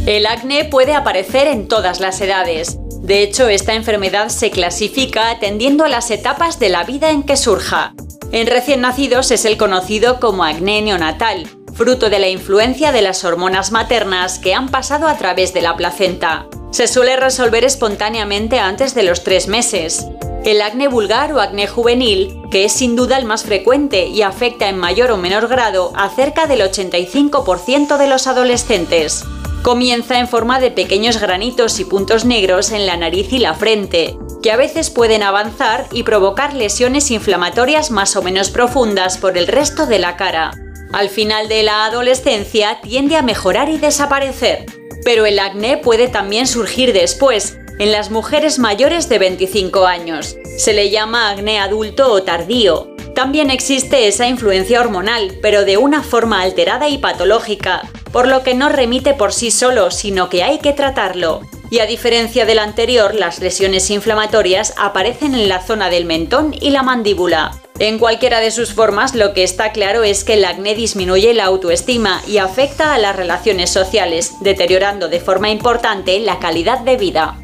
El acné puede aparecer en todas las edades. De hecho, esta enfermedad se clasifica atendiendo a las etapas de la vida en que surja. En recién nacidos es el conocido como acné neonatal, fruto de la influencia de las hormonas maternas que han pasado a través de la placenta. Se suele resolver espontáneamente antes de los tres meses. El acné vulgar o acné juvenil, que es sin duda el más frecuente y afecta en mayor o menor grado a cerca del 85% de los adolescentes. Comienza en forma de pequeños granitos y puntos negros en la nariz y la frente, que a veces pueden avanzar y provocar lesiones inflamatorias más o menos profundas por el resto de la cara. Al final de la adolescencia tiende a mejorar y desaparecer. Pero el acné puede también surgir después, en las mujeres mayores de 25 años. Se le llama acné adulto o tardío. También existe esa influencia hormonal, pero de una forma alterada y patológica, por lo que no remite por sí solo, sino que hay que tratarlo. Y a diferencia del anterior, las lesiones inflamatorias aparecen en la zona del mentón y la mandíbula. En cualquiera de sus formas, lo que está claro es que el acné disminuye la autoestima y afecta a las relaciones sociales, deteriorando de forma importante la calidad de vida.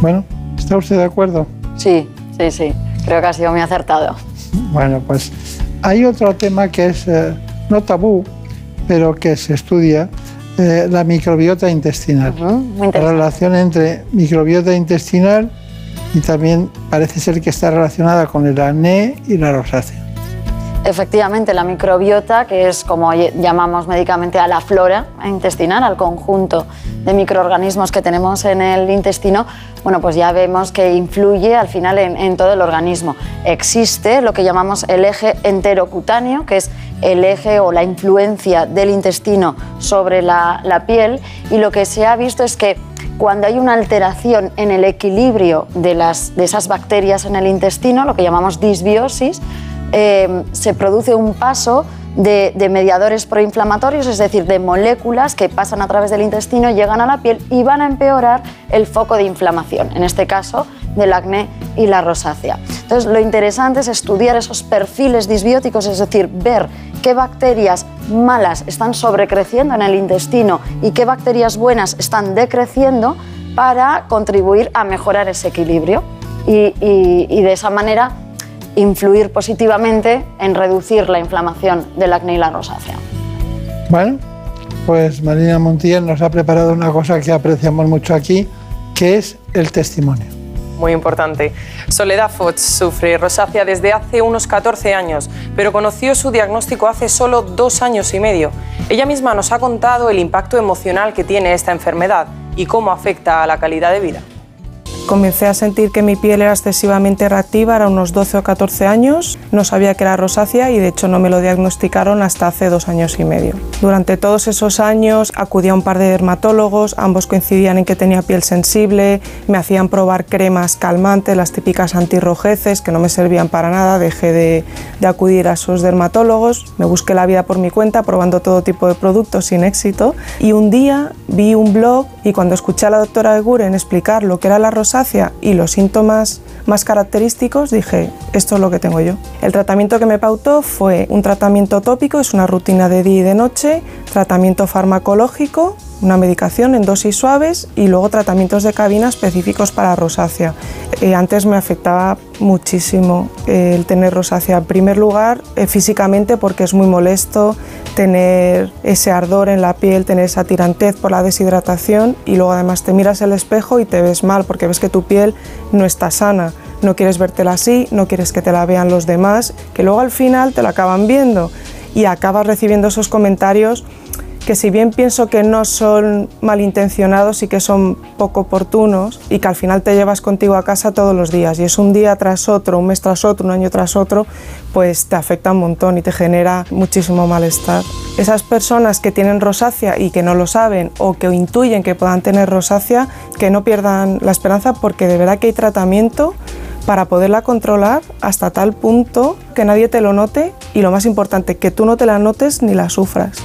Bueno, ¿está usted de acuerdo? Sí, sí, sí. Creo que ha sido muy acertado. Bueno, pues hay otro tema que es eh, no tabú, pero que se estudia, eh, la microbiota intestinal. la relación entre microbiota intestinal y también parece ser que está relacionada con el acné y la rosácea. Efectivamente, la microbiota, que es como llamamos médicamente a la flora intestinal, al conjunto de microorganismos que tenemos en el intestino, bueno, pues ya vemos que influye al final en, todo el organismo. Existe lo que llamamos el eje enterocutáneo, que es el eje o la influencia del intestino sobre la, la piel, y lo que se ha visto es que cuando hay una alteración en el equilibrio de, las, de esas bacterias en el intestino, lo que llamamos disbiosis, eh, se produce un paso de, mediadores proinflamatorios, es decir, de moléculas que pasan a través del intestino, llegan a la piel y van a empeorar el foco de inflamación, en este caso del acné y la rosácea. Entonces, lo interesante es estudiar esos perfiles disbióticos, es decir, ver qué bacterias malas están sobrecreciendo en el intestino y qué bacterias buenas están decreciendo para contribuir a mejorar ese equilibrio y de esa manera influir positivamente en reducir la inflamación del acné y la rosácea. Bueno, pues Marina Montiel nos ha preparado una cosa que apreciamos mucho aquí, que es el testimonio. Muy importante. Soledad Foch sufre rosácea desde hace unos 14 años, pero conoció su diagnóstico hace solo dos años y medio. Ella misma nos ha contado el impacto emocional que tiene esta enfermedad y cómo afecta a la calidad de vida. Comencé a sentir que mi piel era excesivamente reactiva, era unos 12 o 14 años, no sabía que era rosácea y de hecho no me lo diagnosticaron hasta hace dos años y medio. Durante todos esos años acudí a un par de dermatólogos, ambos coincidían en que tenía piel sensible, me hacían probar cremas calmantes, las típicas antirrojeces que no me servían para nada, dejé de, de acudir a esos dermatólogos, me busqué la vida por mi cuenta probando todo tipo de productos sin éxito y un día vi un blog y cuando escuché a la doctora Eguren explicar lo que era la rosácea, y los síntomas más característicos, dije, esto es lo que tengo yo. El tratamiento que me pautó fue un tratamiento tópico, es una rutina de día y de noche, tratamiento farmacológico, una medicación en dosis suaves y luego tratamientos de cabina específicos para rosácea. Eh, antes me afectaba muchísimo eh, el tener rosácea. En primer lugar, eh, físicamente porque es muy molesto tener ese ardor en la piel, tener esa tirantez por la deshidratación y luego además te miras el espejo y te ves mal porque ves que tu piel no está sana. No quieres vértela así, no quieres que te la vean los demás, que luego al final te la acaban viendo y acabas recibiendo esos comentarios que si bien pienso que no son malintencionados y que son poco oportunos y que al final te llevas contigo a casa todos los días y es un día tras otro, un mes tras otro, un año tras otro, pues te afecta un montón y te genera muchísimo malestar. Esas personas que tienen rosácea y que no lo saben o que intuyen que puedan tener rosácea, que no pierdan la esperanza porque de verdad que hay tratamiento para poderla controlar hasta tal punto que nadie te lo note y lo más importante, que tú no te la notes ni la sufras.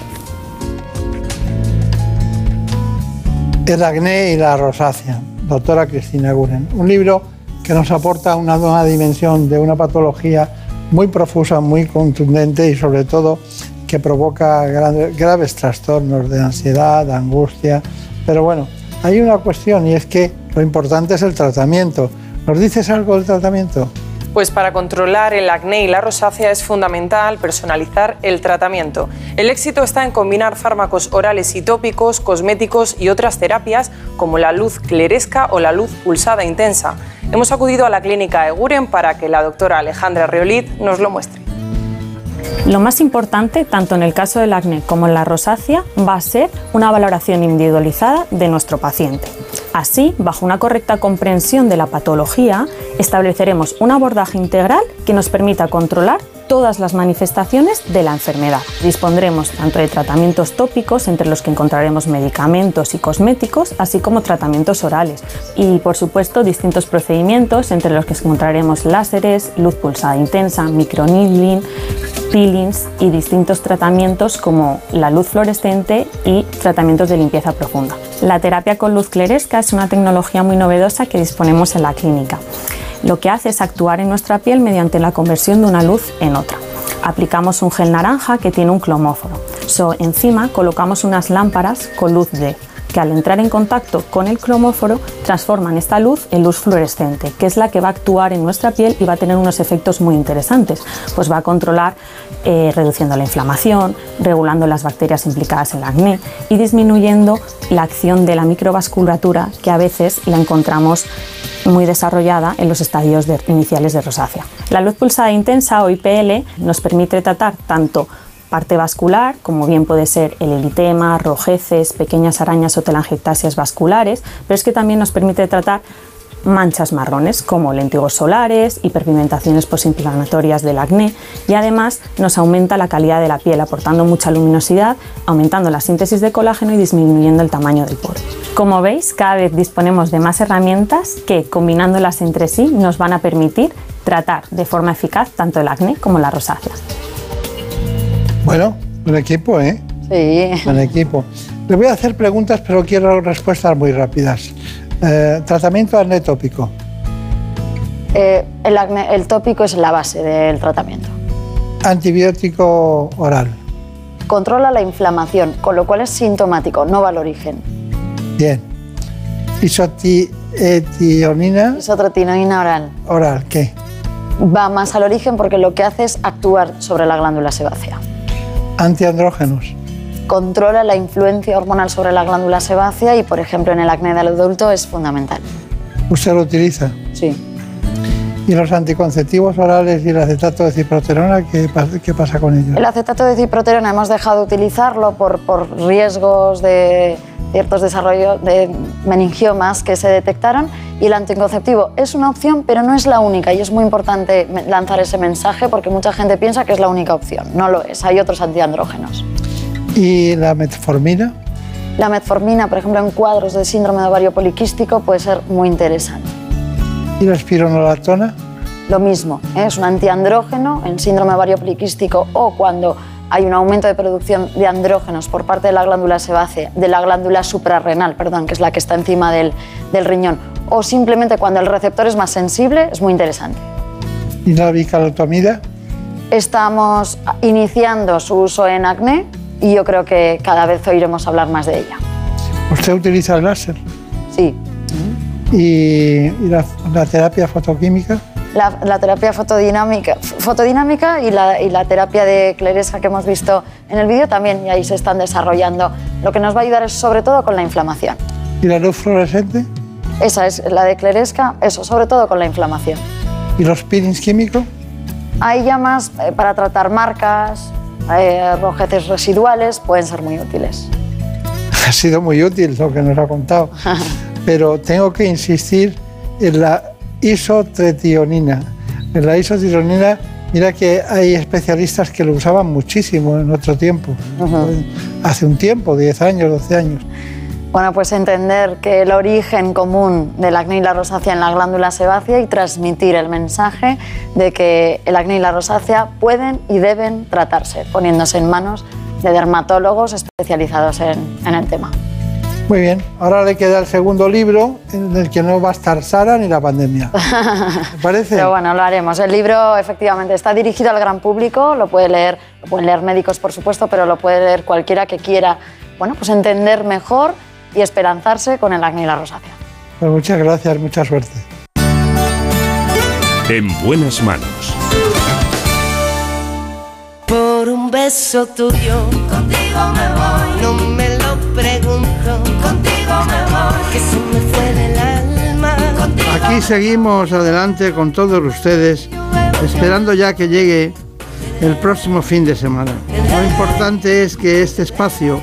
El acné y la rosácea, doctora Cristina Guren. Un libro que nos aporta una nueva dimensión de una patología muy profusa, muy contundente y sobre todo que provoca graves trastornos de ansiedad, angustia. Pero bueno, hay una cuestión y es que lo importante es el tratamiento. ¿Nos dices algo del tratamiento? Pues para controlar el acné y la rosácea es fundamental personalizar el tratamiento. El éxito está en combinar fármacos orales y tópicos, cosméticos y otras terapias como la luz cleresca o la luz pulsada intensa. Hemos acudido a la clínica Eguren para que la doctora Alejandra Riolit nos lo muestre. Lo más importante, tanto en el caso del acné como en la rosácea, va a ser una valoración individualizada de nuestro paciente. Así, bajo una correcta comprensión de la patología, estableceremos un abordaje integral que nos permita controlar todas las manifestaciones de la enfermedad. Dispondremos tanto de tratamientos tópicos, entre los que encontraremos medicamentos y cosméticos, así como tratamientos orales. Y, por supuesto, distintos procedimientos, entre los que encontraremos láseres, luz pulsada intensa, microneedling, peelings y distintos tratamientos como la luz fluorescente y tratamientos de limpieza profunda. La terapia con luz cleresca es una tecnología muy novedosa que disponemos en la clínica. Lo que hace es actuar en nuestra piel mediante la conversión de una luz en otra. Aplicamos un gel naranja que tiene un cromóforo. So, encima colocamos unas lámparas con luz D al entrar en contacto con el cromóforo transforman esta luz en luz fluorescente, que es la que va a actuar en nuestra piel y va a tener unos efectos muy interesantes. Pues va a controlar eh, reduciendo la inflamación, regulando las bacterias implicadas en el acné y disminuyendo la acción de la microvasculatura que a veces la encontramos muy desarrollada en los estadios iniciales de rosácea. La luz pulsada intensa o IPL nos permite tratar tanto parte vascular, como bien puede ser el eritema, rojeces, pequeñas arañas o telangiectasias vasculares, pero es que también nos permite tratar manchas marrones como lentigos solares, hiperpigmentaciones posinflamatorias del acné y además nos aumenta la calidad de la piel aportando mucha luminosidad, aumentando la síntesis de colágeno y disminuyendo el tamaño del poro. Como veis, cada vez disponemos de más herramientas que combinándolas entre sí nos van a permitir tratar de forma eficaz tanto el acné como la rosácea. Bueno, buen equipo, ¿eh? Sí. Buen equipo. Le voy a hacer preguntas, pero quiero respuestas muy rápidas. Eh, tratamiento acné tópico. Eh, el, acné, el tópico es la base del tratamiento. Antibiótico oral. Controla la inflamación, con lo cual es sintomático, no va al origen. Bien. Isotionina. Isotretinoína oral. Oral, ¿qué? Va más al origen porque lo que hace es actuar sobre la glándula sebácea. Antiandrógenos. Controla la influencia hormonal sobre la glándula sebácea y, por ejemplo, en el acné del adulto es fundamental. ¿Usted lo utiliza? Sí. ¿Y los anticonceptivos orales y el acetato de ciproterona, qué, pa- qué pasa con ellos? El acetato de ciproterona hemos dejado de utilizarlo por, por riesgos de ciertos desarrollos de meningiomas que se detectaron y el anticonceptivo es una opción, pero no es la única y es muy importante lanzar ese mensaje porque mucha gente piensa que es la única opción. No lo es, hay otros antiandrógenos. ¿Y la metformina? La metformina, por ejemplo, en cuadros de síndrome de ovario poliquístico puede ser muy interesante. ¿Y la espironolactona? Lo mismo, ¿eh? es un antiandrógeno en síndrome ovario poliquístico o cuando hay un aumento de producción de andrógenos por parte de la glándula sebácea, de la glándula suprarrenal, perdón, que es la que está encima del, del riñón, o simplemente cuando el receptor es más sensible, es muy interesante. ¿Y la bicalotomida? Estamos iniciando su uso en acné y yo creo que cada vez oiremos hablar más de ella. ¿Usted utiliza el láser? Sí. ¿Y, y la, la terapia fotoquímica? La, la terapia fotodinámica, fotodinámica y, la, y la terapia de cleresca que hemos visto en el vídeo también, y ahí se están desarrollando. Lo que nos va a ayudar es sobre todo con la inflamación. ¿Y la luz fluorescente? Esa es la de cleresca, eso, sobre todo con la inflamación. ¿Y los peelings químicos? Hay llamas eh, para tratar marcas, eh, rojeces residuales, pueden ser muy útiles. *laughs* Ha sido muy útil lo que nos ha contado. *laughs* Pero tengo que insistir en la isotretionina. En la isotretionina, mira que hay especialistas que lo usaban muchísimo en otro tiempo. Hace un tiempo, 10 años, 12 años. Bueno, pues entender que el origen común del acné y la rosácea en la glándula sebácea y transmitir el mensaje de que el acné y la rosácea pueden y deben tratarse, poniéndose en manos de dermatólogos especializados en, en el tema. Muy bien, ahora le queda el segundo libro en el que no va a estar Sara ni la pandemia. *laughs* ¿Me parece? Pero bueno, lo haremos. El libro efectivamente está dirigido al gran público, lo puede leer, lo pueden leer médicos por supuesto, pero lo puede leer cualquiera que quiera, bueno, pues entender mejor y esperanzarse con el acné y la rosácea. Pues muchas gracias, mucha suerte. En buenas manos. Por un beso tuyo, contigo me voy. No me Que se me fue del alma. Contigo Aquí seguimos adelante con todos ustedes, esperando ya que llegue el próximo fin de semana. Lo importante es que este espacio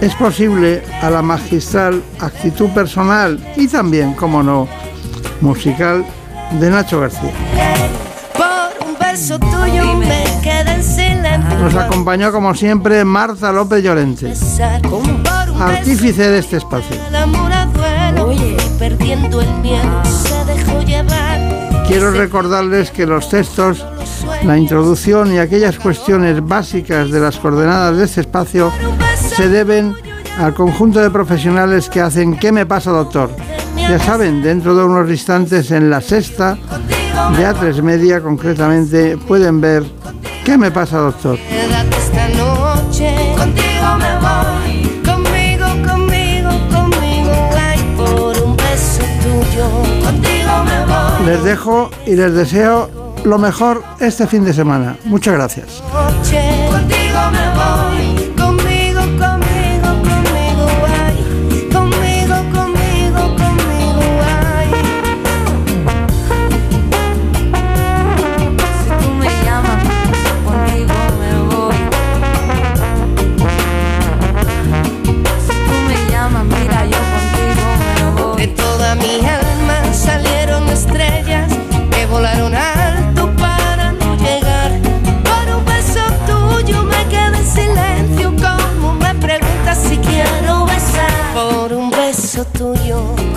es posible a la magistral actitud personal y también, como no, musical de Nacho García. por un beso tuyo me quedé en silencio. Nos acompañó como siempre Marta López Llorente, artífice de este espacio. Perdiendo el miedo se dejó llevar. Quiero recordarles que los textos, la introducción y aquellas cuestiones básicas de las coordenadas de este espacio se deben al conjunto de profesionales que hacen ¿Qué me pasa, doctor? Ya saben, dentro de unos instantes en la sexta de A3 Media concretamente pueden ver ¿Qué me pasa, doctor? Quédate esta noche, contigo me voy. Les dejo y les deseo lo mejor este fin de semana. Muchas gracias. Tuyo, contigo me voy.